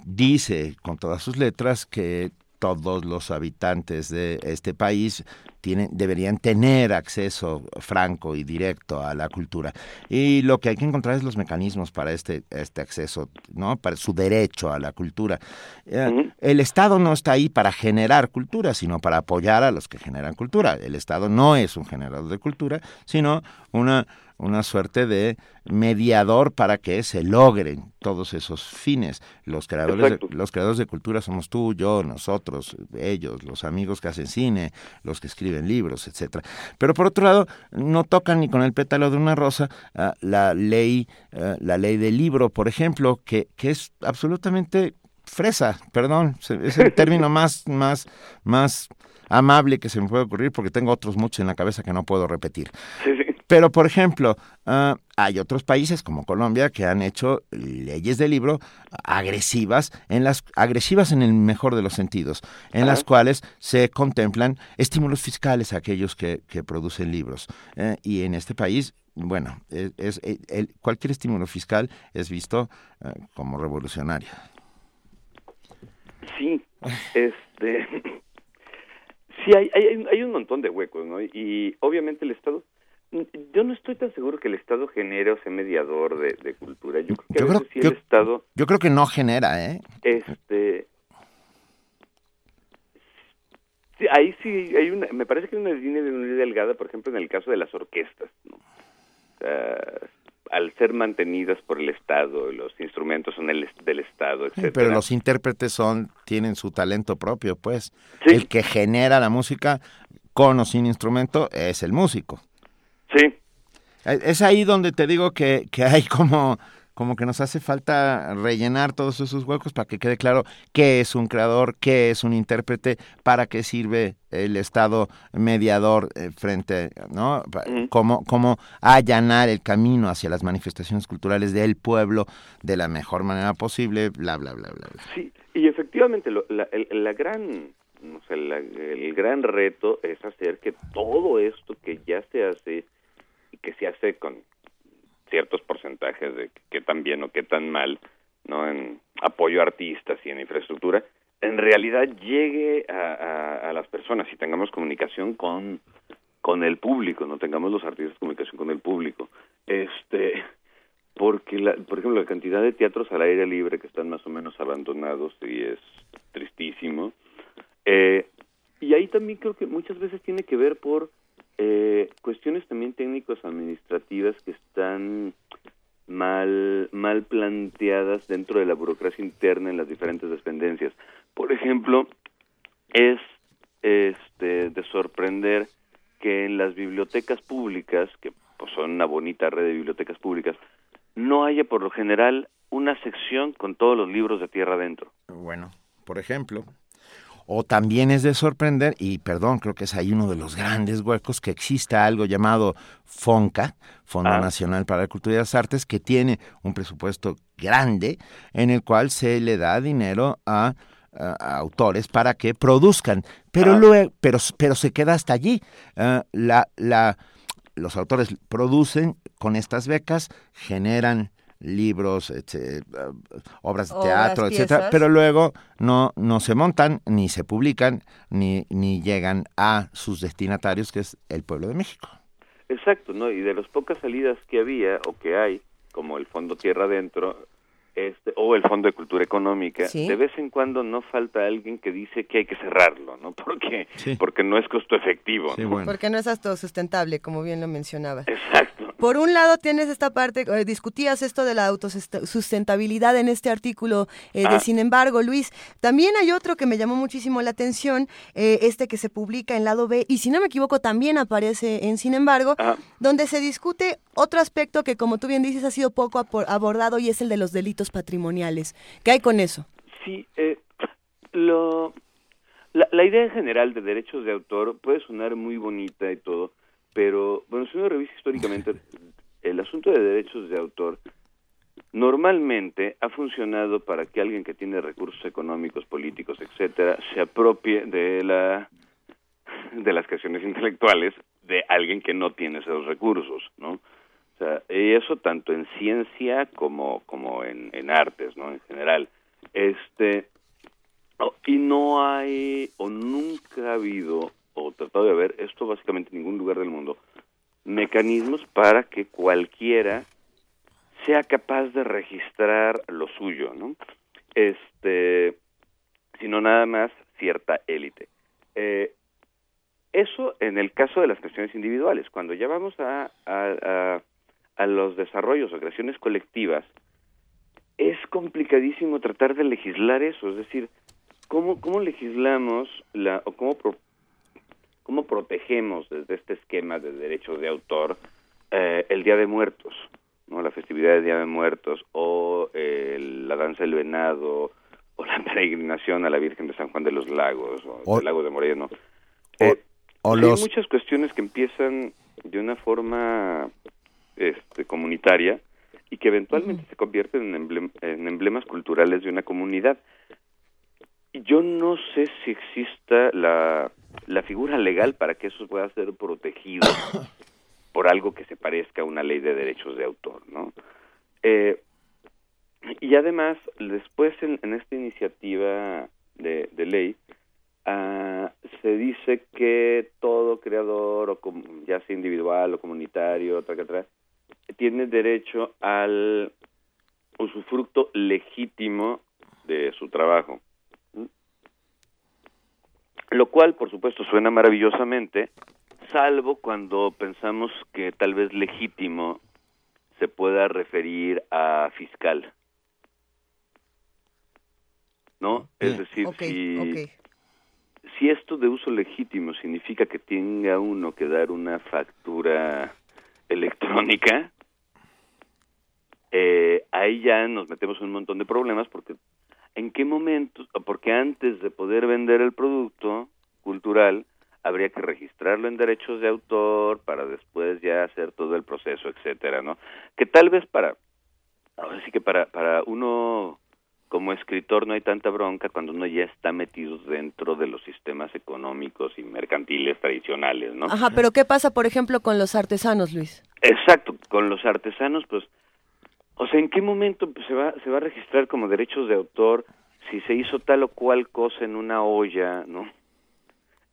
dice con todas sus letras que todos los habitantes de este país tienen, deberían tener acceso franco y directo a la cultura. Y lo que hay que encontrar es los mecanismos para este, este acceso, ¿no? Para su derecho a la cultura. Eh, El Estado no está ahí para generar cultura, sino para apoyar a los que generan cultura. El Estado no es un generador de cultura, sino una, una suerte de mediador para que se logren todos esos fines. Los creadores, de, los creadores de cultura somos tú, yo, nosotros, ellos, los amigos que hacen cine, los que escriben libros, etcétera. Pero por otro lado, no tocan ni con el pétalo de una rosa ah, la ley, ah, la ley del libro, por ejemplo, que, que es absolutamente fresa, perdón, es el término más, más, más amable que se me puede ocurrir porque tengo otros muchos en la cabeza que no puedo repetir. Pero, por ejemplo, ah, hay otros países como Colombia que han hecho leyes de libro agresivas, en las agresivas en el mejor de los sentidos, en las cuales se contemplan estímulos fiscales a aquellos que, que producen libros. Eh, y en este país, bueno, es, es- el- el- cualquier estímulo fiscal es visto eh, como revolucionario. Sí, este, sí hay, hay, hay un montón de huecos, ¿no? Y obviamente el Estado, yo no estoy tan seguro que el Estado genere o sea mediador de, de cultura. Yo creo que Yo a creo, sí yo- el Estado, yo creo que no genera, ¿eh? este, sí, ahí sí hay una, me parece que hay una línea de una línea delgada, por ejemplo, en el caso de las orquestas, ¿no? Sea, al ser mantenidas por el Estado, los instrumentos son el, del Estado, Sí, etcétera. pero los intérpretes son tienen su talento propio, pues. El que genera la música con o sin instrumento es el músico. Sí. Es es ahí donde te digo que, que hay como, como que nos hace falta rellenar todos esos huecos para que quede claro qué es un creador, qué es un intérprete, para qué sirve el Estado mediador eh, frente, ¿no? Cómo, cómo allanar el camino hacia las manifestaciones culturales del pueblo de la mejor manera posible, bla, bla, bla, bla, bla. Sí, y efectivamente lo- la, el, la gran, no sé, la- el gran reto es hacer que todo esto que ya se hace que se hace con ciertos porcentajes de qué tan bien o qué tan mal, no, en apoyo a artistas y en infraestructura, en realidad llegue a, a- las personas y tengamos comunicación con con el público, no tengamos los artistas comunicación con el público, este porque la, por ejemplo la cantidad de teatros al aire libre que están más o menos abandonados y es tristísimo Eh, y ahí también creo que muchas veces tiene que ver por eh, cuestiones también técnicos administrativas que están mal mal planteadas dentro de la burocracia interna en las diferentes dependencias por ejemplo es este de sorprender que en las bibliotecas públicas que pues, son una bonita red de bibliotecas públicas no haya por lo general una sección con todos los libros de tierra adentro Bueno, por ejemplo. O también es de sorprender, y perdón, creo que es ahí uno de los grandes huecos, que exista algo llamado FONCA, Fondo Ah. Nacional para la Cultura y las Artes, que tiene un presupuesto grande en el cual se le da dinero a, a- a autores para que produzcan, pero luego, pero, pero se queda hasta allí. Ah, la, la, los autores producen con estas becas, generan libros, etc., ah, obras de Obras, teatro, etcétera, piezas. pero luego no, no se montan, ni se publican, ni, ni llegan a sus destinatarios, que es el pueblo de México. Exacto, ¿no? Y de las pocas salidas que había o que hay, como el Fondo Tierra Adentro, este, o el Fondo de Cultura Económica, Sí. de vez en cuando no falta alguien que dice que hay que cerrarlo, ¿no? Porque, Sí. porque no es costo efectivo. ¿no? Porque no es autosustentable, como bien lo mencionaba. Exacto. Por un lado tienes esta parte, eh, discutías esto de la autosustentabilidad en este artículo eh, de Ah. Sin embargo, Luis, también hay otro que me llamó muchísimo la atención, eh, este que se publica en lado B, y si no me equivoco también aparece en Sin embargo, donde se discute otro aspecto que como tú bien dices ha sido poco abordado y es el de los delitos patrimoniales. ¿Qué hay con eso? Sí, eh, lo, la, la idea en general de derechos de autor puede sonar muy bonita y todo, pero bueno, si uno revisa históricamente, el asunto de derechos de autor normalmente ha funcionado para que alguien que tiene recursos económicos, políticos, etcétera, se apropie de la de las creaciones intelectuales de alguien que no tiene esos recursos, ¿no? O sea, y eso tanto en ciencia como como en, en artes, ¿no? En general. Este oh, y no hay o nunca ha habido o tratado de haber esto básicamente en ningún lugar del mundo mecanismos para que cualquiera sea capaz de registrar lo suyo, ¿no? Este, sino nada más cierta élite. Eh, eso en el caso de las creaciones individuales. Cuando ya vamos a, a, a, los desarrollos o creaciones colectivas, es complicadísimo tratar de legislar eso. Es decir, ¿cómo, cómo legislamos la, o cómo, pro- cómo protegemos desde este esquema de derechos de autor eh, el Día de Muertos? ¿no? La festividad del Día de Muertos o eh, la danza del venado o la peregrinación a la Virgen de San Juan de los Lagos o, O- del Lago de Moreno. Eh, o los- Hay muchas cuestiones que empiezan de una forma este, comunitaria y que eventualmente se convierten en, emblem- en emblemas culturales de una comunidad. Yo no sé si exista la, la figura legal para que eso pueda ser protegido por algo que se parezca a una ley de derechos de autor, ¿no? Eh, y además, después en, en esta iniciativa de, de ley, ah, se dice que todo creador, o com- ya sea individual o comunitario, tiene derecho al usufructo legítimo de su trabajo. Lo cual, por supuesto, suena maravillosamente, salvo cuando pensamos que tal vez legítimo se pueda referir a fiscal. ¿No? Es decir, si, si esto de uso legítimo significa que tenga uno que dar una factura electrónica, eh, ahí ya nos metemos en un montón de problemas porque en qué momento, porque antes de poder vender el producto cultural, habría que registrarlo en derechos de autor para después ya hacer todo el proceso, etcétera, ¿no? Que tal vez para, ahora sí que para, para uno como escritor no hay tanta bronca cuando uno ya está metido dentro de los sistemas económicos y mercantiles tradicionales, ¿no? Ajá, pero ¿qué pasa, por ejemplo, con los artesanos, Luis? Exacto, con los artesanos, pues, o sea, ¿en qué momento se va se va a registrar como derechos de autor si se hizo tal o cual cosa en una olla, ¿no?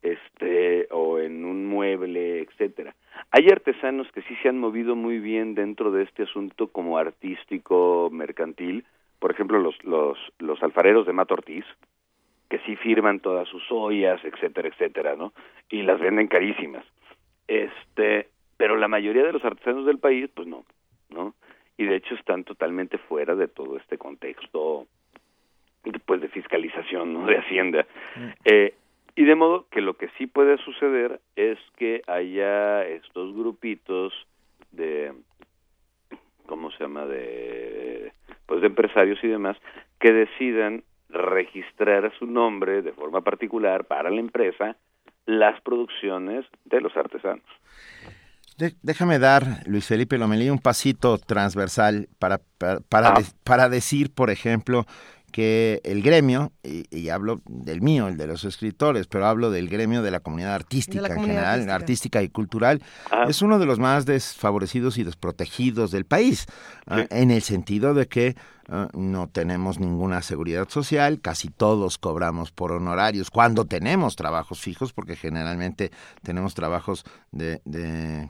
Este o en un mueble, etcétera. Hay artesanos que sí se han movido muy bien dentro de este asunto como artístico mercantil, por ejemplo, los los los alfareros de Mato Ortiz, que sí firman todas sus ollas, etcétera, etcétera, ¿no? Y las venden carísimas. Este, pero la mayoría de los artesanos del país, pues ¿no? Y de hecho están totalmente fuera de todo este contexto, pues, de fiscalización, ¿no? De Hacienda. Eh, y de modo que lo que sí puede suceder es que haya estos grupitos de, ¿cómo se llama? De, pues de empresarios y demás, que decidan registrar a su nombre de forma particular para la empresa las producciones de los artesanos. De- déjame dar, Luis Felipe Lomelí, un pasito transversal para, para, para, de- para decir, por ejemplo, que el gremio, y, y hablo del mío, el de los escritores, pero hablo del gremio de la comunidad artística en comunidad general, artística. artística y cultural, Ah. es uno de los más desfavorecidos y desprotegidos del país, ah, en el sentido de que ah, no tenemos ninguna seguridad social, casi todos cobramos por honorarios cuando tenemos trabajos fijos, porque generalmente tenemos trabajos de- de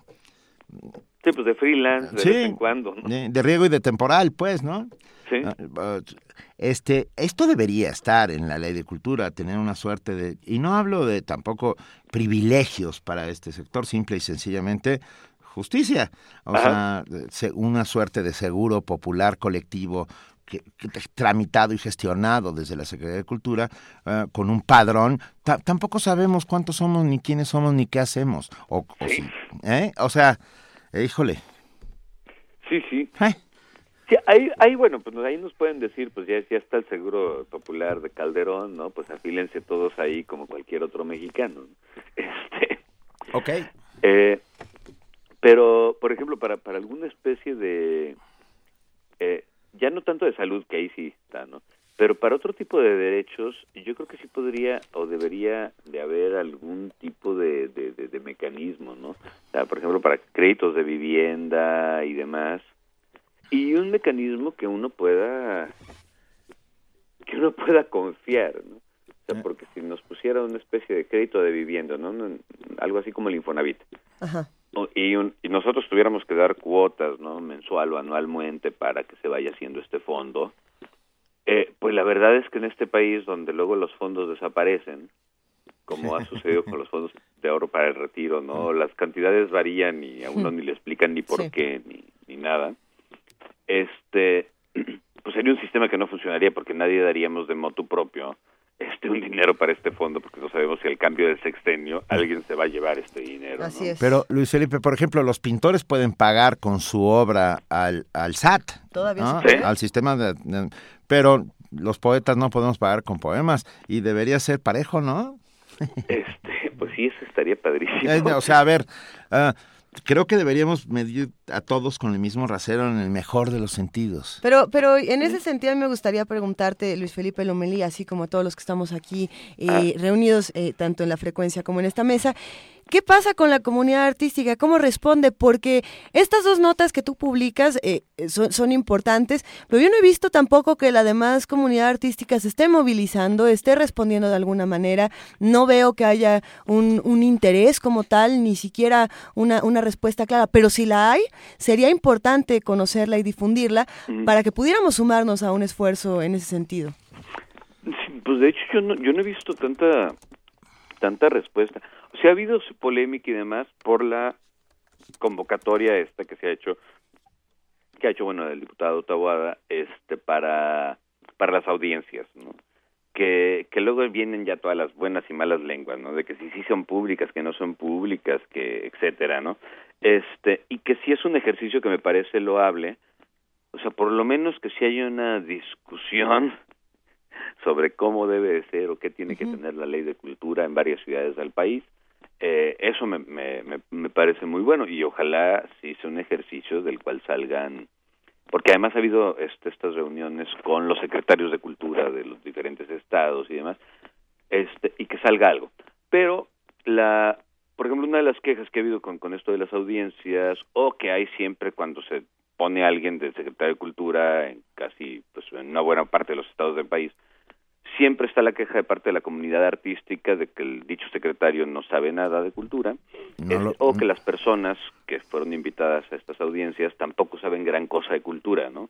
Sí, pues de freelance, de Sí, vez en cuando, ¿no? de, de riego y de temporal, pues, ¿no? Sí. Ah, ah, Este, esto debería estar en la ley de cultura, tener una suerte de, y no hablo de tampoco privilegios para este sector, simple y sencillamente justicia, o Ajá. sea, se- una suerte de seguro popular colectivo que, tramitado y gestionado desde la Secretaría de Cultura ah, con un padrón. Ta- tampoco sabemos cuántos somos, ni quiénes somos, ni qué hacemos. O, o si- ¿eh? o sea, eh, híjole. Sí, sí. Eh. Sí, ahí, ahí, bueno, pues ahí nos pueden decir, pues ya, ya está el seguro popular de Calderón, ¿no? Pues afílense todos ahí como cualquier otro mexicano. ¿no? Este, Ok. eh, pero, por ejemplo, para, para alguna especie de, eh, ya no tanto de salud, que ahí sí está, ¿no? Pero para otro tipo de derechos, yo creo que sí podría o debería de haber algún tipo de, de, de- de mecanismo, ¿no? O sea, por ejemplo, para créditos de vivienda y demás. Y un mecanismo que uno pueda, que uno pueda confiar, ¿no? O sea, porque si nos pusiera una especie de crédito de vivienda, ¿no? No- Algo así como el Infonavit. Ajá. Y, un- y nosotros tuviéramos que dar cuotas, ¿no? Mensual o anualmente para que se vaya haciendo este fondo. Eh, pues la verdad es que en este país donde luego los fondos desaparecen, como ha sucedido con los fondos de ahorro para el retiro, ¿no? Las cantidades varían y a uno ni le explican ni por Sí. qué ni, ni nada. Este, pues sería un sistema que no funcionaría porque nadie daríamos de motu propio este un dinero para este fondo porque no sabemos si al cambio del sextenio alguien se va a llevar este dinero. Así ¿no? es. Pero, Luis Felipe, por ejemplo, los pintores pueden pagar con su obra al, al SAT, Todavía puede. al sistema de, de- Pero los poetas no podemos pagar con poemas y debería ser parejo, ¿no? Este, pues sí, eso estaría padrísimo. Eh, o sea, a ver, ah, creo que deberíamos medir a todos con el mismo rasero en el mejor de los sentidos. Pero, pero en ese sentido me gustaría preguntarte, Luis Felipe Lomelí, así como a todos los que estamos aquí eh, Ah. reunidos, eh, tanto en la frecuencia como en esta mesa, ¿qué pasa con la comunidad artística? ¿Cómo responde? Porque estas dos notas que tú publicas eh, son, son, importantes, pero yo no he visto tampoco que la demás comunidad artística se esté movilizando, esté respondiendo de alguna manera. No veo que haya un, un interés como tal, ni siquiera una, una respuesta clara, pero si la hay, sería importante conocerla y difundirla para que pudiéramos sumarnos a un esfuerzo en ese sentido. pues de hecho yo no, yo no he visto tanta tanta respuesta. Sea, ha habido polémica y demás por la convocatoria esta que se ha hecho que ha hecho bueno el diputado Taboada este para para las audiencias, ¿no? Que, que luego vienen ya todas las buenas y malas lenguas, ¿no? De que si sí son públicas, que no son públicas, que etcétera, ¿no? Este, y que sí es un ejercicio que me parece loable, o sea, por lo menos que si hay una discusión sobre cómo debe de ser o qué tiene que tener la ley de cultura en varias ciudades del país. Eh, eso me, me, me, parece muy bueno y ojalá sí sea un ejercicio del cual salgan, porque además ha habido este, estas reuniones con los secretarios de cultura de los diferentes estados y demás, este, y que salga algo. Pero la, por ejemplo, una de las quejas que ha habido con, con esto de las audiencias o que hay siempre cuando se pone alguien del secretario de cultura en casi pues en una buena parte de los estados del país siempre está la queja de parte de la comunidad artística de que el dicho secretario no sabe nada de cultura o que las personas que fueron invitadas a estas audiencias tampoco saben gran cosa de cultura, ¿no?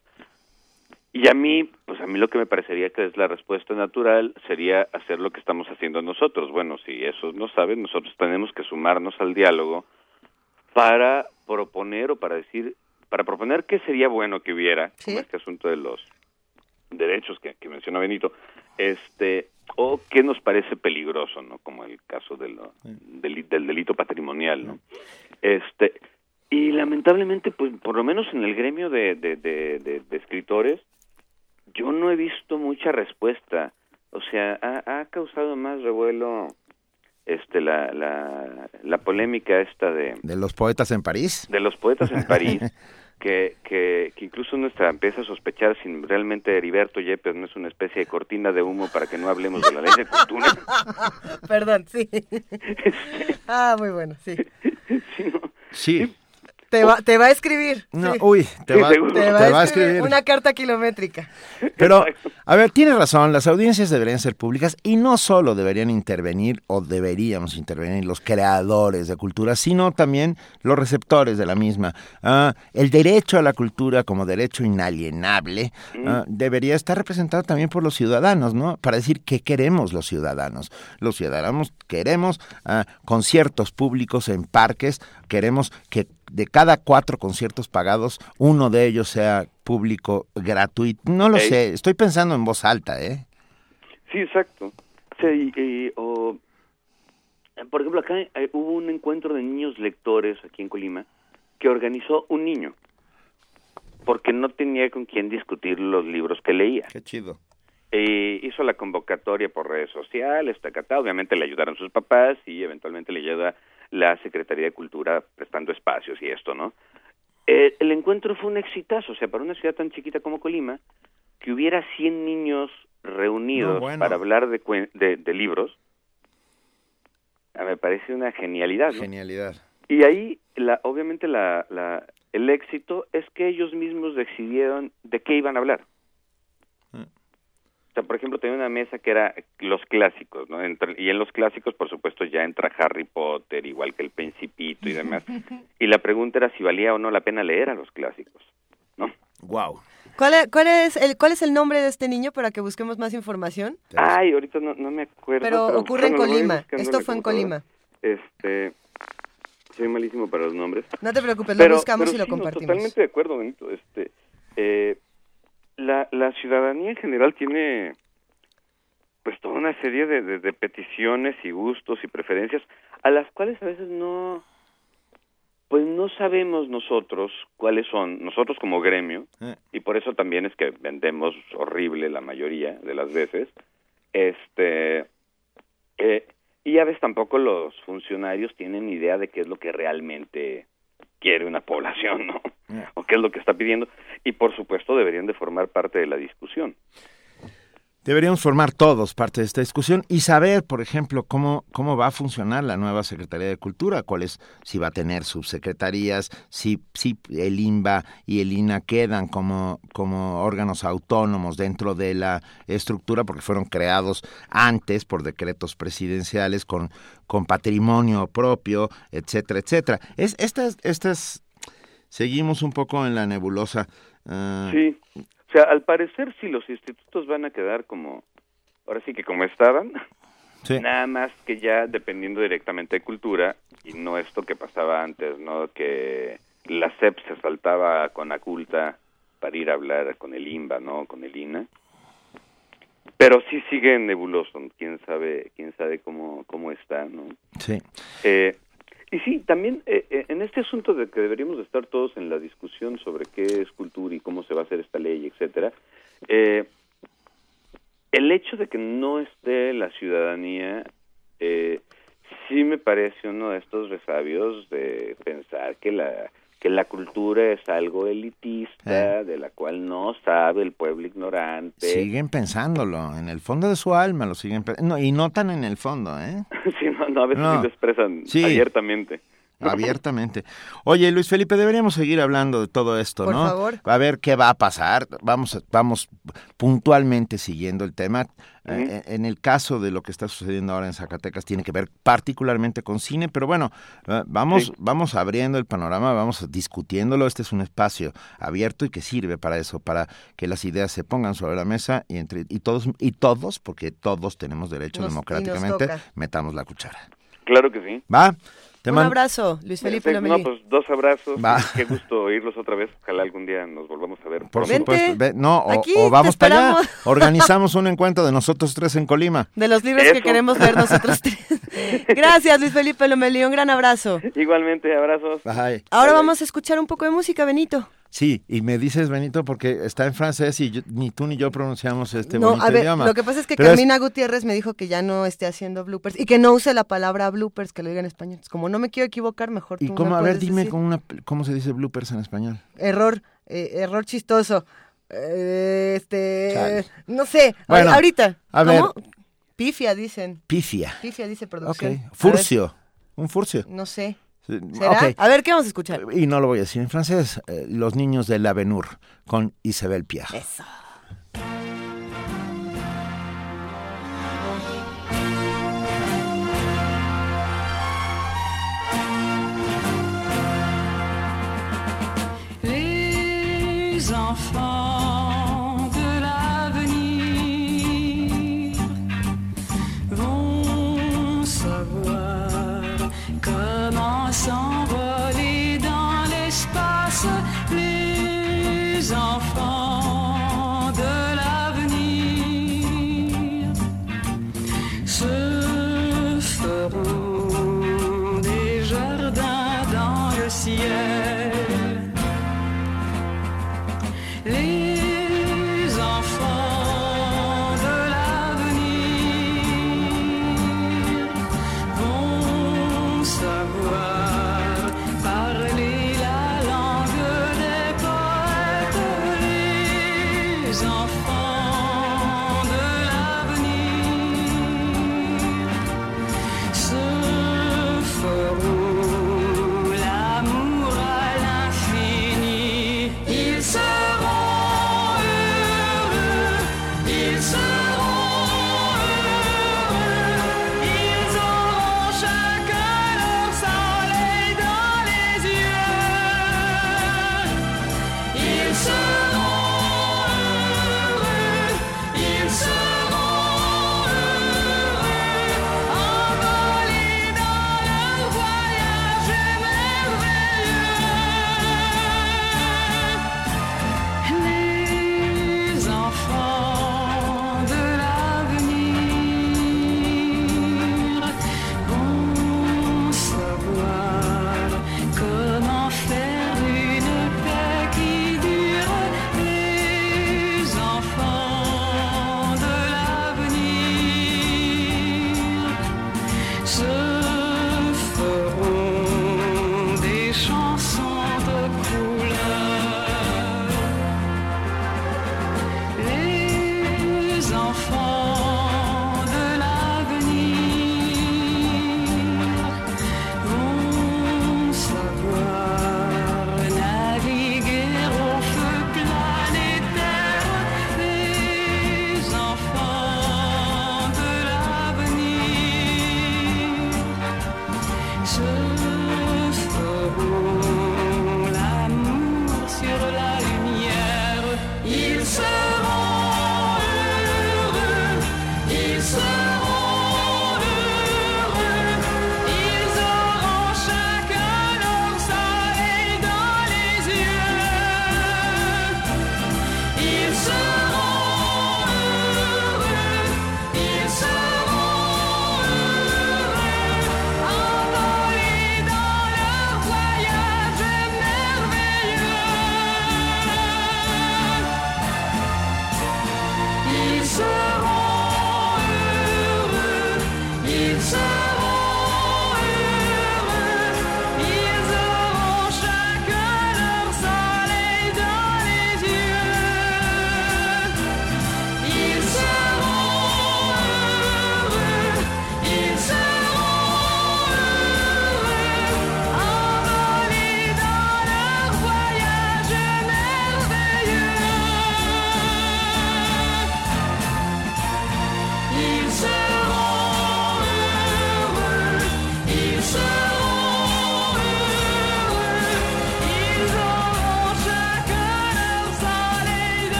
Y a mí, pues a mí lo que me parecería que es la respuesta natural sería hacer lo que estamos haciendo nosotros. Bueno, si esos no saben, nosotros tenemos que sumarnos al diálogo para proponer o para decir, para proponer qué sería bueno que hubiera, como este asunto de los derechos que, que menciona Benito, este o qué nos parece peligroso, ¿no? Como el caso de lo, del, del, delito patrimonial, ¿no? Este y lamentablemente, pues por lo menos en el gremio de, de, de, de escritores, yo no he visto mucha respuesta. O sea, ha, ha causado más revuelo este la, la, la polémica esta de de los poetas en París de los poetas en París que, que, que, incluso nuestra empieza a sospechar si realmente Heriberto Yepes no es una especie de cortina de humo para que no hablemos de la ley de cultura. Perdón, sí. ah, muy bueno, sí. Sí. No. sí. Te va, te va a escribir. No, sí. Uy, te va, te va, te va a, escribir a escribir una carta kilométrica. Pero, a ver, tienes razón, las audiencias deberían ser públicas y no solo deberían intervenir o deberíamos intervenir los creadores de cultura, sino también los receptores de la misma. Uh, el derecho a la cultura como derecho inalienable uh, debería estar representado también por los ciudadanos, ¿no? Para decir qué queremos los ciudadanos. Los ciudadanos queremos uh, conciertos públicos en parques, queremos que de cada cuatro conciertos pagados, uno de ellos sea público gratuito. No lo hey. sé, estoy pensando en voz alta, ¿eh? Sí, exacto. Sí, y, por ejemplo, acá eh, hubo un encuentro de niños lectores aquí en Colima que organizó un niño porque no tenía con quién discutir los libros que leía. Qué chido. E hizo la convocatoria por redes sociales, tacata. obviamente le ayudaron sus papás y eventualmente le ayuda la Secretaría de Cultura prestando espacios y esto, ¿no? Eh, el encuentro fue un exitazo, o sea, para una ciudad tan chiquita como Colima, que hubiera 100 niños reunidos no, bueno. para hablar de, de, de libros, me parece una genialidad. ¿no? Genialidad. Y ahí, la, obviamente, la, la, el éxito es que ellos mismos decidieron de qué iban a hablar. Sea, por ejemplo, tenía una mesa que era los clásicos, ¿no? Entre, y en los clásicos, por supuesto, ya entra Harry Potter, igual que el Principito y demás. Y la pregunta era si valía o no la pena leer a los clásicos, ¿no? Wow. ¿Cuál es, cuál es, el, ¿Cuál es el nombre de este niño para que busquemos más información? Ay, ahorita no, no me acuerdo. Pero, pero ocurre en Colima. Esto fue en Colima. Este, soy malísimo para los nombres. No te preocupes, pero, lo buscamos pero y lo sí, compartimos. No, totalmente de acuerdo, Benito. Este, eh, la, la ciudadanía en general tiene pues toda una serie de, de, de, peticiones y gustos y preferencias a las cuales a veces no pues no sabemos nosotros cuáles son nosotros como gremio eh. y por eso también es que vendemos horrible la mayoría de las veces este eh, y a veces tampoco los funcionarios tienen idea de qué es lo que realmente quiere una población no Eh. o qué es lo que está pidiendo y por supuesto deberían de formar parte de la discusión Deberíamos formar todos parte de esta discusión y saber, por ejemplo, cómo, cómo va a funcionar la nueva Secretaría de Cultura, cuáles, si va a tener subsecretarías, si, si el INBA y el INA quedan como, como órganos autónomos dentro de la estructura, porque fueron creados antes por decretos presidenciales con, con patrimonio propio, etcétera, etcétera. Es, estas, estas, seguimos un poco en la nebulosa. ah, Sí, o sea, al parecer sí los institutos van a quedar como, ahora sí que como estaban, nada más que ya dependiendo directamente de cultura y no esto que pasaba antes, ¿no? Que la CEP se saltaba con Aculta para ir a hablar con el INBA, ¿no? Con el INA. Pero sí sigue nebuloso, quién sabe, quién sabe cómo, cómo está, ¿no? Sí. Eh, y sí, también eh, eh, en este asunto de que deberíamos de estar todos en la discusión sobre qué es cultura y cómo se va a hacer esta ley, etcétera, eh, el hecho de que no esté la ciudadanía eh, sí me parece uno de estos resabios de pensar que la que la cultura es algo elitista, de la cual no sabe el pueblo ignorante. Siguen pensándolo, en el fondo de su alma lo siguen pe- no, y no tan en el fondo, ¿eh? sí, no, no, a veces No. sí lo expresan Sí. abiertamente. Abiertamente. Oye, Luis Felipe, deberíamos seguir hablando de todo esto, Por ¿no? favor. A ver qué va a pasar. Vamos, vamos puntualmente siguiendo el tema. Eh, en el caso de lo que está sucediendo ahora en Zacatecas, tiene que ver particularmente con cine, pero bueno, eh, vamos, Sí. vamos abriendo el panorama, vamos discutiéndolo. Este es un espacio abierto y que sirve para eso, para que las ideas se pongan sobre la mesa y entre y todos y todos, porque todos tenemos derecho Nos- democráticamente, metamos la cuchara. Claro que sí. ¿Va? Te Un man- abrazo, Luis Felipe Lomelí. No, pues dos abrazos. Va. Qué gusto oírlos otra vez. Ojalá algún día nos volvamos a ver. Por supuesto. Ve- no, o, Aquí o vamos para allá. Organizamos un encuentro de nosotros tres en Colima. De los libros que queremos leer nosotros tres. Gracias, Luis Felipe Lomelí. Un gran abrazo. Igualmente, abrazos. Bye. Ahora vamos a escuchar un poco de música, Benito. Sí, y me dices, Benito, porque está en francés y yo- ni tú ni yo pronunciamos este no, bonito a ver, idioma. lo que pasa es que Pero Carmina Gutiérrez me dijo que ya no esté haciendo bloopers y que no use la palabra bloopers, que lo diga en español. Entonces, como no me quiero equivocar, mejor tú ¿Y me cómo? A ver, dime con una, cómo se dice bloopers en español. Error, eh, error chistoso. Eh, este, Chale. no sé, Bueno, ahor- ahorita. a ver. ¿Cómo? Pifia, dicen. Pifia. Pifia dice producción. Furcio. Un furcio. No sé. A ver, ¿qué vamos a escuchar? Y no lo voy a decir en francés. eh, Los niños de l'Avenur con Isabel Pierre. Eso. Les enfants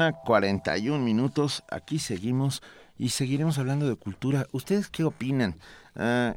mañana, 41 minutos. Aquí seguimos y seguiremos hablando de cultura. ¿Ustedes qué opinan? Ah,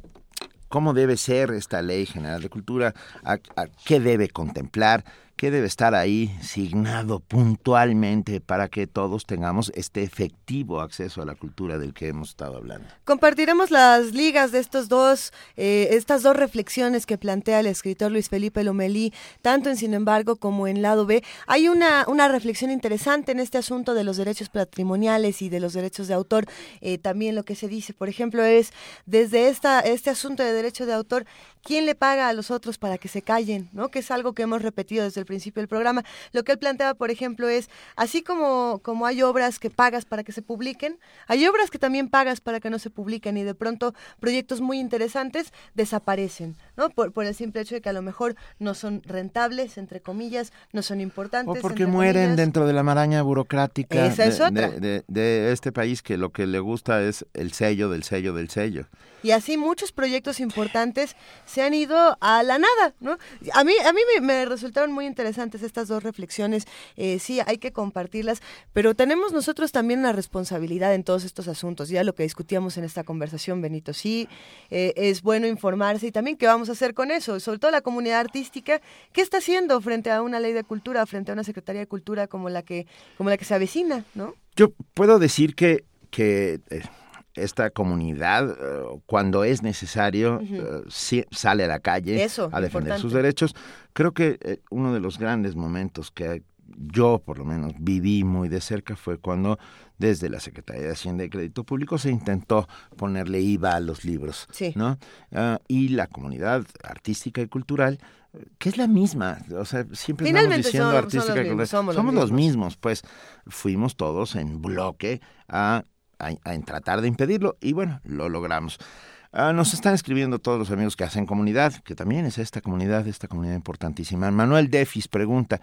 ¿Cómo debe ser esta ley general de cultura? ¿A- a ¿Qué debe contemplar? ¿Qué debe estar ahí signado puntualmente para que todos tengamos este efectivo acceso a la cultura del que hemos estado hablando? Compartiremos las ligas de estos dos, eh, estas dos reflexiones que plantea el escritor Luis Felipe Lomelí, tanto en Sin embargo como en Lado B. Hay una, una reflexión interesante en este asunto de los derechos patrimoniales y de los derechos de autor. Eh, también lo que se dice, por ejemplo, es desde esta, este asunto de derecho de autor, ¿quién le paga a los otros para que se callen? ¿no? Que es algo que hemos repetido desde el principio del programa. Lo que él planteaba, por ejemplo, es, así como, como hay obras que pagas para que se publiquen, hay obras que también pagas para que no se publiquen y de pronto proyectos muy interesantes desaparecen, ¿no? Por, por el simple hecho de que a lo mejor no son rentables, entre comillas, no son importantes. O porque mueren comillas. dentro de la maraña burocrática Esa es de- otra. de- de- de este país que lo que le gusta es el sello del sello del sello. Y así muchos proyectos importantes se han ido a la nada, ¿no? A mí, a mí me, resultaron muy interesantes estas dos reflexiones. Eh, sí, hay que compartirlas, pero tenemos nosotros también una responsabilidad en todos estos asuntos. Ya lo que discutíamos en esta conversación, Benito, sí, eh, es bueno informarse y también qué vamos a hacer con eso, sobre todo la comunidad artística, ¿qué está haciendo frente a una ley de cultura, frente a una secretaría de cultura como la que, como la que se avecina, ¿no? Yo puedo decir que, que eh, esta comunidad, eh, cuando es necesario, eh, sí sale a la calle Eso, a defender importante. sus derechos. Creo que eh, uno de los grandes momentos que yo, por lo menos, viví muy de cerca fue cuando desde la Secretaría de Hacienda y Crédito Público se intentó ponerle IVA a los libros, Sí. ¿no? Ah, y la comunidad artística y cultural que es la misma, o sea, siempre estamos diciendo son- son artística los y mismos, cultural. somos los mismos, pues fuimos todos en bloque a en tratar de impedirlo y bueno, lo logramos. Ah, nos están escribiendo todos los amigos que hacen comunidad, que también es esta comunidad, esta comunidad importantísima. Manuel Defis pregunta,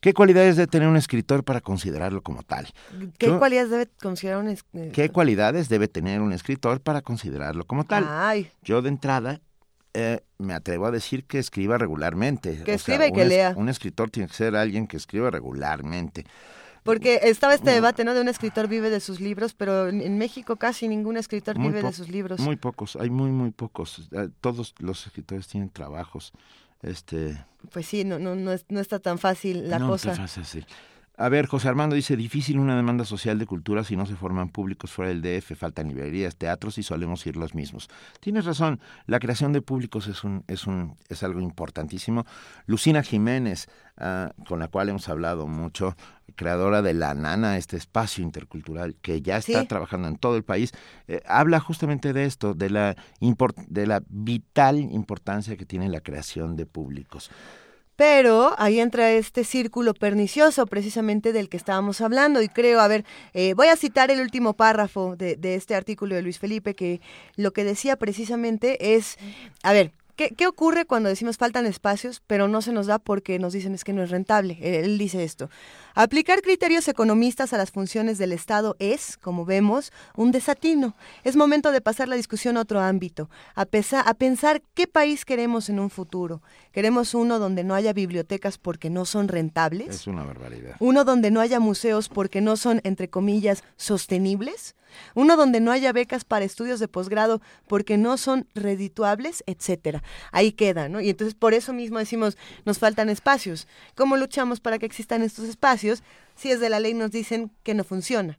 ¿qué cualidades debe tener un escritor para considerarlo como tal? ¿Qué Yo- cualidades debe considerar un... eh, ¿Qué cualidades debe tener un escritor para considerarlo como tal? Ay. Yo de entrada eh, me atrevo a decir que escriba regularmente. Que escriba y que es- lea. Un escritor tiene que ser alguien que escriba regularmente. Porque estaba este debate, ¿no? De un escritor vive de sus libros, pero en, México casi ningún escritor Muy vive de sus libros. Muy pocos, hay muy, muy pocos. Eh, Todos los escritores tienen trabajos. Este, Pues sí, no, no, no, es- no está tan fácil la no cosa. te fácil, sí. A ver, José Armando dice, difícil una demanda social de cultura si no se forman públicos fuera del DF, faltan librerías, teatros y solemos ir los mismos. Tienes razón, la creación de públicos es un, es un, es algo importantísimo. Lucina Jiménez, ah, con la cual hemos hablado mucho, creadora de La Nana, este espacio intercultural que ya está Sí. trabajando en todo el país, eh, habla justamente de esto, de la, import- de la vital importancia que tiene la creación de públicos. Pero ahí entra este círculo pernicioso precisamente del que estábamos hablando y creo, a ver, eh, voy a citar el último párrafo de, de este artículo de Luis Felipe que lo que decía precisamente es, a ver, ¿Qué, ¿Qué, ocurre cuando decimos faltan espacios, pero no se nos da porque nos dicen es que no es rentable? Él dice esto. Aplicar criterios economistas a las funciones del Estado es, como vemos, un desatino. Es momento de pasar la discusión a otro ámbito, a, pesar, a pensar qué país queremos en un futuro. ¿Queremos uno donde no haya bibliotecas porque no son rentables? Es una barbaridad. ¿Uno donde no haya museos porque no son, entre comillas, sostenibles? uno donde no haya becas para estudios de posgrado porque no son redituables, etcétera. Ahí queda, ¿no? Y entonces por eso mismo decimos, nos faltan espacios. ¿Cómo luchamos para que existan estos espacios si es de la ley nos dicen que no funciona?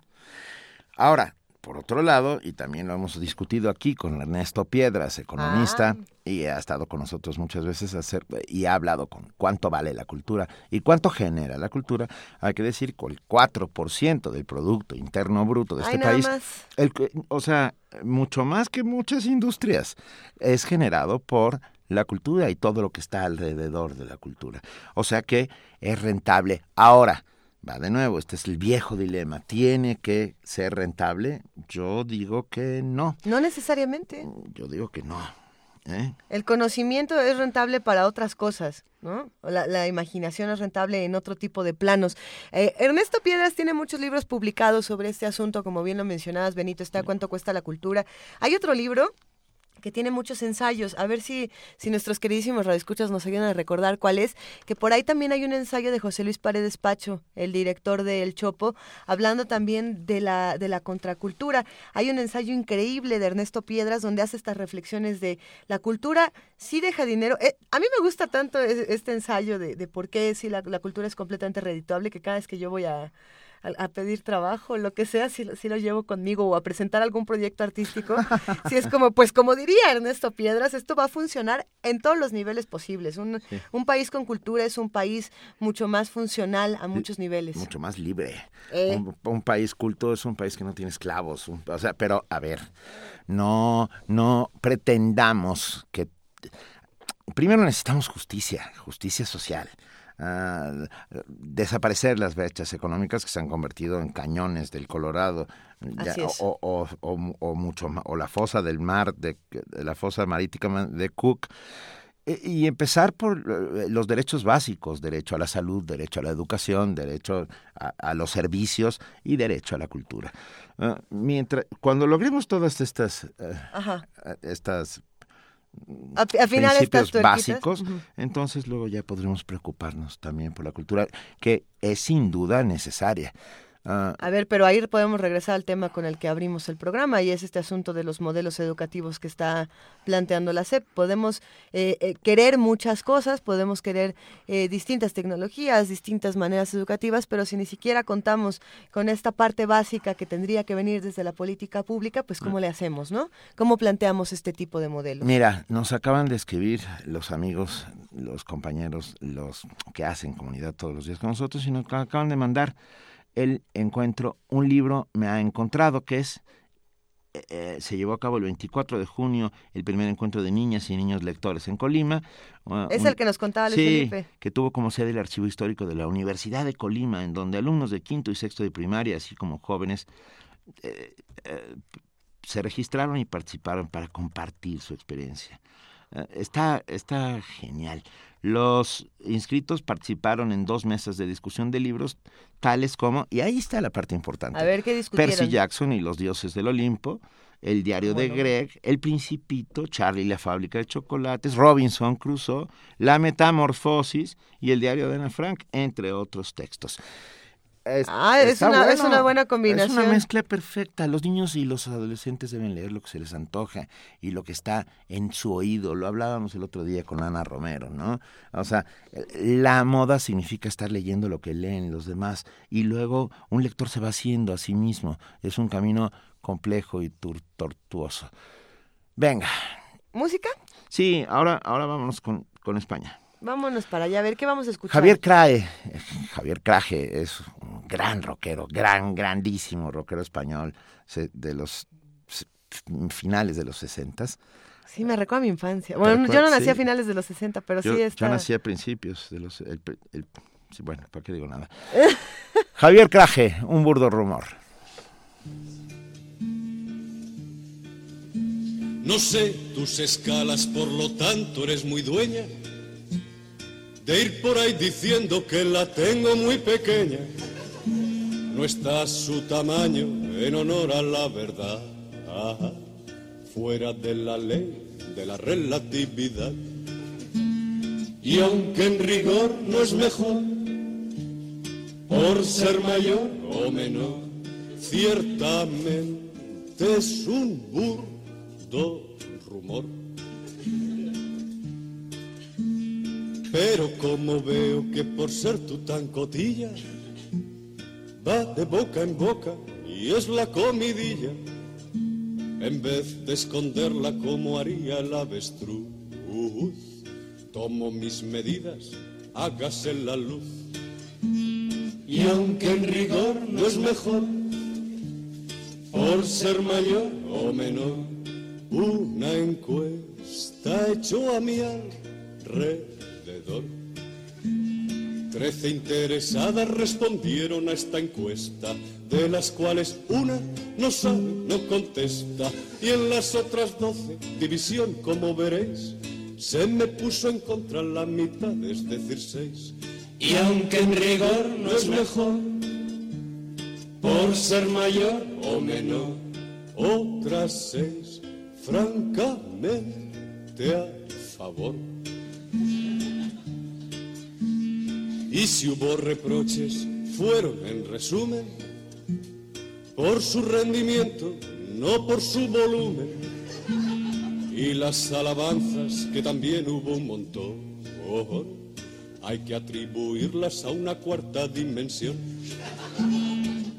Ahora, por otro lado, y también lo hemos discutido aquí con Ernesto Piedras, economista, ah. y ha estado con nosotros muchas veces hacer, y ha hablado con cuánto vale la cultura y cuánto genera la cultura, hay que decir que el 4% del Producto Interno Bruto de este Ay, país, el, o sea, mucho más que muchas industrias, es generado por la cultura y todo lo que está alrededor de la cultura. O sea que es rentable. Ahora, va de nuevo, este es el viejo dilema. ¿Tiene que ser rentable? Yo digo que no. No necesariamente. Yo digo que no. ¿eh? El conocimiento es rentable para otras cosas, ¿no? La, la imaginación es rentable en otro tipo de planos. Eh, Ernesto Piedras tiene muchos libros publicados sobre este asunto, como bien lo mencionabas, Benito, está ¿Cuánto cuesta la cultura? Hay otro libro que tiene muchos ensayos. A ver si, si nuestros queridísimos radioescuchas nos ayudan a recordar cuál es. Que por ahí también hay un ensayo de José Luis Paredes Pacho, el director de El Chopo, hablando también de la, de la contracultura. Hay un ensayo increíble de Ernesto Piedras donde hace estas reflexiones de la cultura sí deja dinero. Eh, a mí me gusta tanto este ensayo de, de por qué si la, la cultura es completamente redituable que cada vez que yo voy a a, a, pedir trabajo, lo que sea, si, si, lo llevo conmigo o a presentar algún proyecto artístico, si es como, pues como diría Ernesto Piedras, esto va a funcionar en todos los niveles posibles. Un, sí. un país con cultura es un país mucho más funcional a muchos niveles. Mucho más libre. Eh. Un, un, país culto es un país que no tiene esclavos. Un, o sea, pero a ver, no, no pretendamos que... Primero necesitamos justicia, justicia social. Uh, desaparecer las brechas económicas que se han convertido en cañones del Colorado. Ya, o, o, o, o, mucho o la fosa del mar de, de la fosa marítima de Cook. E, y empezar por eh, los derechos básicos, derecho a la salud, derecho a la educación, derecho a, a los servicios y derecho a la cultura. Uh, mientras, cuando logremos todas estas, uh, estas a, a final principios básicos, uh -huh. entonces luego ya podremos preocuparnos también por la cultura, que es sin duda necesaria. Uh, a ver, pero ahí podemos regresar al tema con el que abrimos el programa y es este asunto de los modelos educativos que está planteando la SEP. Podemos eh, eh, querer muchas cosas, podemos querer eh, distintas tecnologías, distintas maneras educativas, pero si ni siquiera contamos con esta parte básica que tendría que venir desde la política pública, pues ¿cómo mm. le hacemos, no? ¿Cómo planteamos este tipo de modelos? Mira, nos acaban de escribir los amigos, los compañeros, los que hacen comunidad todos los días con nosotros y nos acaban de mandar el encuentro, un libro me ha encontrado que es, eh, se llevó a cabo el 24 de junio, el primer encuentro de niñas y niños lectores en Colima. Es un, el que nos contaba Luis sí, Felipe. que tuvo como sede el archivo histórico de la Universidad de Colima, en donde alumnos de quinto y sexto de primaria, así como jóvenes, eh, eh, se registraron y participaron para compartir su experiencia. Está, está genial. Los inscritos participaron en dos mesas de discusión de libros, tales como, y ahí está la parte importante. A ver qué discutieron. Percy Jackson y los dioses del Olimpo, El diario bueno. de Greg, El Principito, Charlie y la fábrica de chocolates, Robinson Crusoe, La Metamorfosis y El diario de Ana Frank, entre otros textos. Es, ah, es una, bueno. es una, buena combinación. Es una mezcla perfecta. Los niños y los adolescentes deben leer lo que se les antoja y lo que está en su oído. Lo hablábamos el otro día con Ana Romero, ¿no? O sea, la moda significa estar leyendo lo que leen los demás y luego un lector se va haciendo a sí mismo. Es un camino complejo y tortuoso. Venga. ¿Música? Sí, ahora, ahora vámonos con, con España. Vámonos para allá, a ver qué vamos a escuchar. Javier Crae, Javier Craje es un gran rockero, gran, grandísimo rockero español de los finales de los sesentas. Sí, me recuerda a mi infancia. Bueno, recuerda- yo no nací sí. a finales de los 60, pero yo, sí yo está... nací a principios de los... el- el- sí, bueno, ¿para qué digo nada? Javier Craje, un burdo rumor. No sé tus escalas, por lo tanto eres muy dueña de ir por ahí diciendo que la tengo muy pequeña. No está su tamaño en honor a la verdad, fuera de la ley de la relatividad. Y aunque en rigor no es mejor, por ser mayor o menor, ciertamente es un burdo rumor. Pero como veo que por ser tú tan cotilla, va de boca en boca y es la comidilla, en vez de esconderla como haría el avestruz, tomo mis medidas, hágase la luz. Y aunque en rigor no es mejor, por ser mayor o menor, una encuesta echó a mi alrededor. Trece interesadas respondieron a esta encuesta, de las cuales una no sabe, no contesta, y en las otras doce, división como veréis, se me puso en contra la mitad, es decir, seis. Y aunque en rigor no es mejor, por ser mayor o menor, otras seis, francamente a favor. Y si hubo reproches, fueron en resumen por su rendimiento, no por su volumen. Y las alabanzas, que también hubo un montón, hay que atribuirlas a una cuarta dimensión.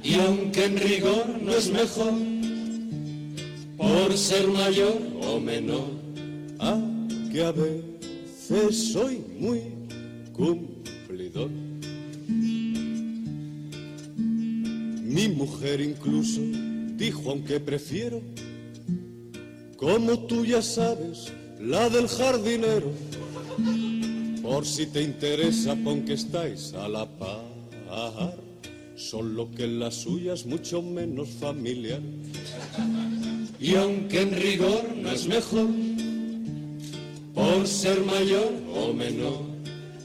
Y aunque en rigor no es mejor, por ser mayor o menor, ah, que a veces soy muy Mi mujer incluso dijo, aunque prefiero, como tú ya sabes, la del jardinero. Por si te interesa, pon que estáis a la par, solo que la suya es mucho menos familiar. Y aunque en rigor no es mejor, por ser mayor o menor,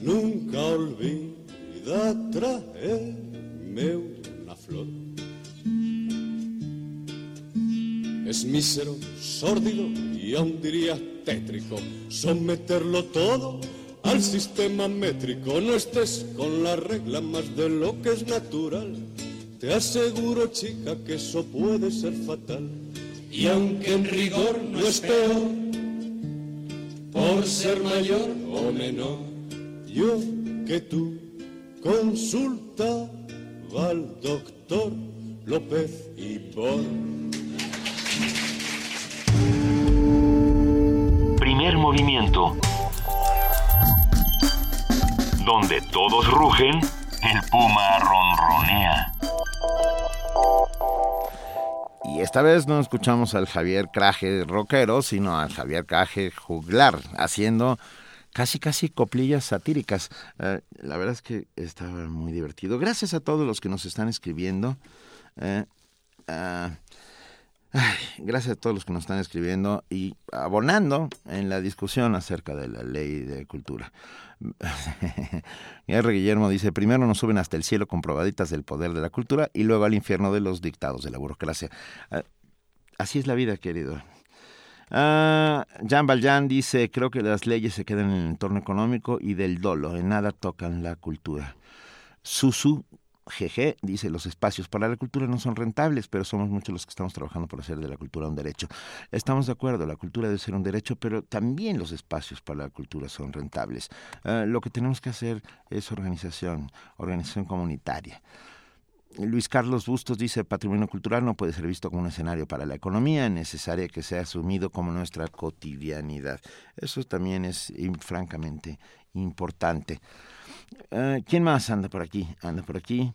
nunca olvida traerme una flor. Es mísero, sórdido y aún diría tétrico someterlo todo al sistema métrico. No estés con la regla más de lo que es natural. Te aseguro, chica, que eso puede ser fatal. Y aunque en rigor no es peor, por ser mayor o menor, yo que tú consultaba al doctor López y por. Primer movimiento. Donde todos rugen, el puma ronronea. Y esta vez no escuchamos al Javier Craje rockero, sino al Javier Craje juglar, haciendo casi casi coplillas satíricas. Eh, la verdad es que estaba muy divertido. Gracias a todos los que nos están escribiendo. Eh, ah, gracias a todos los que nos están escribiendo y abonando en la discusión acerca de la ley de cultura. R. Guillermo dice, primero nos suben hasta el cielo con probaditas del poder de la cultura y luego al infierno de los dictados de la burocracia. Ah, así es la vida, querido. Ah, Jan Valjean dice, creo que las leyes se quedan en el entorno económico y del dolo, en nada tocan la cultura. Susu GG dice, los espacios para la cultura no son rentables, pero somos muchos los que estamos trabajando por hacer de la cultura un derecho. Estamos de acuerdo, la cultura debe ser un derecho, pero también los espacios para la cultura son rentables. Ah, lo que tenemos que hacer es organización, organización comunitaria. Luis Carlos Bustos dice, patrimonio cultural no puede ser visto como un escenario para la economía, es necesario que sea asumido como nuestra cotidianidad. Eso también es francamente importante. Eh, ¿Quién más anda por aquí? Anda por aquí.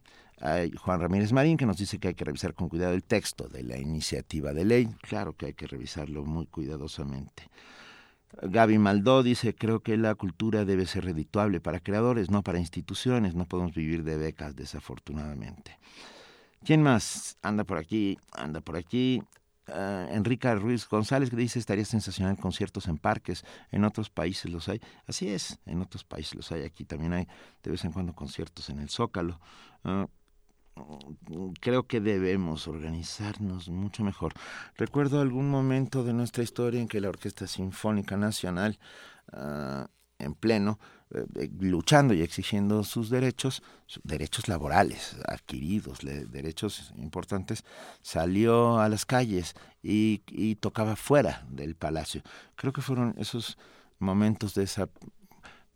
Juan Ramírez Marín que nos dice que hay que revisar con cuidado el texto de la iniciativa de ley. Claro que hay que revisarlo muy cuidadosamente. Gaby Maldó dice, creo que la cultura debe ser redituable para creadores, no para instituciones. No podemos vivir de becas, desafortunadamente. ¿Quién más anda por aquí? Anda por aquí. Uh, Enrica Ruiz González que dice estaría sensacional conciertos en parques, en otros países los hay. Así es, en otros países los hay. Aquí también hay de vez en cuando conciertos en el Zócalo. Uh, creo que debemos organizarnos mucho mejor. Recuerdo algún momento de nuestra historia en que la Orquesta Sinfónica Nacional, uh, en pleno, eh, luchando y exigiendo sus derechos, derechos laborales adquiridos, derechos importantes, salió a las calles y, y tocaba fuera del palacio. Creo que fueron esos momentos de ese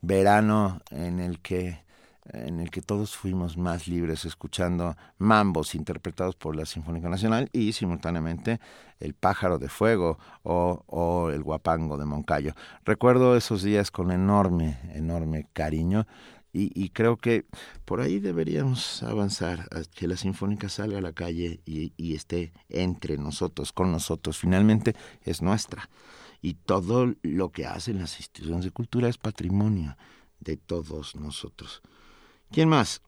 verano en el que en el que todos fuimos más libres escuchando mambos interpretados por la Sinfónica Nacional y simultáneamente el pájaro de fuego o, el guapango de Moncayo. Recuerdo esos días con enorme, enorme cariño y, y, creo que por ahí deberíamos avanzar a que la Sinfónica salga a la calle y, y esté entre nosotros, con nosotros. Finalmente es nuestra y todo lo que hacen las instituciones de cultura es patrimonio de todos nosotros. ¿Quién más?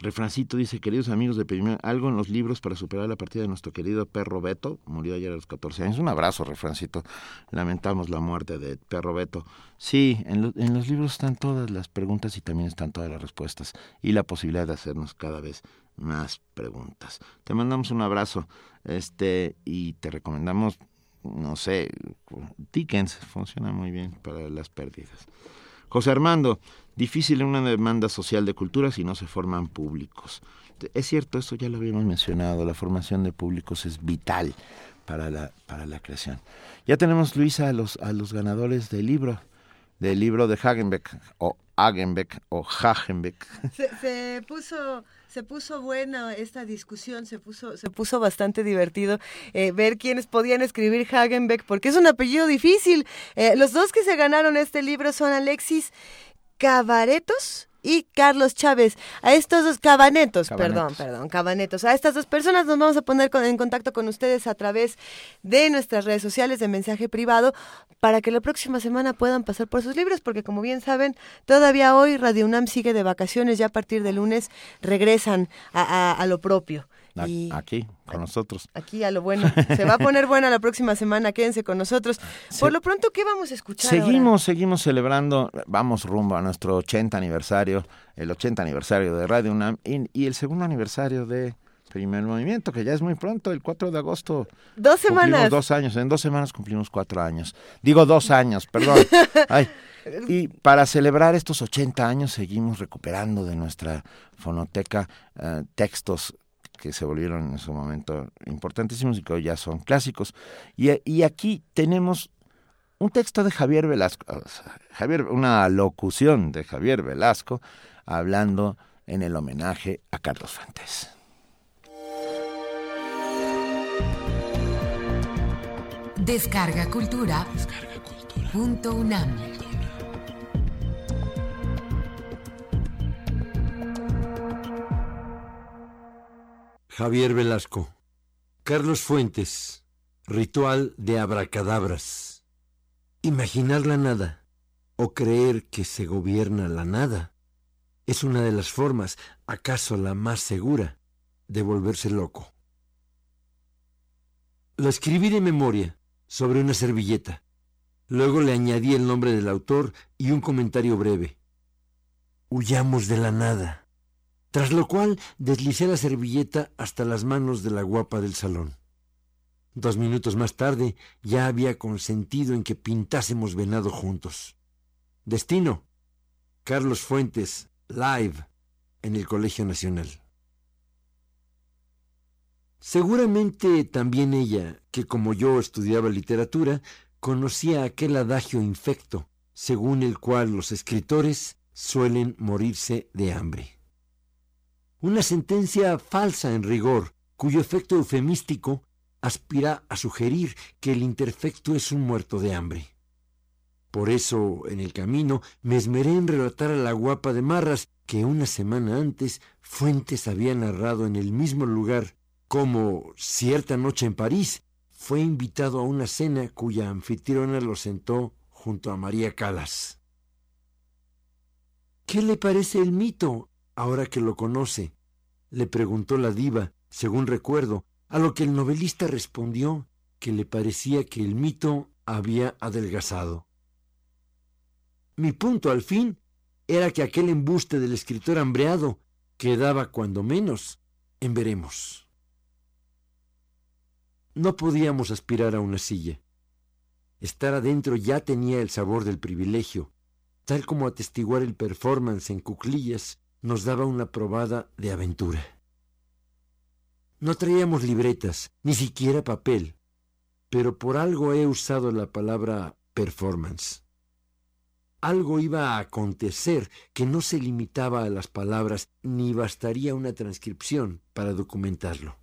Refrancito dice, queridos amigos de Primer, algo en los libros para superar la partida de nuestro querido perro Beto, murió ayer a los 14 años. Un abrazo, Refrancito. Lamentamos la muerte de perro Beto. Sí, en, lo, en los libros están todas las preguntas y también están todas las respuestas y la posibilidad de hacernos cada vez más preguntas. Te mandamos un abrazo este y te recomendamos, no sé, Dickens funciona muy bien para las pérdidas. José Armando, difícil en una demanda social de cultura si no se forman públicos. Es cierto, esto ya lo habíamos mencionado, la formación de públicos es vital para la, para la creación. Ya tenemos, Luisa, a los, a los ganadores del libro, del libro de Hagenbeck, o Hagenbeck, o Hagenbeck. Se, puso se puso buena esta discusión, se puso, se puso bastante divertido eh, ver quiénes podían escribir Hagenbeck, porque es un apellido difícil. Eh, los dos que se ganaron este libro son Alexis Cabaretos y Carlos Chávez. A estos dos cabanetos, cabanetos, perdón, perdón, cabanetos. A estas dos personas nos vamos a poner con, en contacto con ustedes a través de nuestras redes sociales de mensaje privado para que la próxima semana puedan pasar por sus libros, porque como bien saben, todavía hoy Radio UNAM sigue de vacaciones, ya a partir de lunes regresan a, a, a lo propio. Y aquí, con nosotros. Aquí a lo bueno. Se va a poner buena la próxima semana, quédense con nosotros. Por lo pronto, ¿qué vamos a escuchar? Seguimos, ahora? seguimos celebrando, vamos rumbo a nuestro 80 aniversario, el 80 aniversario de Radio UNAM y, y el segundo aniversario de Primer Movimiento, que ya es muy pronto, el 4 de agosto. Dos semanas. Dos años, en dos semanas cumplimos cuatro años. Digo dos años, perdón. Ay. Y para celebrar estos 80 años seguimos recuperando de nuestra fonoteca uh, textos que se volvieron en su momento importantísimos y que hoy ya son clásicos. Y, y aquí tenemos un texto de Javier Velasco, Javier, una locución de Javier Velasco hablando en el homenaje a Carlos Fuentes. Descarga Cultura. Descarga cultura. Punto UNAM. Javier Velasco. Carlos Fuentes. Ritual de abracadabras. Imaginar la nada o creer que se gobierna la nada es una de las formas, acaso la más segura, de volverse loco. Lo escribí de memoria sobre una servilleta. Luego le añadí el nombre del autor y un comentario breve. Huyamos de la nada. Tras lo cual deslicé la servilleta hasta las manos de la guapa del salón. Dos minutos más tarde ya había consentido en que pintásemos venado juntos. Destino. Carlos Fuentes, live, en el Colegio Nacional. Seguramente también ella, que como yo estudiaba literatura, conocía aquel adagio infecto, según el cual los escritores suelen morirse de hambre. Una sentencia falsa en rigor, cuyo efecto eufemístico aspira a sugerir que el interfecto es un muerto de hambre. Por eso, en el camino, me esmeré en relatar a la guapa de Marras que una semana antes Fuentes había narrado en el mismo lugar como cierta noche en París fue invitado a una cena cuya anfitriona lo sentó junto a María Calas. ¿Qué le parece el mito ahora que lo conoce? le preguntó la diva, según recuerdo, a lo que el novelista respondió que le parecía que el mito había adelgazado. Mi punto, al fin, era que aquel embuste del escritor hambreado quedaba, cuando menos, en veremos. No podíamos aspirar a una silla. Estar adentro ya tenía el sabor del privilegio, tal como atestiguar el performance en cuclillas nos daba una probada de aventura. No traíamos libretas, ni siquiera papel, pero por algo he usado la palabra performance. Algo iba a acontecer que no se limitaba a las palabras, ni bastaría una transcripción para documentarlo.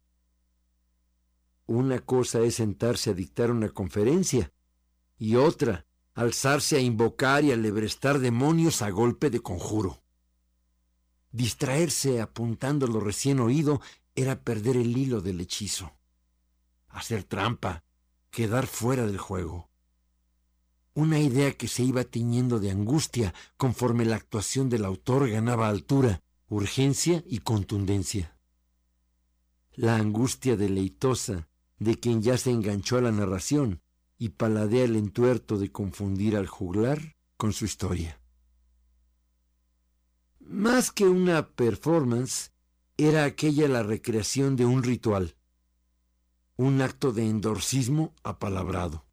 Una cosa es sentarse a dictar una conferencia y otra, alzarse a invocar y a lebrestar demonios a golpe de conjuro. Distraerse apuntando lo recién oído era perder el hilo del hechizo. Hacer trampa, quedar fuera del juego. Una idea que se iba tiñendo de angustia conforme la actuación del autor ganaba altura, urgencia y contundencia. La angustia deleitosa de quien ya se enganchó a la narración y paladea el entuerto de confundir al juglar con su historia. Más que una performance, era aquella la recreación de un ritual, un acto de endorcismo apalabrado.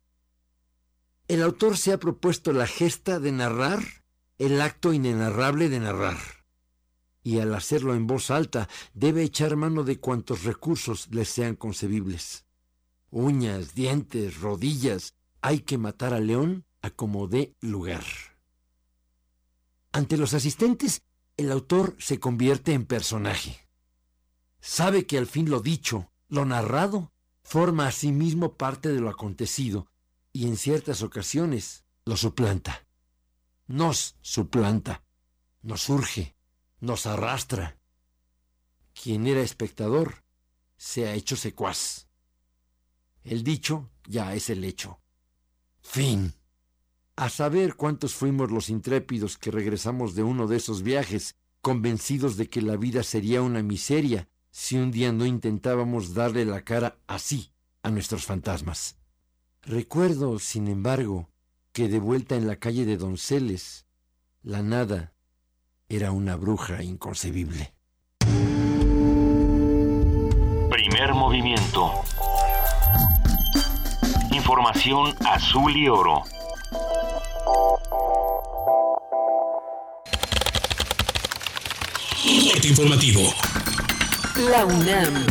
El autor se ha propuesto la gesta de narrar el acto inenarrable de narrar, y al hacerlo en voz alta debe echar mano de cuantos recursos le sean concebibles. Uñas, dientes, rodillas, hay que matar al león a como dé lugar. Ante los asistentes, el autor se convierte en personaje. Sabe que al fin lo dicho, lo narrado, forma a sí mismo parte de lo acontecido y en ciertas ocasiones lo suplanta. Nos suplanta, nos urge, nos arrastra. Quien era espectador se ha hecho secuaz. El dicho ya es el hecho. Fin. A saber cuántos fuimos los intrépidos que regresamos de uno de esos viajes, convencidos de que la vida sería una miseria si un día no intentábamos darle la cara así a nuestros fantasmas. Recuerdo, sin embargo, que de vuelta en la calle de Donceles, la nada era una bruja inconcebible. Primer movimiento. Información azul y oro. Corte informativo. La UNAM.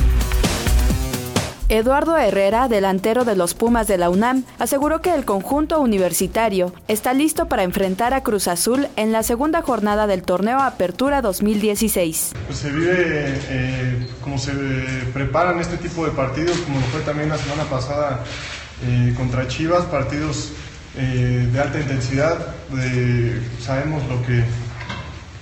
Eduardo Herrera, delantero de los Pumas de la UNAM, aseguró que el conjunto universitario está listo para enfrentar a Cruz Azul en la segunda jornada del torneo Apertura 2016. Pues se vive eh, como se preparan este tipo de partidos, como lo fue también la semana pasada eh, contra Chivas, partidos eh, de alta intensidad, sabemos lo que,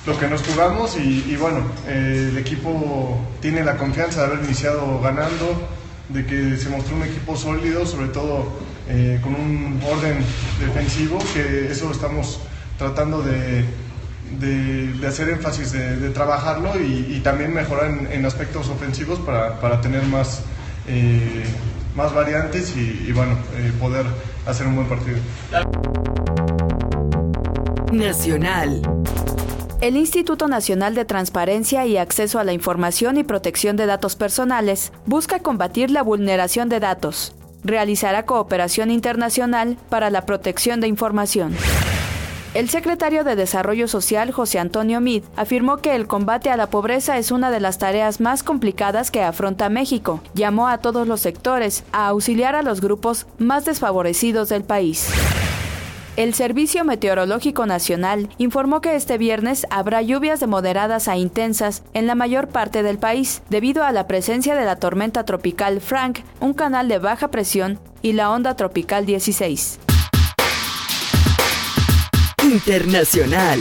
lo que nos jugamos y, bueno, eh, el equipo tiene la confianza de haber iniciado ganando, de que se mostró un equipo sólido, sobre todo eh, con un orden defensivo, que eso estamos tratando de, de- hacer énfasis, de, trabajarlo y, también mejorar en, en aspectos ofensivos para, para tener más, más variantes y, bueno, eh, poder hacer un buen partido. Nacional. El Instituto Nacional de Transparencia y Acceso a la Información y Protección de Datos Personales busca combatir la vulneración de datos. Realizará cooperación internacional para la protección de información. El secretario de Desarrollo Social, José Antonio Mid, afirmó que el combate a la pobreza es una de las tareas más complicadas que afronta México. Llamó a todos los sectores a auxiliar a los grupos más desfavorecidos del país. El Servicio Meteorológico Nacional informó que este viernes habrá lluvias de moderadas a intensas en la mayor parte del país, debido a la presencia de la tormenta tropical Frank, un canal de baja presión y la onda tropical 16. Internacional.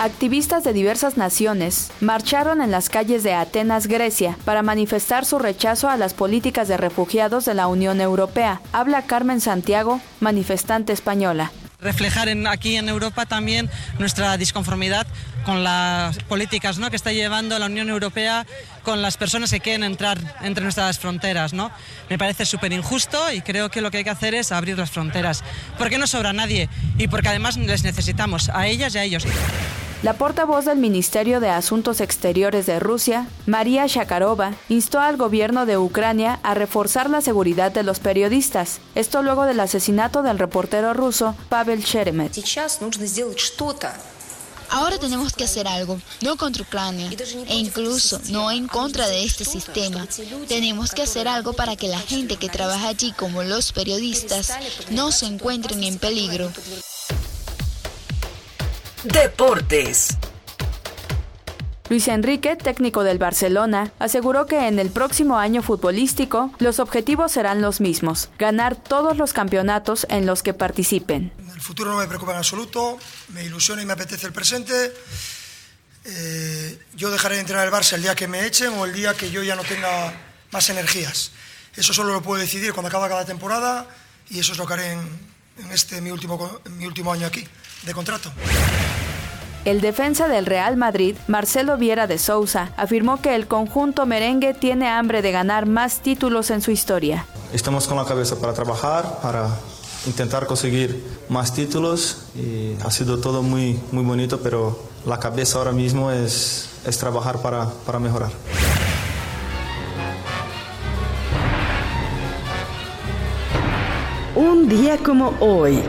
Activistas de diversas naciones marcharon en las calles de Atenas, Grecia, para manifestar su rechazo a las políticas de refugiados de la Unión Europea. Habla Carmen Santiago, manifestante española reflejar en, aquí en Europa también nuestra disconformidad con las políticas ¿no? que está llevando la Unión Europea con las personas que quieren entrar entre nuestras fronteras. ¿no? Me parece súper injusto y creo que lo que hay que hacer es abrir las fronteras, porque no sobra nadie y porque además les necesitamos, a ellas y a ellos. La portavoz del Ministerio de Asuntos Exteriores de Rusia, María Shakarova, instó al gobierno de Ucrania a reforzar la seguridad de los periodistas. Esto luego del asesinato del reportero ruso Pavel Sheremet. Ahora tenemos que hacer algo, no contra Ucrania, e incluso no en contra de este sistema. Tenemos que hacer algo para que la gente que trabaja allí, como los periodistas, no se encuentren en peligro. Deportes. Luis Enrique, técnico del Barcelona, aseguró que en el próximo año futbolístico los objetivos serán los mismos, ganar todos los campeonatos en los que participen. El futuro no me preocupa en absoluto, me ilusiona y me apetece el presente. Eh, yo dejaré de entrenar el Barça el día que me echen o el día que yo ya no tenga más energías. Eso solo lo puedo decidir cuando acaba cada temporada y eso es lo que haré en, este mi último, mi último año aquí de contrato. El defensa del Real Madrid, Marcelo Viera de Sousa, afirmó que el conjunto merengue tiene hambre de ganar más títulos en su historia. Estamos con la cabeza para trabajar, para intentar conseguir más títulos y ha sido todo muy, muy bonito, pero la cabeza ahora mismo es, es trabajar para, para mejorar. Un día como hoy.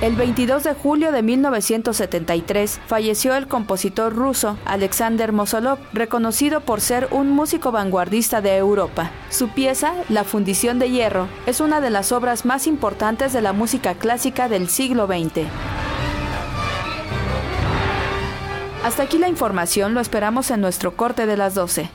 El 22 de julio de 1973 falleció el compositor ruso Alexander Mosolov, reconocido por ser un músico vanguardista de Europa. Su pieza, La fundición de hierro, es una de las obras más importantes de la música clásica del siglo XX. Hasta aquí la información, lo esperamos en nuestro corte de las 12.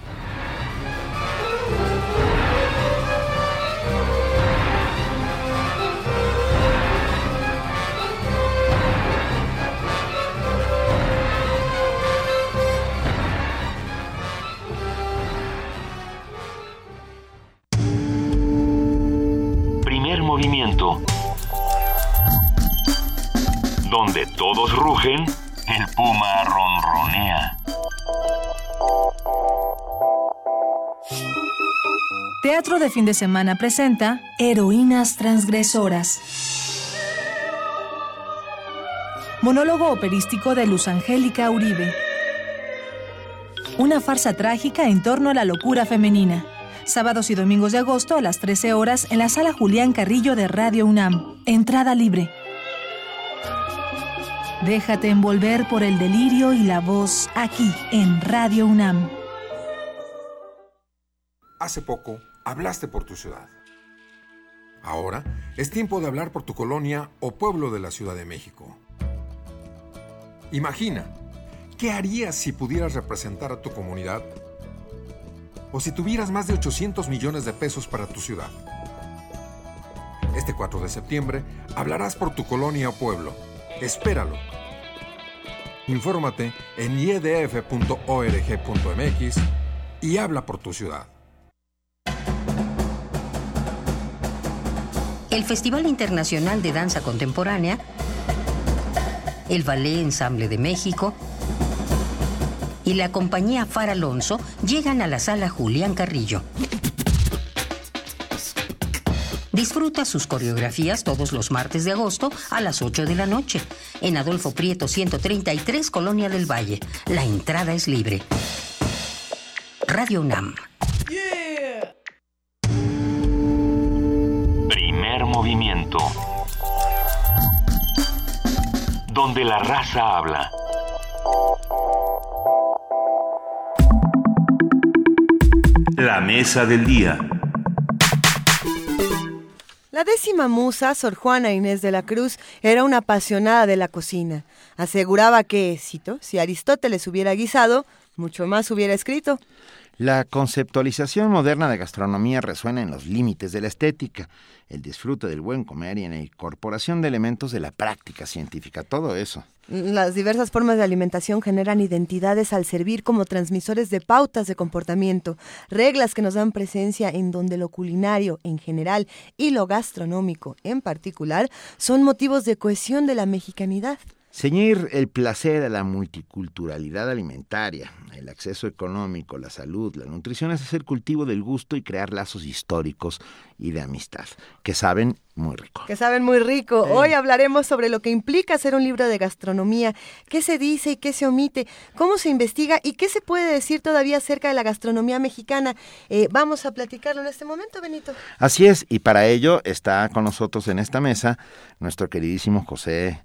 Donde todos rugen, el puma ronronea. Teatro de fin de semana presenta Heroínas Transgresoras. Monólogo operístico de Luz Angélica Uribe. Una farsa trágica en torno a la locura femenina. Sábados y domingos de agosto a las 13 horas en la sala Julián Carrillo de Radio UNAM. Entrada libre. Déjate envolver por el delirio y la voz aquí en Radio UNAM. Hace poco hablaste por tu ciudad. Ahora es tiempo de hablar por tu colonia o pueblo de la Ciudad de México. Imagina, ¿qué harías si pudieras representar a tu comunidad? O si tuvieras más de 800 millones de pesos para tu ciudad. Este 4 de septiembre hablarás por tu colonia o pueblo. Espéralo. Infórmate en iedf.org.mx y habla por tu ciudad. El Festival Internacional de Danza Contemporánea, el Ballet Ensamble de México y la compañía Far Alonso llegan a la sala Julián Carrillo. Disfruta sus coreografías todos los martes de agosto a las 8 de la noche en Adolfo Prieto 133, Colonia del Valle. La entrada es libre. Radio UNAM. Primer movimiento. Donde la raza habla. La mesa del día. La décima musa, Sor Juana Inés de la Cruz, era una apasionada de la cocina. Aseguraba que, cito, si Aristóteles hubiera guisado, mucho más hubiera escrito. La conceptualización moderna de gastronomía resuena en los límites de la estética, el disfrute del buen comer y en la incorporación de elementos de la práctica científica, todo eso. Las diversas formas de alimentación generan identidades al servir como transmisores de pautas de comportamiento, reglas que nos dan presencia en donde lo culinario en general y lo gastronómico en particular son motivos de cohesión de la mexicanidad. Ceñir el placer a la multiculturalidad alimentaria, el acceso económico, la salud, la nutrición es hacer cultivo del gusto y crear lazos históricos y de amistad, que saben muy rico. Que saben muy rico. Hoy hablaremos sobre lo que implica hacer un libro de gastronomía, qué se dice y qué se omite, cómo se investiga y qué se puede decir todavía acerca de la gastronomía mexicana. Eh, vamos a platicarlo en este momento, Benito. Así es, y para ello está con nosotros en esta mesa nuestro queridísimo José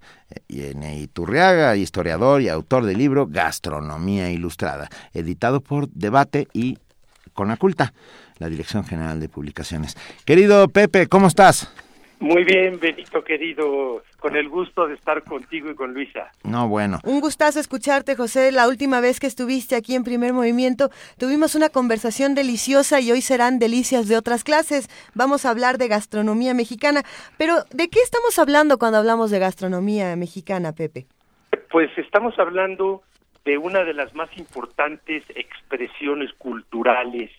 N. Iturriaga, historiador y autor del libro Gastronomía Ilustrada, editado por Debate y Conaculta, la Dirección General de Publicaciones. Querido Pepe, ¿cómo estás? Muy bien, Benito querido, con el gusto de estar contigo y con Luisa. No, bueno. Un gustazo escucharte, José. La última vez que estuviste aquí en Primer Movimiento, tuvimos una conversación deliciosa y hoy serán delicias de otras clases. Vamos a hablar de gastronomía mexicana. Pero, ¿de qué estamos hablando cuando hablamos de gastronomía mexicana, Pepe? Pues estamos hablando de una de las más importantes expresiones culturales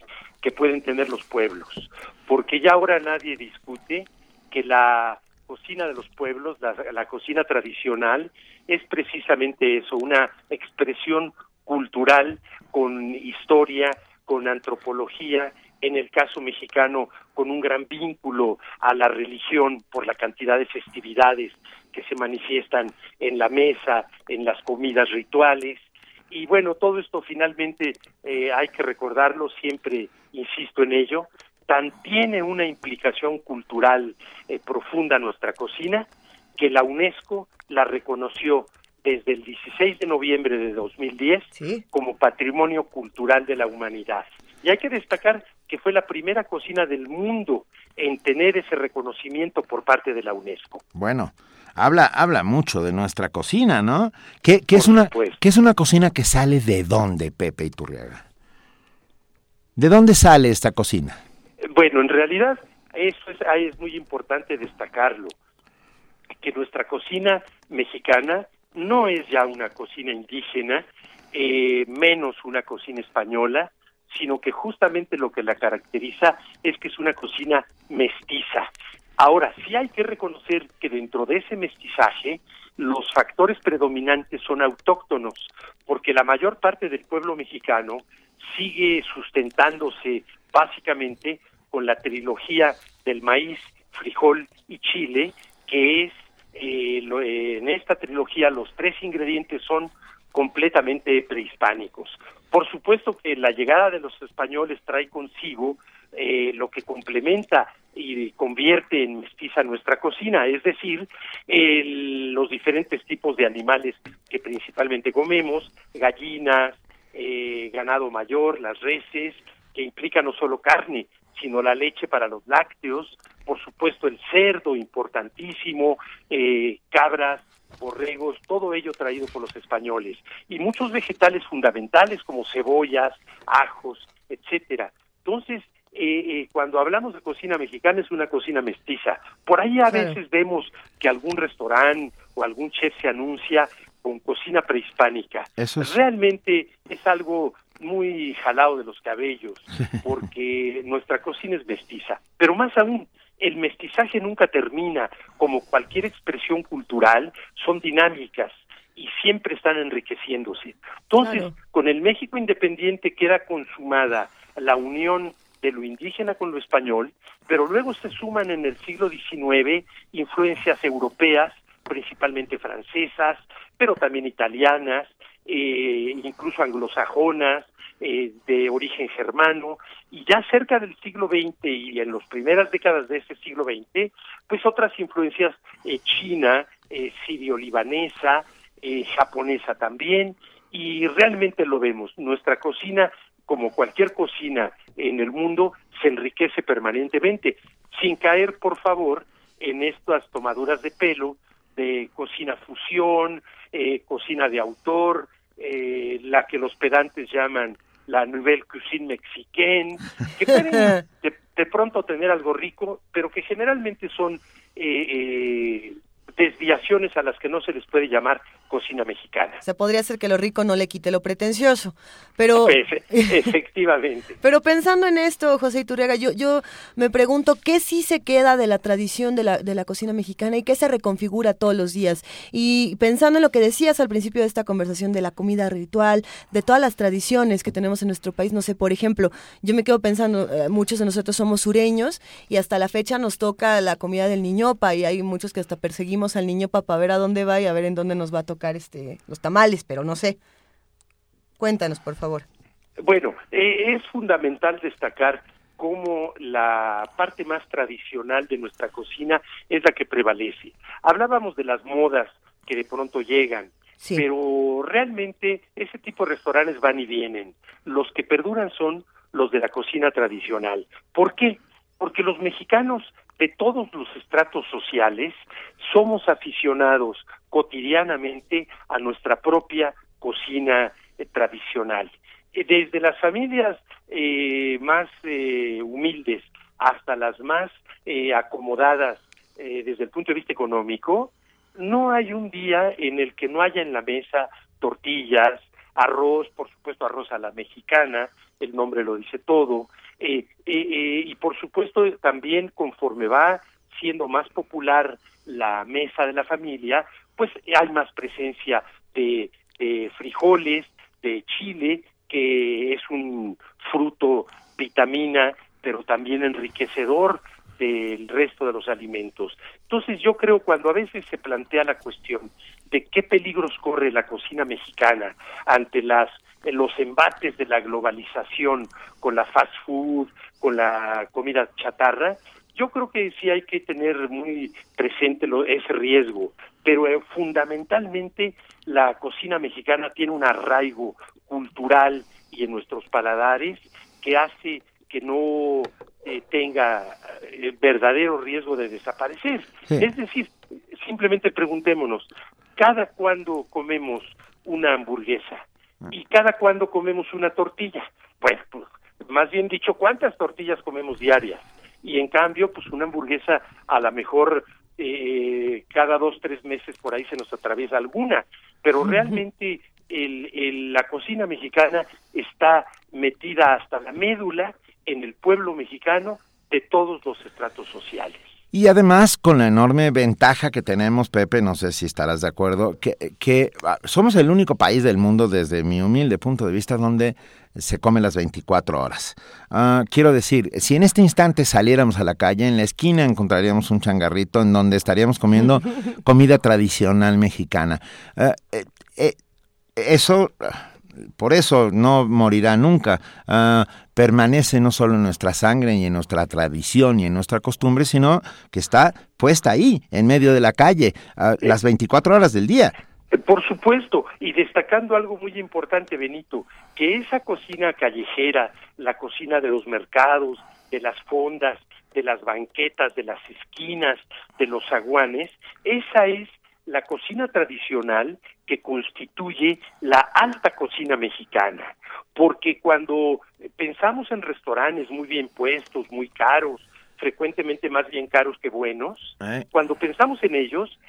que pueden tener los pueblos, porque ya ahora nadie discute que la cocina de los pueblos, la, cocina tradicional, es precisamente eso, una expresión cultural con historia, con antropología, en el caso mexicano, con un gran vínculo a la religión por la cantidad de festividades que se manifiestan en la mesa, en las comidas rituales. Y bueno, todo esto finalmente eh, hay que recordarlo, siempre insisto en ello, tan tiene una implicación cultural eh, profunda nuestra cocina que la UNESCO la reconoció desde el 16 de noviembre de 2010 ¿Sí? como Patrimonio Cultural de la Humanidad. Y hay que destacar que fue la primera cocina del mundo en tener ese reconocimiento por parte de la UNESCO. Bueno, habla, habla mucho de nuestra cocina, ¿no? ¿Qué, qué es, una, ¿Qué es una cocina que sale de dónde, Pepe Iturriaga? ¿De dónde sale esta cocina? Bueno, en realidad eso es, es muy importante destacarlo, que nuestra cocina mexicana no es ya una cocina indígena, eh, menos una cocina española, sino que justamente lo que la caracteriza es que es una cocina mestiza. Ahora, sí hay que reconocer que dentro de ese mestizaje los factores predominantes son autóctonos, porque la mayor parte del pueblo mexicano sigue sustentándose básicamente con la trilogía del maíz, frijol y chile, que es, eh, lo, eh, en esta trilogía los tres ingredientes son completamente prehispánicos. Por supuesto que la llegada de los españoles trae consigo eh, lo que complementa y convierte en mestiza nuestra cocina, es decir, los diferentes tipos de animales que principalmente comemos, gallinas, eh, ganado mayor, las reses, que implica no solo carne, sino la leche para los lácteos, por supuesto el cerdo importantísimo, eh, cabras, borregos, todo ello traído por los españoles, y muchos vegetales fundamentales como cebollas, ajos, etcétera. Entonces, eh, eh, cuando hablamos de cocina mexicana es una cocina mestiza. Por ahí a veces vemos que algún restaurante o algún chef se anuncia con cocina prehispánica. Eso es- Realmente es algo muy jalado de los cabellos, porque nuestra cocina es mestiza. Pero más aún, el mestizaje nunca termina, como cualquier expresión cultural, son dinámicas y siempre están enriqueciéndose. Entonces, Claro. con el México independiente queda consumada la unión de lo indígena con lo español, pero luego se suman en el siglo XIX influencias europeas, principalmente francesas, pero también italianas, eh, incluso anglosajonas, eh, de origen germano, y ya cerca del siglo XX y en las primeras décadas de ese siglo XX, pues otras influencias eh, china, eh, sirio-libanesa, eh, japonesa también, y realmente lo vemos. Nuestra cocina, como cualquier cocina en el mundo, se enriquece permanentemente, sin caer, por favor, en estas tomaduras de pelo de cocina fusión, cocina de autor, eh, la que los pedantes llaman la nouvelle cuisine mexicaine, que pueden de, de pronto tener algo rico, pero que generalmente son eh, eh, desviaciones a las que no se les puede llamar cocina mexicana. O sea, podría ser que lo rico no le quite lo pretencioso, pero... Efe- efectivamente. Pero pensando en esto, José Iturriaga, yo, yo me pregunto qué sí se queda de la tradición de la, de la cocina mexicana y qué se reconfigura todos los días. Y pensando en lo que decías al principio de esta conversación de la comida ritual, de todas las tradiciones que tenemos en nuestro país, no sé, por ejemplo, yo me quedo pensando, eh, muchos de nosotros somos sureños y hasta la fecha nos toca la comida del niñopa y hay muchos que hasta perseguimos al niñopa para ver a dónde va y a ver en dónde nos va a tocar este los tamales, pero no sé. Cuéntanos, por favor. Bueno, eh, es fundamental destacar cómo la parte más tradicional de nuestra cocina es la que prevalece. Hablábamos de las modas que de pronto llegan, pero realmente ese tipo de restaurantes van y vienen. Los que perduran son los de la cocina tradicional. ¿Por qué? Porque los mexicanos de todos los estratos sociales somos aficionados cotidianamente a nuestra propia cocina eh, tradicional. Desde las familias eh, más eh, humildes hasta las más eh, acomodadas desde el punto de vista económico, no hay un día en el que no haya en la mesa tortillas, arroz, por supuesto arroz a la mexicana, el nombre lo dice todo, eh, eh, y por supuesto también conforme va siendo más popular la mesa de la familia, pues hay más presencia de, de frijoles, de chile, que es un fruto vitamina, pero también enriquecedor del resto de los alimentos. Entonces yo creo cuando a veces se plantea la cuestión de qué peligros corre la cocina mexicana ante las los embates de la globalización con la fast food, con la comida chatarra, yo creo que sí hay que tener muy presente lo, ese riesgo, pero eh, fundamentalmente la cocina mexicana tiene un arraigo cultural y en nuestros paladares que hace que no eh, tenga eh, verdadero riesgo de desaparecer. Sí. Es decir, simplemente preguntémonos, ¿cada cuándo comemos una hamburguesa? ¿Y cada cuándo comemos una tortilla? Bueno, pues, más bien dicho, ¿cuántas tortillas comemos diarias? Y en cambio, pues una hamburguesa a lo mejor eh, cada dos, tres meses por ahí se nos atraviesa alguna, pero realmente el, el- la cocina mexicana está metida hasta la médula en el pueblo mexicano de todos los estratos sociales. Y además con la enorme ventaja que tenemos, Pepe, no sé si estarás de acuerdo, que, que ah, somos el único país del mundo desde mi humilde punto de vista donde se come las 24 horas. Ah, quiero decir, si en este instante saliéramos a la calle, en la esquina encontraríamos un changarrito en donde estaríamos comiendo comida tradicional mexicana. Eh, eh, eso, por eso no morirá nunca. Ah, permanece no solo en nuestra sangre y en nuestra tradición y en nuestra costumbre, sino que está puesta ahí, en medio de la calle, ah, las 24 horas del día. Por supuesto, y destacando algo muy importante, Benito, que esa cocina callejera, la cocina de los mercados, de las fondas, de las banquetas, de las esquinas, de los zaguanes, esa es la cocina tradicional que constituye la alta cocina mexicana. Porque cuando pensamos en restaurantes muy bien puestos, muy caros, frecuentemente más bien caros que buenos, ¿eh? cuando pensamos en ellos,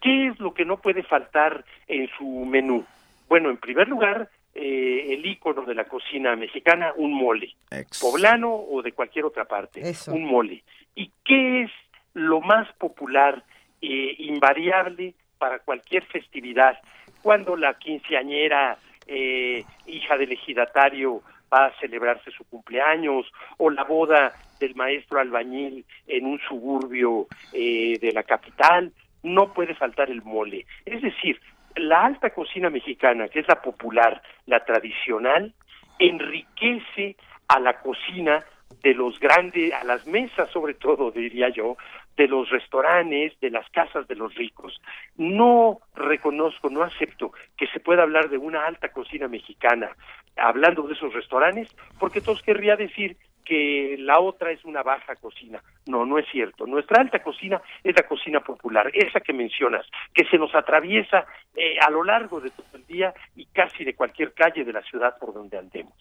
¿qué es lo que no puede faltar en su menú? Bueno, en primer lugar, eh, el ícono de la cocina mexicana, un mole, poblano o de cualquier otra parte, un mole. ¿Y qué es lo más popular, eh, invariable para cualquier festividad? Cuando la quinceañera, eh, hija del ejidatario, va a celebrarse su cumpleaños, o la boda del maestro albañil en un suburbio eh, de la capital, no puede faltar el mole. Es decir, la alta cocina mexicana, que es la popular, la tradicional, enriquece a la cocina de los grandes, a las mesas sobre todo, diría yo, de los restaurantes, de las casas de los ricos. No reconozco, no acepto que se pueda hablar de una alta cocina mexicana hablando de esos restaurantes, porque entonces querría decir que la otra es una baja cocina. No, no es cierto. Nuestra alta cocina es la cocina popular, esa que mencionas, que se nos atraviesa eh, a lo largo de todo el día y casi de cualquier calle de la ciudad por donde andemos.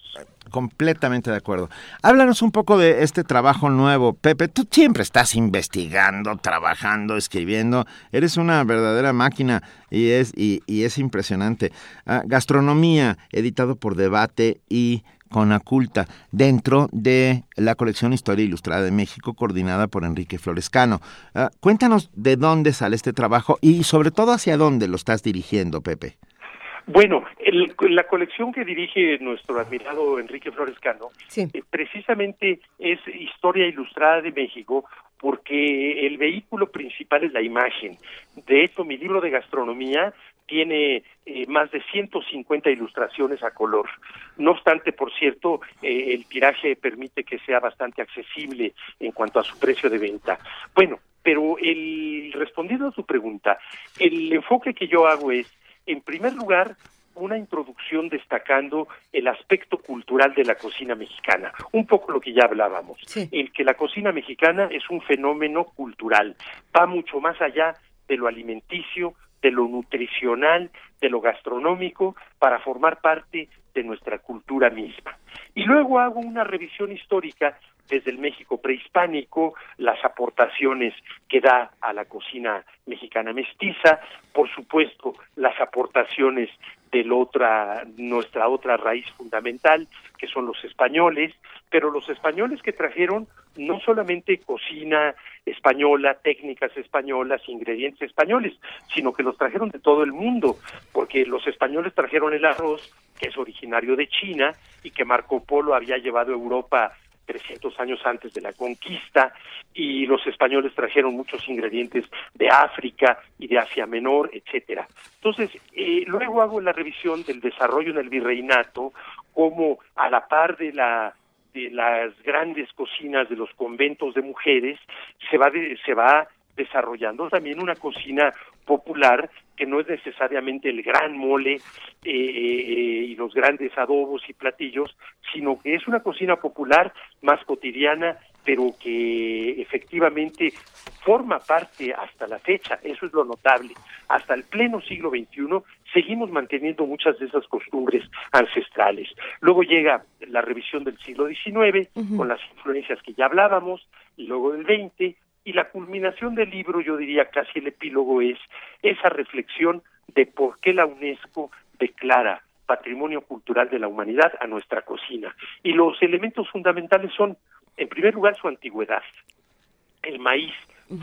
Completamente de acuerdo. Háblanos un poco de este trabajo nuevo, Pepe. Tú siempre estás investigando, trabajando, escribiendo. Eres una verdadera máquina y es, y, es impresionante. Ah, gastronomía, editado por Debate y Conaculta, dentro de la colección Historia Ilustrada de México, coordinada por Enrique Florescano. Ah, cuéntanos de dónde sale este trabajo y sobre todo hacia dónde lo estás dirigiendo, Pepe. Bueno, el- la colección que dirige nuestro admirado Enrique Florescano eh, precisamente es Historia Ilustrada de México porque el vehículo principal es la imagen. De hecho, mi libro de gastronomía tiene eh, más de 150 ilustraciones a color. No obstante, por cierto, eh, el tiraje permite que sea bastante accesible en cuanto a su precio de venta. Bueno, pero el respondiendo a su pregunta, el enfoque que yo hago es, en primer lugar, una introducción destacando el aspecto cultural de la cocina mexicana, un poco lo que ya hablábamos, el que la cocina mexicana es un fenómeno cultural, va mucho más allá de lo alimenticio, de lo nutricional, de lo gastronómico, para formar parte de nuestra cultura misma. Y luego hago una revisión histórica desde el México prehispánico, las aportaciones que da a la cocina mexicana mestiza, por supuesto las aportaciones de otra, nuestra otra raíz fundamental, que son los españoles, pero los españoles que trajeron no solamente cocina española, técnicas españolas, ingredientes españoles, sino que los trajeron de todo el mundo, porque los españoles trajeron el arroz, que es originario de China y que Marco Polo había llevado a Europa 300 años antes de la conquista y los españoles trajeron muchos ingredientes de África y de Asia Menor, etcétera. Entonces, eh, luego hago la revisión del desarrollo en el virreinato, como a la par de la las grandes cocinas de los conventos de mujeres se va de- se va desarrollando también una cocina popular que no es necesariamente el gran mole eh, eh, y los grandes adobos y platillos, sino que es una cocina popular más cotidiana, pero que efectivamente forma parte hasta la fecha, eso es lo notable. Hasta el pleno siglo XXI seguimos manteniendo muchas de esas costumbres ancestrales. Luego llega la revisión del siglo XIX, con las influencias que ya hablábamos, y luego del XX, y la culminación del libro, yo diría casi el epílogo, es esa reflexión de por qué la UNESCO declara Patrimonio Cultural de la Humanidad a nuestra cocina. Y los elementos fundamentales son, en primer lugar, su antigüedad. El maíz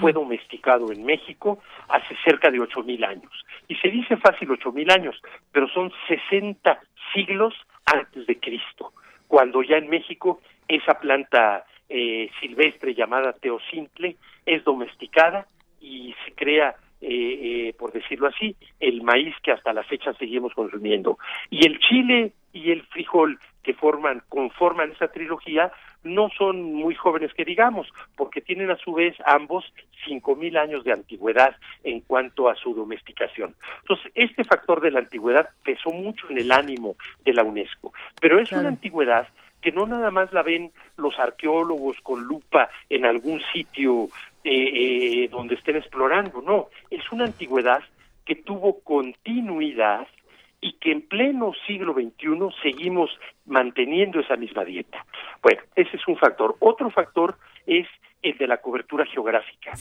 fue domesticado en México hace cerca de ocho mil años. Y se dice fácil ocho mil años, pero son 60 siglos antes de Cristo, cuando ya en México esa planta eh, silvestre llamada teocintle es domesticada y se crea, eh, eh, por decirlo así, el maíz que hasta la fecha seguimos consumiendo. Y el chile y el frijol que forman, conforman esa trilogía, no son muy jóvenes que digamos, porque tienen a su vez ambos cinco mil años de antigüedad en cuanto a su domesticación. Entonces, este factor de la antigüedad pesó mucho en el ánimo de la UNESCO, pero es una antigüedad que no nada más la ven los arqueólogos con lupa en algún sitio eh, eh, donde estén explorando, no, es una antigüedad que tuvo continuidad y que en pleno siglo XXI seguimos manteniendo esa misma dieta. Bueno, ese es un factor. Otro factor es el de la cobertura geográfica.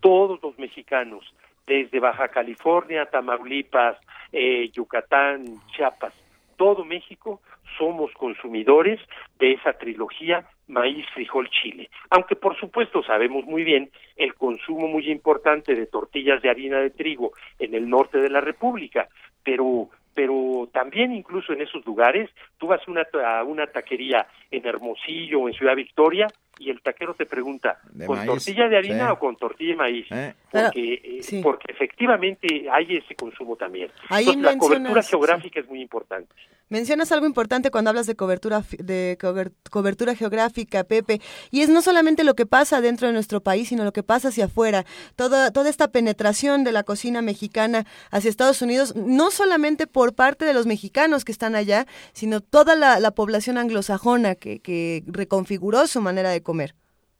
Todos los mexicanos, desde Baja California, Tamaulipas, eh, Yucatán, Chiapas, todo México, somos consumidores de esa trilogía maíz, frijol, chile. Aunque por supuesto sabemos muy bien el consumo muy importante de tortillas de harina de trigo en el norte de la República, pero pero también incluso en esos lugares, tú vas una, a una taquería en Hermosillo o en Ciudad Victoria y el taquero te pregunta, ¿con maíz, tortilla de harina sí. o con tortilla de maíz? Eh. Porque, eh, porque efectivamente hay ese consumo también. Ahí Entonces, la cobertura geográfica es muy importante. Mencionas algo importante cuando hablas de cobertura fi- de cober- cobertura geográfica, Pepe, y es no solamente lo que pasa dentro de nuestro país, sino lo que pasa hacia afuera. Toda toda esta penetración de la cocina mexicana hacia Estados Unidos, no solamente por parte de los mexicanos que están allá, sino toda la, la población anglosajona que, que reconfiguró su manera de comer.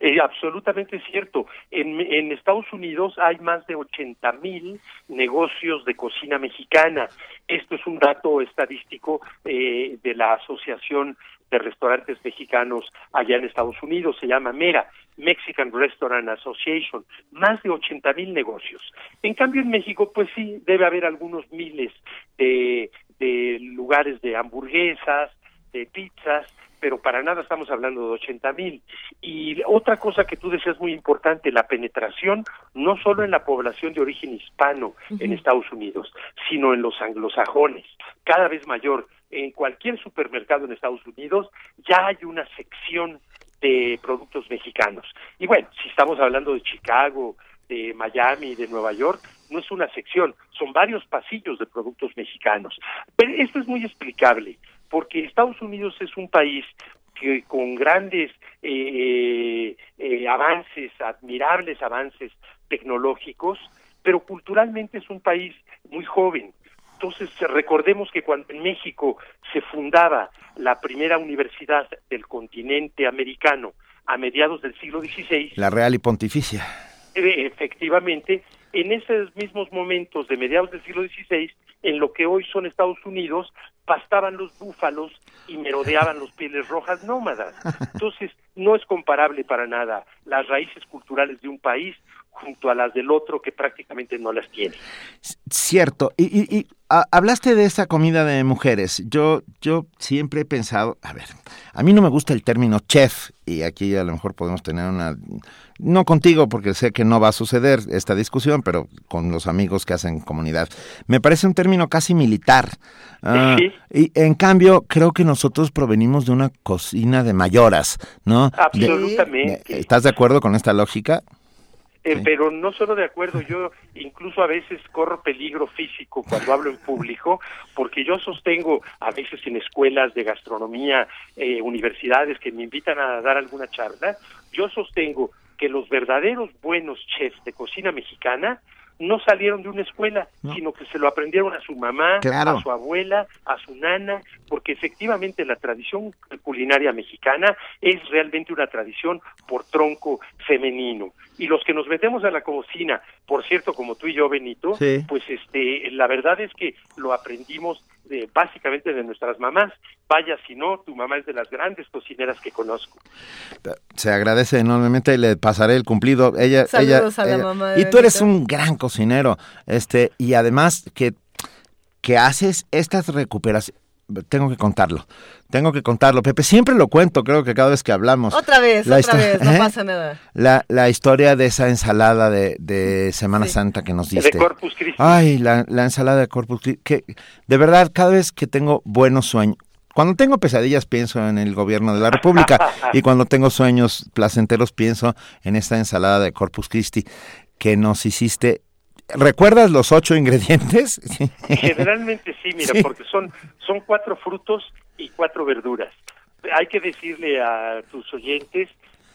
Eh, absolutamente cierto. En, en Estados Unidos hay más de 80 mil negocios de cocina mexicana. Esto es un dato estadístico eh, de la Asociación de Restaurantes Mexicanos allá en Estados Unidos. Se llama MERA, Mexican Restaurant Association. Más de 80 mil negocios. En cambio, en México, pues sí, debe haber algunos miles de, de lugares de hamburguesas, de pizzas, pero para nada estamos hablando de 80 mil. Y otra cosa que tú decías muy importante, la penetración no solo en la población de origen hispano en Estados Unidos, sino en los anglosajones, cada vez mayor. En cualquier supermercado en Estados Unidos ya hay una sección de productos mexicanos. Y bueno, si estamos hablando de Chicago, de Miami, de Nueva York, no es una sección, son varios pasillos de productos mexicanos. Pero esto es muy explicable, porque Estados Unidos es un país que con grandes eh, eh, avances, admirables avances tecnológicos, pero culturalmente es un país muy joven. Entonces, recordemos que cuando en México se fundaba la primera universidad del continente americano a mediados del siglo XVI, La Real y Pontificia. eh, efectivamente, en esos mismos momentos de mediados del siglo XVI, en lo que hoy son Estados Unidos, pastaban los búfalos y merodeaban los pieles rojas nómadas. Entonces, no es comparable para nada las raíces culturales de un país junto a las del otro que prácticamente no las tiene. Cierto. Y, y- y, ah, hablaste de esa comida de mujeres. Yo, yo siempre he pensado, a ver, a mí no me gusta el término chef y aquí a lo mejor podemos tener una, no contigo porque sé que no va a suceder esta discusión, pero con los amigos que hacen comunidad. Me parece un término casi militar. Ah, Sí. Y en cambio creo que nosotros provenimos de una cocina de mayoras, ¿no? De- Absolutamente. ¿Estás de acuerdo con esta lógica? Eh, Pero no solo de acuerdo, yo incluso a veces corro peligro físico cuando hablo en público, porque yo sostengo a veces en escuelas de gastronomía, eh, universidades que me invitan a dar alguna charla, yo sostengo que los verdaderos buenos chefs de cocina mexicana no salieron de una escuela, sino que se lo aprendieron a su mamá, Claro. a su abuela, a su nana, porque efectivamente la tradición culinaria mexicana es realmente una tradición por tronco femenino. Y los que nos metemos a la cocina, por cierto, como tú y yo, Benito, Sí. pues este, la verdad es que lo aprendimos eh, básicamente de nuestras mamás. Vaya, si no, tu mamá es de las grandes cocineras que conozco. Se agradece enormemente y le pasaré el cumplido. Ella, Saludos ella, a la ella- mamá de Y tú eres un gran cocinero, este, y además que, que haces estas recuperaciones. Tengo que contarlo, tengo que contarlo, Pepe. Siempre lo cuento, creo que cada vez que hablamos. Otra vez, La otra vez, no ¿Eh? pasa nada. La, la historia de esa ensalada de, de Semana Santa que nos De diste. Corpus Christi. Ay, la, la ensalada de Corpus Christi. Que, de verdad, cada vez que tengo buenos sueños, cuando tengo pesadillas pienso en el gobierno de la República y cuando tengo sueños placenteros pienso en esta ensalada de Corpus Christi que nos hiciste. ¿Recuerdas los ocho ingredientes? Generalmente sí, mira, Sí. porque son, son cuatro frutos y cuatro verduras. Hay que decirle a tus oyentes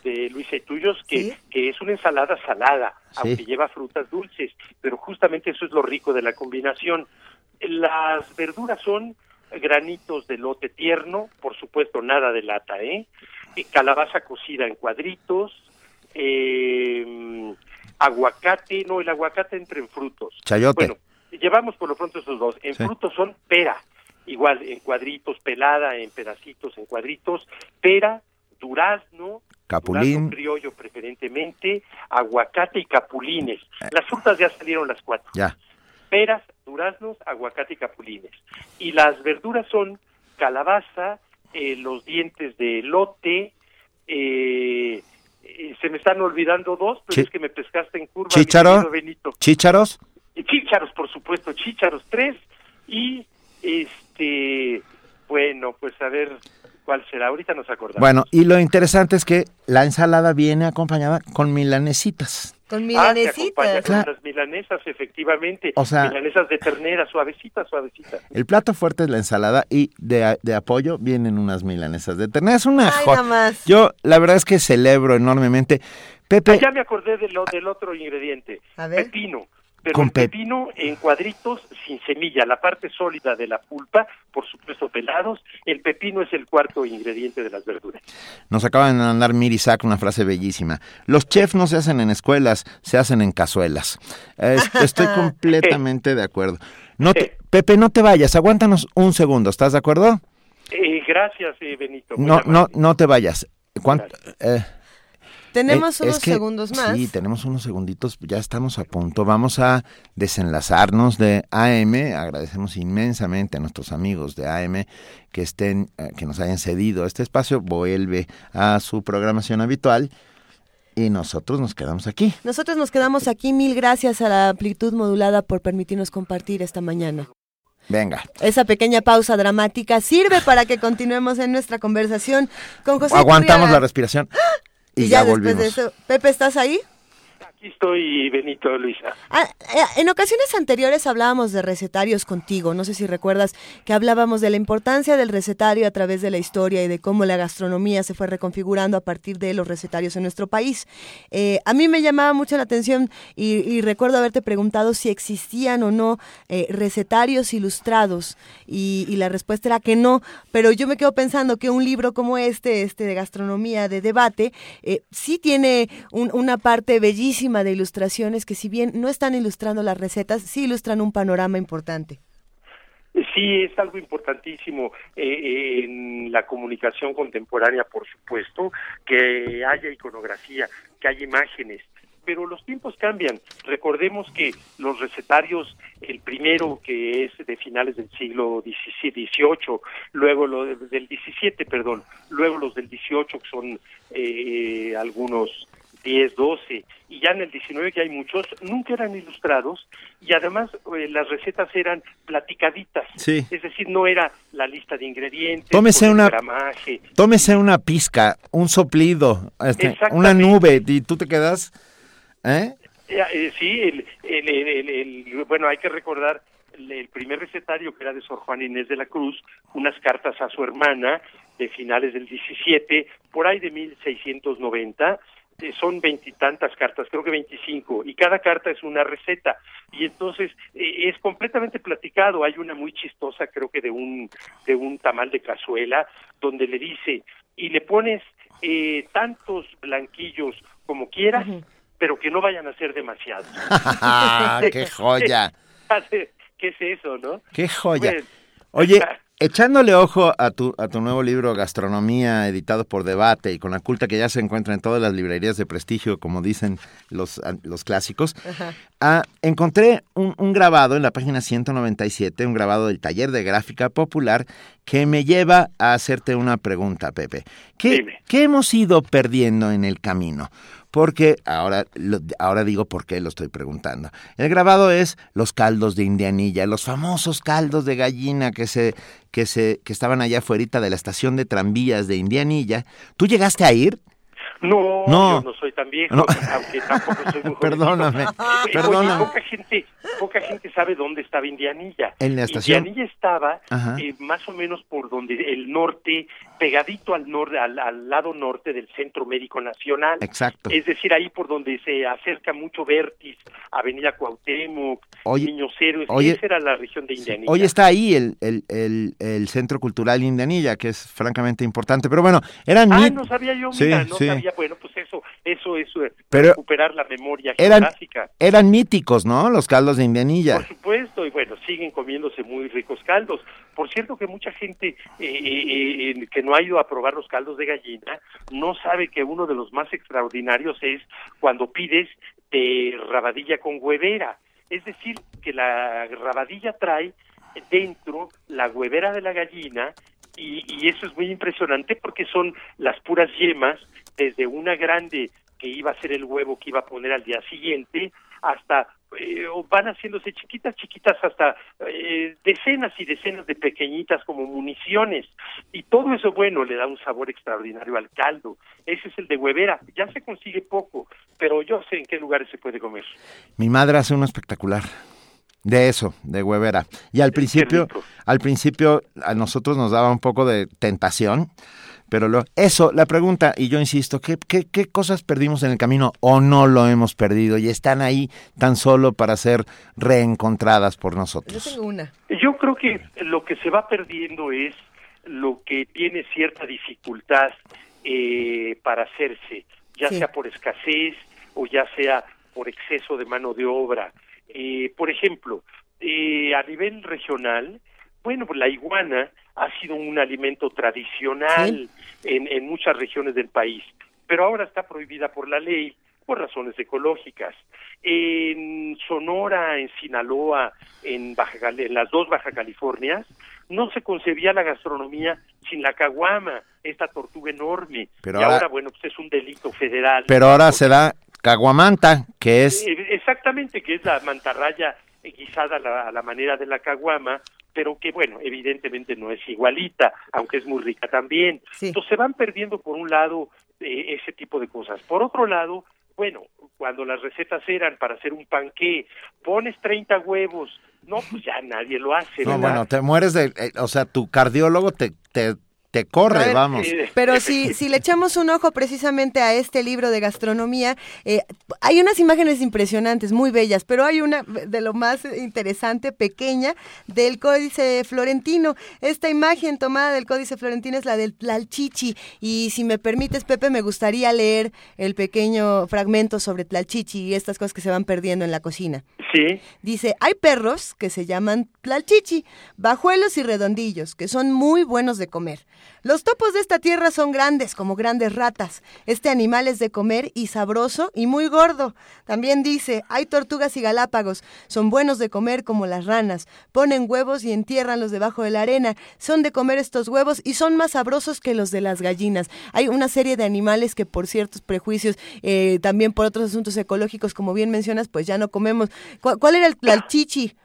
de Luisa y tuyos que, que es una ensalada salada, Sí. aunque lleva frutas dulces, pero justamente eso es lo rico de la combinación. Las verduras son granitos de lote tierno, por supuesto nada de lata, ¿eh? Y calabaza cocida en cuadritos, eh, aguacate, no, el aguacate entra en frutos. Chayote. Bueno, llevamos por lo pronto esos dos. En Sí. frutos son pera, igual en cuadritos, pelada, en pedacitos, en cuadritos, pera, durazno, Capulín. durazno criollo preferentemente, aguacate y capulines. Las frutas ya salieron las cuatro. Ya. Peras, duraznos, aguacate y capulines. Y las verduras son calabaza, eh, los dientes de elote, eh, eh, se me están olvidando dos, pero es que me pescaste en curva. querido Benito. Chícharos. Y Chícharos, por supuesto, chícharos tres y este, bueno, pues a ver, ¿Cuál será? Ahorita nos acordamos. Bueno, y lo interesante es que la ensalada viene acompañada con milanesitas. Con Ah, acompaña con Claro. las milanesas, efectivamente. O sea- milanesas de ternera, suavecitas, suavecitas. El plato fuerte es la ensalada y de, de apoyo vienen unas milanesas de ternera. Es una Ay, jo- nada más. Yo la verdad es que celebro enormemente. Pepe, Ah, ya me acordé de lo, del otro ingrediente, pepino. Pero Con el pep- pepino en cuadritos sin semilla, la parte sólida de la pulpa, por supuesto pelados. El pepino es el cuarto ingrediente de las verduras. nos acaban de mandar Mirisak una frase bellísima. Los chefs no se hacen en escuelas, se hacen en cazuelas. Es- estoy completamente de acuerdo. No te- Pepe, no te vayas, aguántanos un segundo, ¿estás de acuerdo? Eh, gracias, eh, Benito. No, no, no te vayas. ¿Cuánto? eh, Tenemos Eh, es unos que- segundos más. Sí, tenemos unos segunditos, ya estamos a punto. Vamos a desenlazarnos de AM. Agradecemos inmensamente a nuestros amigos de AM que estén, eh, que nos hayan cedido este espacio. Vuelve a su programación habitual y nosotros nos quedamos aquí. Nosotros nos quedamos aquí. Mil gracias a la amplitud modulada por permitirnos compartir esta mañana. Venga, Esa pequeña pausa dramática sirve para que continuemos en nuestra conversación con José aguantamos Turriaga. la respiración y, Y ya, ya después volvimos. de eso, Pepe, ¿estás ahí? Aquí estoy, Benito, Luisa. Ah, eh, en ocasiones anteriores hablábamos de recetarios contigo, no sé si recuerdas que hablábamos de la importancia del recetario a través de la historia y de cómo la gastronomía se fue reconfigurando a partir de los recetarios en nuestro país. Eh, a mí me llamaba mucho la atención y, recuerdo haberte preguntado si existían o no eh, recetarios ilustrados y, la respuesta era que no, pero yo me quedo pensando que un libro como este, este de gastronomía, de debate, sí tiene un- una parte bellísima de ilustraciones que si bien no están ilustrando las recetas, sí ilustran un panorama importante. Sí, es algo importantísimo eh, en la comunicación contemporánea, por supuesto, que haya iconografía, que haya imágenes, pero los tiempos cambian. Recordemos que los recetarios, el primero que es de finales del siglo XVIII, luego lo de- del XVII, perdón, luego los del XVIII, que son eh, algunos 10, 12, y ya en el 19 que hay muchos, nunca eran ilustrados y además eh, las recetas eran platicaditas. Sí. Es decir, no era la lista de ingredientes, Tómese una- gramaje. Tómese una pizca, un soplido, este, una nube y tú te quedas... ¿Eh? Eh, eh, sí, el, el- el- el- el- bueno, hay que recordar el, primer recetario que era de Sor Juana Inés de la Cruz, unas cartas a su hermana de finales del 17, por ahí de 1690, eh, son veintitantas cartas, creo que 25, y cada carta es una receta. Y entonces eh, es completamente platicado. Hay una muy chistosa, creo que de un, de un tamal de cazuela, donde le dice, y le pones eh, tantos blanquillos como quieras, pero que no vayan a ser demasiados. ¡Qué joya! ¿Qué es eso, no? ¡Qué joya! Bueno. Oye, echándole ojo a tu, a tu nuevo libro Gastronomía, editado por Debate y con la culta que ya se encuentra en todas las librerías de prestigio, como dicen los, los clásicos, ah, encontré un, un grabado en la página 197, un grabado del taller de gráfica popular, que me lleva a hacerte una pregunta, Pepe. ¿Qué, ¿qué hemos ido perdiendo en el camino? Porque ahora, lo- ahora digo por qué lo estoy preguntando. El grabado es los caldos de indianilla, los famosos caldos de gallina que se, que se, que estaban allá afuera de la estación de tranvías de Indianilla. ¿Tú llegaste a ir? No, No. yo no soy tan viejo, No. aunque tampoco soy muy. Perdóname, Oye, perdóname. poca gente, poca gente sabe dónde estaba Indianilla. En la estación. Indianilla estaba eh, más o menos por donde el norte, pegadito al norte, al, al lado norte del Centro Médico Nacional. Exacto. Es decir, ahí por donde se acerca mucho Vértiz, Avenida Cuauhtémoc, Oye, Niños Héroes, oye, esa era la región de Indianilla. Hoy está ahí el, el, el, el Centro Cultural Indianilla, que es francamente importante. Pero bueno, eran Ah, no sabía yo, Sí, mira, no sí. sabía, bueno, pues eso, eso es eh, Pero recuperar la memoria Eran, geográfica. eran míticos, ¿no? Los caldos de Indianilla. Por supuesto, y bueno, siguen comiéndose muy ricos caldos. Por cierto que mucha gente eh, eh, eh, que no ha ido a probar los caldos de gallina no sabe que uno de los más extraordinarios es cuando pides de rabadilla con huevera. Es decir, que la rabadilla trae dentro la huevera de la gallina y, y eso es muy impresionante porque son las puras yemas desde una grande que iba a ser el huevo que iba a poner al día siguiente hasta eh, o van haciéndose chiquitas, chiquitas hasta eh, decenas y decenas de pequeñitas como municiones. Y todo eso, bueno, le da un sabor extraordinario al caldo. Ese es el de huevera. Ya se consigue poco, pero yo sé en qué lugares se puede comer. Mi madre hace uno espectacular. De eso, de huevera. Y al principio, al principio a nosotros nos daba un poco de tentación, pero lo, eso, la pregunta, y yo insisto, ¿qué, qué, ¿qué cosas perdimos en el camino o no lo hemos perdido y están ahí tan solo para ser reencontradas por nosotros? Yo tengo una. Yo creo que lo que se va perdiendo es lo que tiene cierta dificultad eh, para hacerse, ya Sí. sea por escasez o ya sea por exceso de mano de obra. Eh, por ejemplo, eh, a nivel regional, bueno, pues la iguana ha sido un alimento tradicional en, en muchas regiones del país, pero ahora está prohibida por la ley por razones ecológicas. En Sonora, en Sinaloa, en, Baja, en las dos Baja Californias, no se concebía la gastronomía sin la caguama, esta tortuga enorme. Pero y ahora- ahora, bueno, pues es un delito federal. Pero ahora se da caguamanta, que es... Eh, Exactamente, que es la mantarraya eh, guisada a la, a la manera de la caguama, pero que, bueno, evidentemente no es igualita, aunque es muy rica también. Entonces se van perdiendo, por un lado, eh, ese tipo de cosas. Por otro lado, bueno, cuando las recetas eran para hacer un panqué, pones 30 huevos, no, pues ya nadie lo hace, No, ¿verdad? bueno, te mueres de... eh, o sea, tu cardiólogo te, te, te corre, ver, vamos. Pero si, si le echamos un ojo precisamente a este libro de gastronomía, eh, hay unas imágenes impresionantes, muy bellas, pero hay una de lo más interesante, pequeña, del Códice Florentino. Esta imagen tomada del Códice Florentino es la del Tlalchichi. Y si me permites, Pepe, me gustaría leer el pequeño fragmento sobre Tlalchichi y estas cosas que se van perdiendo en la cocina. Sí. Dice, hay perros que se llaman tlalchichi, bajuelos y redondillos, que son muy buenos de comer. Los topos de esta tierra son grandes, como grandes ratas. Este animal es de comer y sabroso y muy gordo. También dice, hay tortugas y galápagos, son buenos de comer como las ranas. Ponen huevos y entiérranlos debajo de la arena. Son de comer estos huevos y son más sabrosos que los de las gallinas. Hay una serie de animales que por ciertos prejuicios, eh, también por otros asuntos ecológicos, como bien mencionas, pues ya no comemos. ¿Cuál, cuál era el tlalchichi?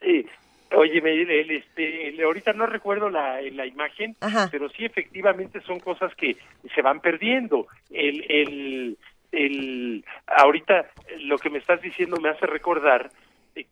Eh, oye, el- este, el- ahorita no recuerdo la, la imagen, pero sí efectivamente son cosas que se van perdiendo. El, el, el, ahorita lo que me estás diciendo me hace recordar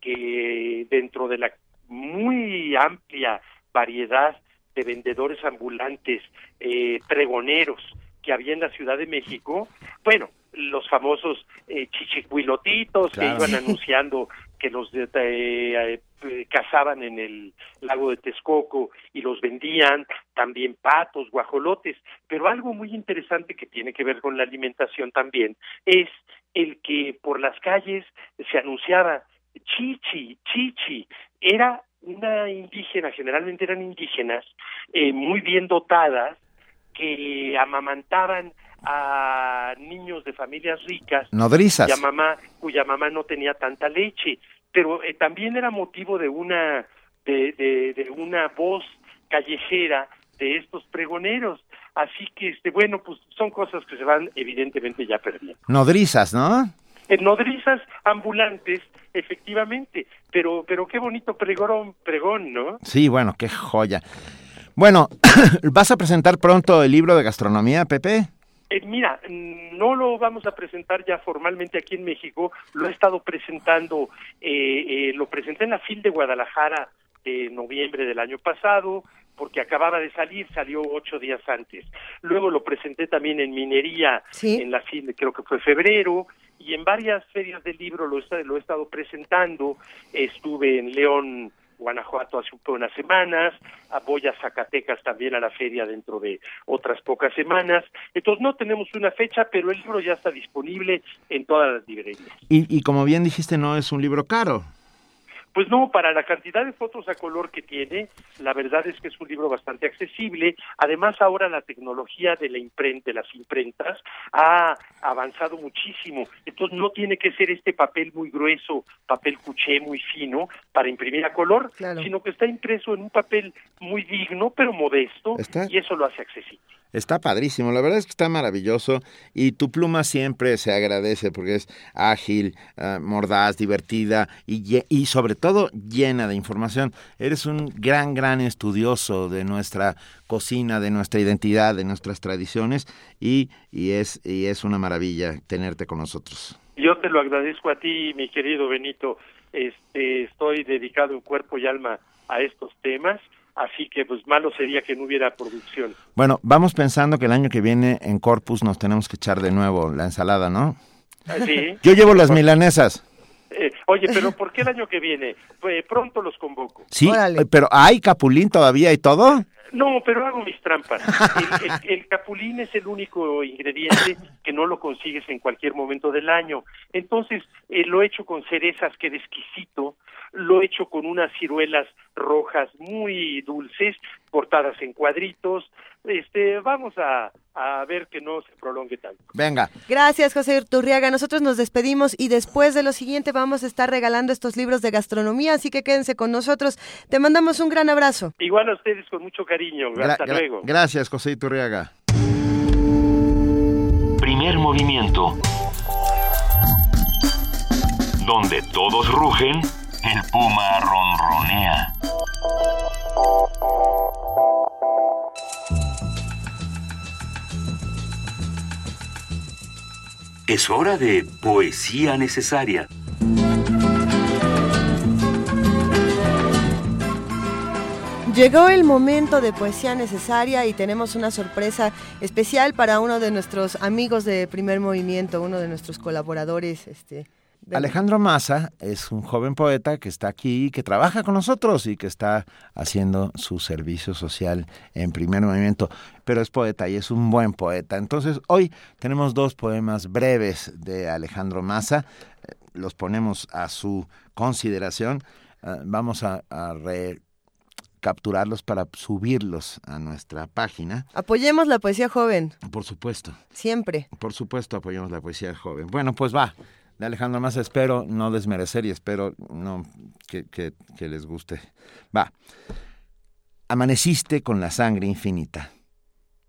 que dentro de la muy amplia variedad de vendedores ambulantes, eh, pregoneros que había en la Ciudad de México, bueno, los famosos eh, chichicuilotitos Claro. que iban anunciando que los de- eh, cazaban en el lago de Texcoco y los vendían, también patos, guajolotes, pero algo muy interesante que tiene que ver con la alimentación también es el que por las calles se anunciaba chichi, chichi, era una indígena, generalmente eran indígenas, eh, muy bien dotadas, que amamantaban a niños de familias ricas Nodrizas. cuya mamá cuya mamá no tenía tanta leche pero eh, también era motivo de una de, de, de una voz callejera de estos pregoneros así que este bueno pues son cosas que se van evidentemente ya perdiendo Nodrizas, ¿no? en nodrizas ambulantes efectivamente pero pero qué bonito pregón pregón no Sí, bueno, qué joya. Bueno, ¿vas a presentar pronto el libro de gastronomía, Pepe? Eh, mira, mm, no lo vamos a presentar ya formalmente aquí en México, lo he estado presentando, eh, eh, lo presenté en la FIL de Guadalajara de noviembre del año pasado, porque acababa de salir, salió ocho días antes. Luego lo presenté también en Minería, en la FIL, creo que fue febrero, y en varias ferias del libro lo, he- lo he estado presentando. Estuve en León, Guanajuato hace un- unas semanas, voy a Zacatecas también a la feria dentro de otras pocas semanas. Entonces no tenemos una fecha, pero el libro ya está disponible en todas las librerías. Y, y como bien dijiste, no es un libro caro. Pues no, para la cantidad de fotos a color que tiene, la verdad es que es un libro bastante accesible. Además, ahora la tecnología de la imprenta, de las imprentas, ha avanzado muchísimo. Entonces, no tiene que ser este papel muy grueso, papel cuché muy fino para imprimir a color, Claro. sino que está impreso en un papel muy digno, pero modesto, Está- y eso lo hace accesible. Está padrísimo, la verdad es que está maravilloso y tu pluma siempre se agradece porque es ágil, ah, mordaz, divertida y sobre todo llena de información. Eres un gran, gran estudioso de nuestra cocina, de nuestra identidad, de nuestras tradiciones y, y, es, y es una maravilla tenerte con nosotros. Yo te lo agradezco a ti, mi querido Benito. Este, estoy dedicado en cuerpo y alma a estos temas, así que pues malo sería que no hubiera producción. Bueno, vamos pensando que el año que viene en Corpus nos tenemos que echar de nuevo la ensalada, ¿no? ¿Sí? Yo llevo las milanesas. Eh, oye, pero ¿por qué el año que viene? Pues pronto los convoco. Sí, pero ¿hay capulín todavía y todo? No, pero hago mis trampas. El, capulín es el único ingrediente que no lo consigues en cualquier momento del año. Entonces, eh, lo he hecho con cerezas, que de exquisito. Lo he hecho con unas ciruelas rojas muy dulces, cortadas en cuadritos. Este, vamos a, a ver que no se prolongue tanto. Venga. Gracias, José Turriaga. Nosotros nos despedimos y después de lo siguiente vamos a estar regalando estos libros de gastronomía, así que quédense con nosotros. Te mandamos un gran abrazo. Igual a ustedes con mucho cariño. Gra- Hasta gra- luego. Gracias, José Iturriaga. Primer movimiento. Donde todos rugen, el puma ronronea. Es hora de poesía necesaria. Llegó el momento de poesía necesaria y tenemos una sorpresa especial para uno de nuestros amigos de Primer Movimiento, uno de nuestros colaboradores. Este, Alejandro Massa es un joven poeta que está aquí, que trabaja con nosotros y que está haciendo su servicio social en primer movimiento, pero es poeta y es un buen poeta. Entonces, hoy tenemos dos poemas breves de Alejandro Massa, eh, los ponemos a su consideración, eh, vamos a, a recapturarlos para subirlos a nuestra página. Apoyemos la poesía joven, Por supuesto. siempre. Por supuesto, apoyamos la poesía joven. Bueno, pues va. De Alejandro Massa espero no desmerecer y espero no que, que- que les guste. Va. Amaneciste con la sangre infinita.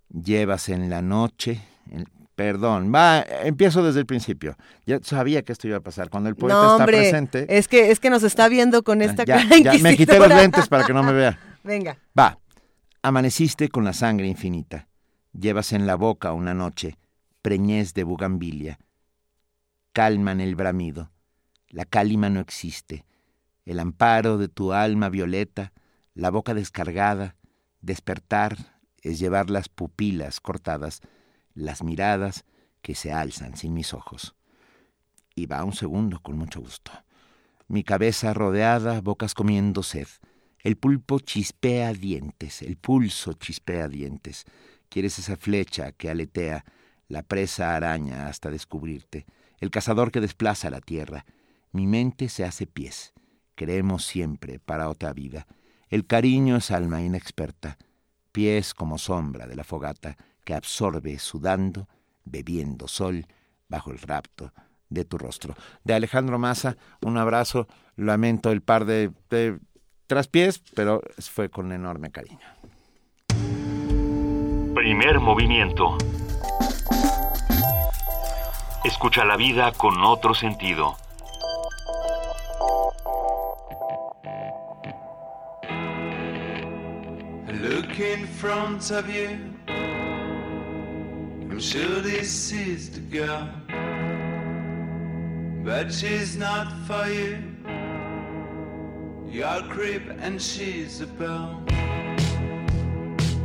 Llevas en la noche. en- perdón, va, empiezo desde el principio. Ya sabía que esto iba a pasar. Cuando el poeta no, está presente. es que es que nos está viendo con esta ya, cara ya me quité los lentes para que no me vea. Venga. Va. Amaneciste con la sangre infinita. Llevas en la boca una noche, preñez de bugambilia. Calman el bramido. La cálima no existe. El amparo de tu alma violeta, la boca descargada, despertar es llevar las pupilas cortadas, las miradas que se alzan sin mis ojos. Y va un segundo con mucho gusto. Mi cabeza rodeada, bocas comiendo sed. El pulpo chispea dientes, el pulso chispea dientes. Quieres esa flecha que aletea, la presa araña hasta descubrirte, el cazador que desplaza la tierra. Mi mente se hace pies. Creemos siempre para otra vida. El cariño es alma inexperta, pies como sombra de la fogata que absorbe sudando, bebiendo sol bajo el rapto de tu rostro. De Alejandro Massa, un abrazo. Lamento el par de, de traspiés, pero fue con enorme cariño. Primer movimiento. Escucha la vida con otro sentido. Look in front of you. I'm sure this is the girl, but she's not for you. You're a creep and she's a belle.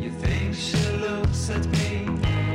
You think she looks at me?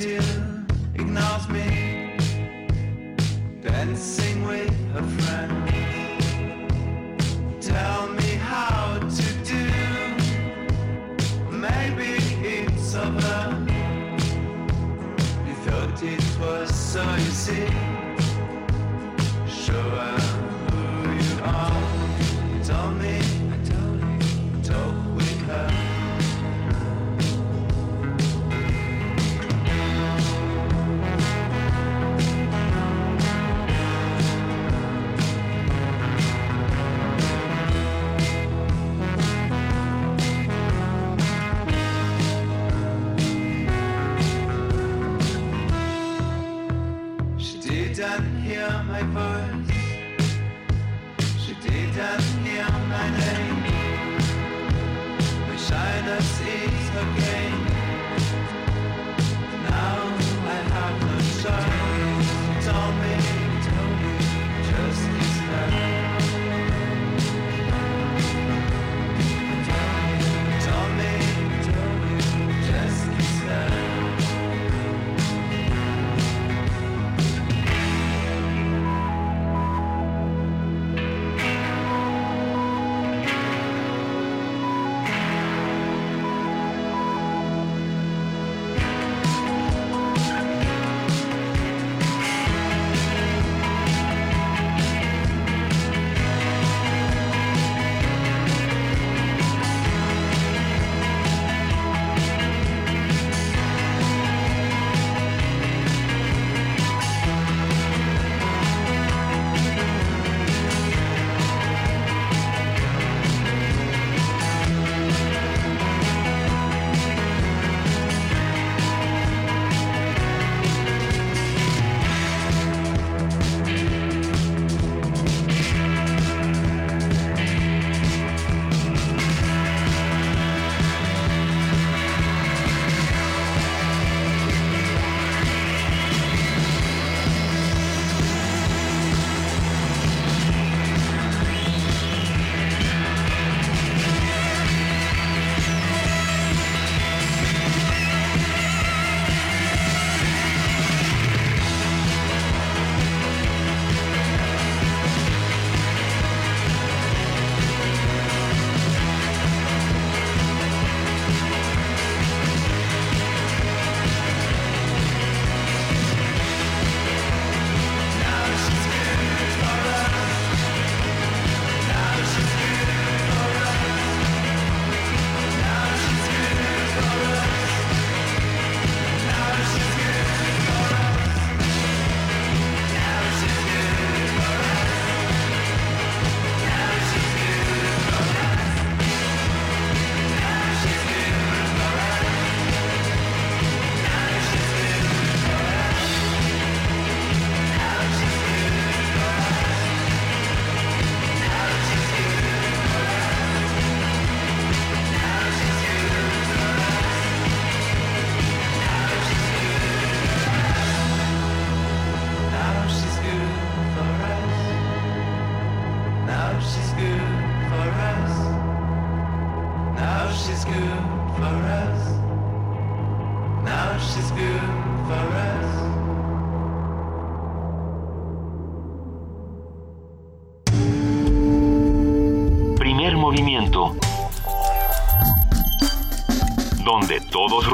dear ignores me, dancing with her friends. Tell me how to do. Maybe it's over. You thought it was so easy. Sure.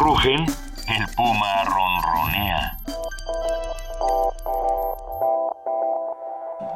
Rugen, el puma ronronea.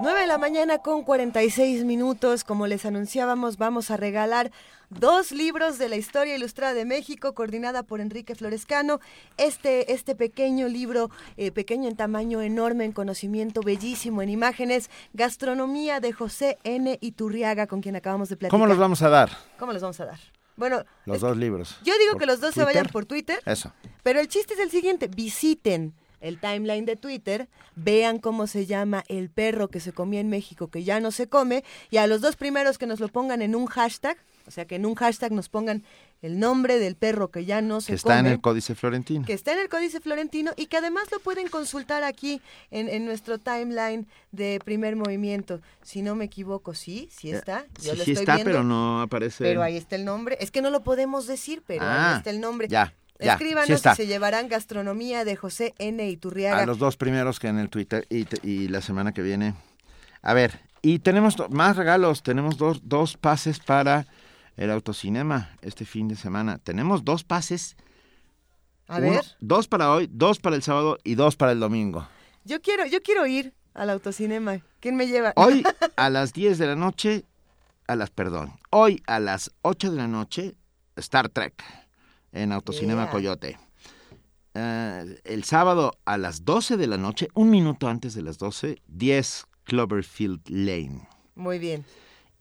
9 de la mañana con 46 minutos. Como les anunciábamos, vamos a regalar dos libros de la historia ilustrada de México, coordinada por Enrique Florescano. Este, este pequeño libro, eh, pequeño en tamaño, enorme en conocimiento, bellísimo en imágenes, Gastronomía de José N. Iturriaga, con quien acabamos de platicar. ¿Cómo los vamos a dar? ¿Cómo los vamos a dar? Bueno, Los dos libros. yo digo ¿Por que los dos se vayan por Twitter. Eso. Pero el chiste es el siguiente, visiten el timeline de Twitter, vean cómo se llama el perro que se comía en México que ya no se come, y a los dos primeros que nos lo pongan en un hashtag, o sea que en un hashtag nos pongan el nombre del perro que ya no se Que está en el Códice Florentino. que está en el Códice Florentino y que además lo pueden consultar aquí en, en nuestro timeline de primer movimiento. Si no me equivoco, sí, sí está. Yo Sí, lo sí estoy está, viendo, pero no aparece. Pero ahí está el nombre. Es que no lo podemos decir, pero Ah, ahí está el nombre. ya, ya, Escríbanos sí está. y se llevarán gastronomía de José N. Iturriaga. A los dos primeros que en el Twitter y, y la semana que viene. A ver, y tenemos más regalos. Tenemos dos, dos pases para el autocinema este fin de semana. Tenemos dos pases A Uno- ver. Dos para hoy, dos para el sábado y dos para el domingo. Yo quiero, yo quiero ir al autocinema. ¿Quién me lleva? Hoy a las 10 de la noche, a las, perdón, hoy a las 8 de la noche, Star Trek en Autocinema Yeah. Coyote. Eh, el sábado a las 12 de la noche, un minuto antes de las 12, 10 Cloverfield Lane. Muy bien.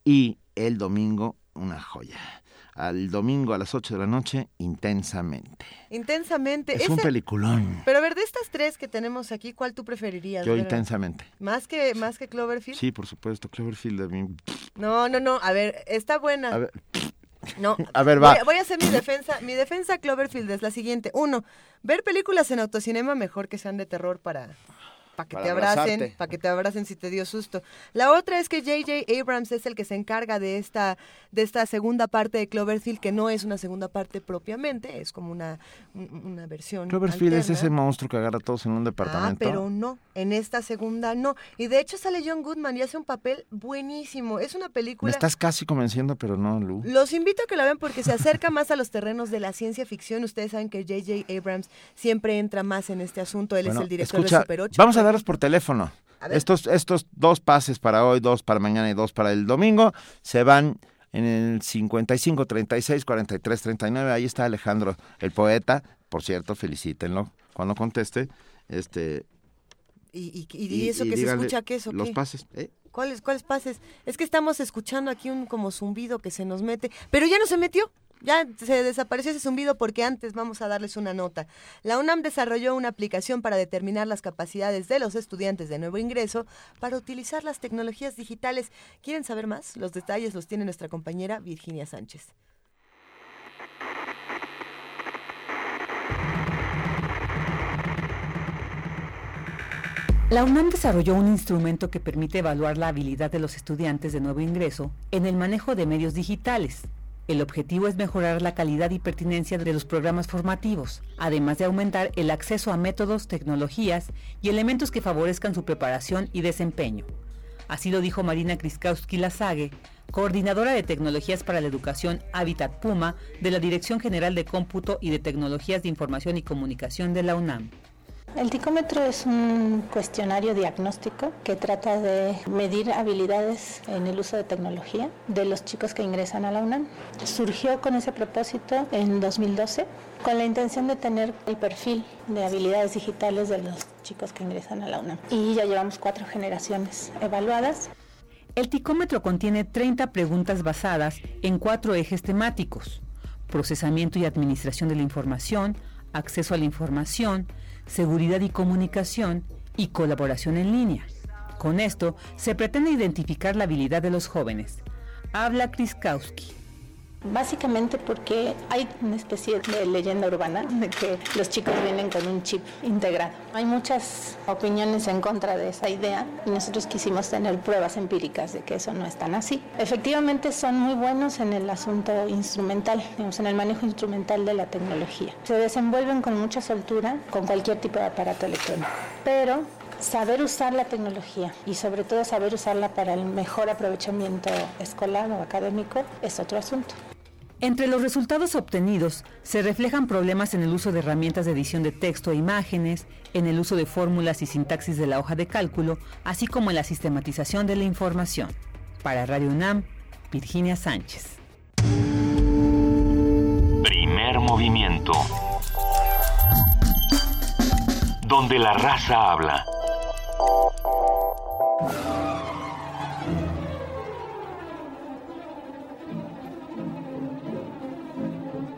Y el domingo, una joya. Al domingo a las 8 de la noche, intensamente. Intensamente. Es un peliculón. Pero a ver, de estas tres que tenemos aquí, ¿cuál tú preferirías? Yo ver? intensamente. ¿Más que, más que Cloverfield? Sí, por supuesto, Cloverfield. a mí- No, no, no. A ver, está buena. A ver, No. A ver, va. Voy, voy a hacer mi defensa. Mi defensa Cloverfield es la siguiente. Uno, ver películas en autocinema mejor que sean de terror para, para que Para te abracen, para que te abracen si te dio susto. La otra es que J.J. Abrams es el que se encarga de esta, de esta segunda parte de Cloverfield, que no es una segunda parte propiamente, es como una, un- una versión. Cloverfield es ese monstruo que agarra a todos en un Ah, departamento. pero no, en esta segunda no. Y de hecho sale John Goodman y hace un papel buenísimo. Es una Me película... estás casi convenciendo, pero no, Lu. Los invito a que la vean porque se acerca más a los terrenos de la ciencia ficción. Ustedes saben que J.J. Abrams siempre entra más en este asunto. Él Bueno, es el director escucha, de Super 8. Vamos a darlos por teléfono. Estos, estos dos pases para hoy, dos para mañana y dos para el domingo, se van en el 55 36 43 39. Ahí está Alejandro, el poeta. Por cierto, felicítenlo cuando conteste. Este, ¿Y, y- y eso que se escucha qué es o Los qué? pases. ¿eh? ¿Cuáles, ¿Cuáles pases? Es que estamos escuchando aquí un como zumbido que se nos mete. Pero ya no se metió. Ya se desapareció ese zumbido porque antes vamos a darles una nota. La UNAM desarrolló una aplicación para determinar las capacidades de los estudiantes de nuevo ingreso para utilizar las tecnologías digitales. ¿Quieren saber más? Los detalles los tiene nuestra compañera Virginia Sánchez. La UNAM desarrolló un instrumento que permite evaluar la habilidad de los estudiantes de nuevo ingreso en el manejo de medios digitales. El objetivo es mejorar la calidad y pertinencia de los programas formativos, además de aumentar el acceso a métodos, tecnologías y elementos que favorezcan su preparación y desempeño. Así lo dijo Marina Kriskowski Lazague, coordinadora de tecnologías para la educación Habitat Puma de la Dirección General de Cómputo y de Tecnologías de Información y Comunicación de la UNAM. El ticómetro es un cuestionario diagnóstico que trata de medir habilidades en el uso de tecnología de los chicos que ingresan a la UNAM. Surgió con ese propósito en 2012 con la intención de tener el perfil de habilidades digitales de los chicos que ingresan a la UNAM. Y ya llevamos cuatro generaciones evaluadas. El ticómetro contiene 30 preguntas basadas en cuatro ejes temáticos. Procesamiento y administración de la información, acceso a la información, seguridad y comunicación y colaboración en línea. Con esto se pretende identificar la habilidad de los jóvenes. Habla Kriskowski. Básicamente porque hay una especie de leyenda urbana de que los chicos vienen con un chip integrado. Hay muchas opiniones en contra de esa idea y nosotros quisimos tener pruebas empíricas de que eso no es tan así. Efectivamente son muy buenos en el asunto instrumental, digamos, en el manejo instrumental de la tecnología. Se desenvuelven con mucha soltura con cualquier tipo de aparato electrónico, pero saber usar la tecnología y sobre todo saber usarla para el mejor aprovechamiento escolar o académico es otro asunto. Entre los resultados obtenidos se reflejan problemas en el uso de herramientas de edición de texto e imágenes, en el uso de fórmulas y sintaxis de la hoja de cálculo, así como en la sistematización de la información. Para Radio UNAM, Virginia Sánchez. Primer movimiento. Donde la raza habla.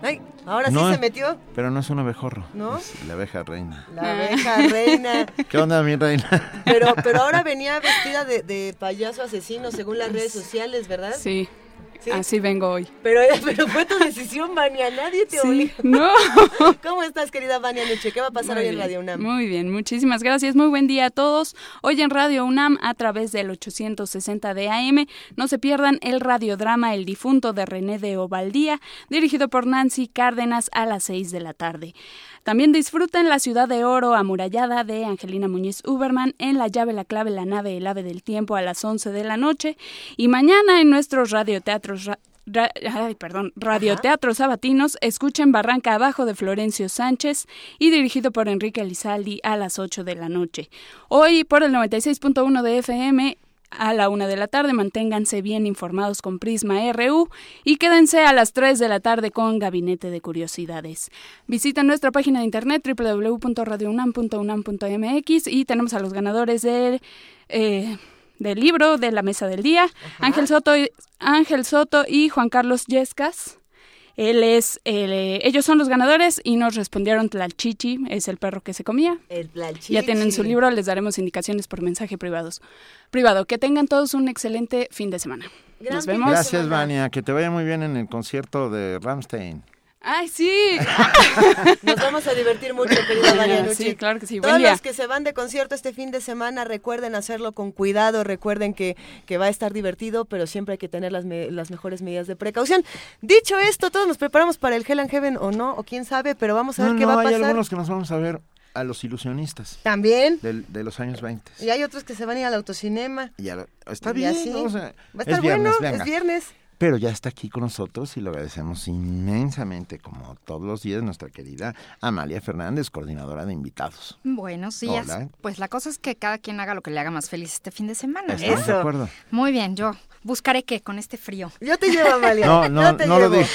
Ay, ahora No, sí se metió Pero no es un abejorro. ¿No? Es la abeja reina. la abeja reina. ¿Qué onda, mi reina? Pero, pero ahora venía vestida de, de payaso asesino según las redes sociales, ¿verdad? Sí. Así vengo hoy. Pero, pero fue tu decisión, Vania, nadie te Sí, obligó. no. ¿Cómo estás, querida Vania Nuche? ¿Qué va a pasar Muy hoy en Radio UNAM? Muy bien, muchísimas gracias. Muy buen día a todos. Hoy en Radio UNAM a través del 860 de AM. No se pierdan el radiodrama El difunto de René de Ovaldía, dirigido por Nancy Cárdenas a las 6 de la tarde. También disfruten La ciudad de oro amurallada de Angelina Muñiz Uberman en La llave, la clave, la nave, el ave del tiempo a las 11 de la noche. Y mañana en nuestros radioteatros ra- ra- ay, perdón, Radioteatro Sabatinos, escuchen Barranca Abajo de Florencio Sánchez y dirigido por Enrique Lizaldi a las 8 de la noche. Hoy por el 96.1 de FM a la una de la tarde. Manténganse bien informados con Prisma RU y quédense a las 3 de la tarde con Gabinete de Curiosidades. Visiten nuestra página de internet www.radiounam.unam.mx y tenemos a los ganadores del, eh, del libro de la mesa del día, Ángel Soto, Ángel Soto y Juan Carlos Yescas. Él es, el, eh, ellos son los ganadores y nos respondieron Tlalchichi, es el perro que se comía. El Tlalchichi. Ya tienen su libro, les daremos indicaciones por mensaje privados. Privado, que tengan todos un excelente fin de semana. Nos vemos. Gracias, Vania. Que te vaya muy bien en el concierto de Ramstein. Ay, sí. Nos vamos a divertir mucho, querida Nucci. Sí, claro que sí. Todos Buen día. los que se van de concierto este fin de semana, recuerden hacerlo con cuidado, recuerden que, que va a estar divertido, pero siempre hay que tener las, me- las mejores medidas de precaución. Dicho esto, todos nos preparamos para el Hell and Heaven o no, o quién sabe, pero vamos a ver No, qué no, va a hay pasar. algunos que nos vamos a ver a los ilusionistas También. del- de los años 20. Y hay otros que se van a ir al autocinema. Y ya lo- está Y bien, así. ¿no? O sea, Va a es estar viernes, bueno, venga. es viernes. Pero ya está aquí con nosotros y lo agradecemos inmensamente, como todos los días, nuestra querida Amalia Fernández, coordinadora de invitados. Buenos días. Hola. Pues la cosa es que cada quien haga lo que le haga más feliz este fin de semana. Estamos de acuerdo. Muy bien, yo buscaré qué con este frío. Yo te llevo, Amalia. No, no, no lo digo.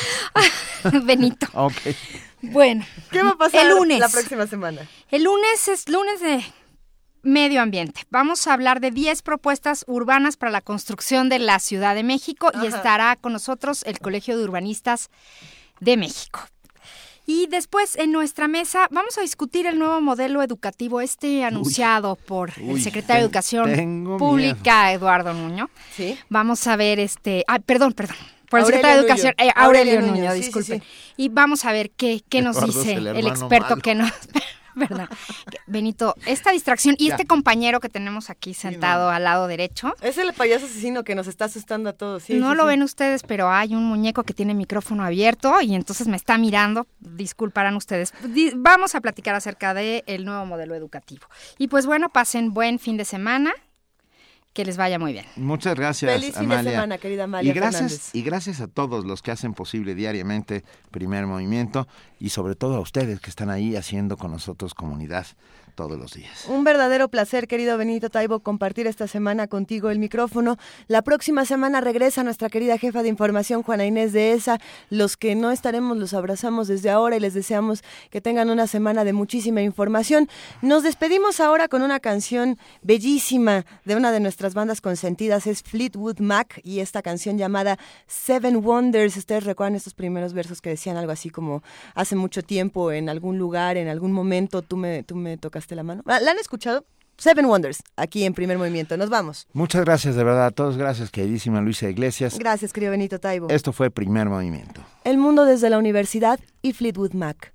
Benito. Ok. Bueno. ¿Qué va a pasar el lunes? la próxima semana? El lunes es lunes de medio ambiente. Vamos a hablar de 10 propuestas urbanas para la construcción de la Ciudad de México y estará con nosotros el Colegio de Urbanistas de México. Y después en nuestra mesa vamos a discutir el nuevo modelo educativo este anunciado por el secretario de Educación Pública Eduardo Nuño. Sí. Vamos a ver este, ah, perdón, perdón. Por el secretario de. Educación, eh, Aurelio Aurelio, Nuño, Nuño, sí, sí, disculpen. sí. Y vamos a ver qué, qué nos Eduardo dice el experto malo. que nos... ¿Verdad? Benito, esta distracción y Ya. este compañero que tenemos aquí sentado al lado derecho, Es el payaso asesino que nos está asustando a todos. sí, no sí, lo ven ustedes, pero hay un muñeco que tiene micrófono abierto y entonces me está mirando. Disculparán ustedes. Vamos a platicar acerca del el nuevo modelo educativo. Y pues bueno, pasen buen fin de semana. Que les vaya muy bien. Muchas gracias, Feliz fin de semana, querida Amalia y gracias, Fernández. y gracias a todos los que hacen posible diariamente Primer Movimiento y sobre todo a ustedes que están ahí haciendo con nosotros comunidad todos los días. Un verdadero placer, querido Benito Taibo, compartir esta semana contigo el micrófono. La próxima semana regresa nuestra querida jefa de información, Juana Inés de ESA. Los que no estaremos los abrazamos desde ahora y les deseamos que tengan una semana de muchísima información. Nos despedimos ahora con una canción bellísima de una de nuestras bandas consentidas, es Fleetwood Mac, y esta canción llamada Seven Wonders. Ustedes recuerdan estos primeros versos que decían algo así como hace mucho tiempo, en algún lugar, en algún momento, tú me, tú me la mano. Ah, ¿La han escuchado? Seven Wonders, aquí en primer movimiento. Nos vamos. Muchas gracias, de verdad, a todos gracias, queridísima Luisa Iglesias. Gracias, querido Benito Taibo. Esto fue Primer Movimiento. El mundo desde la universidad y Fleetwood Mac.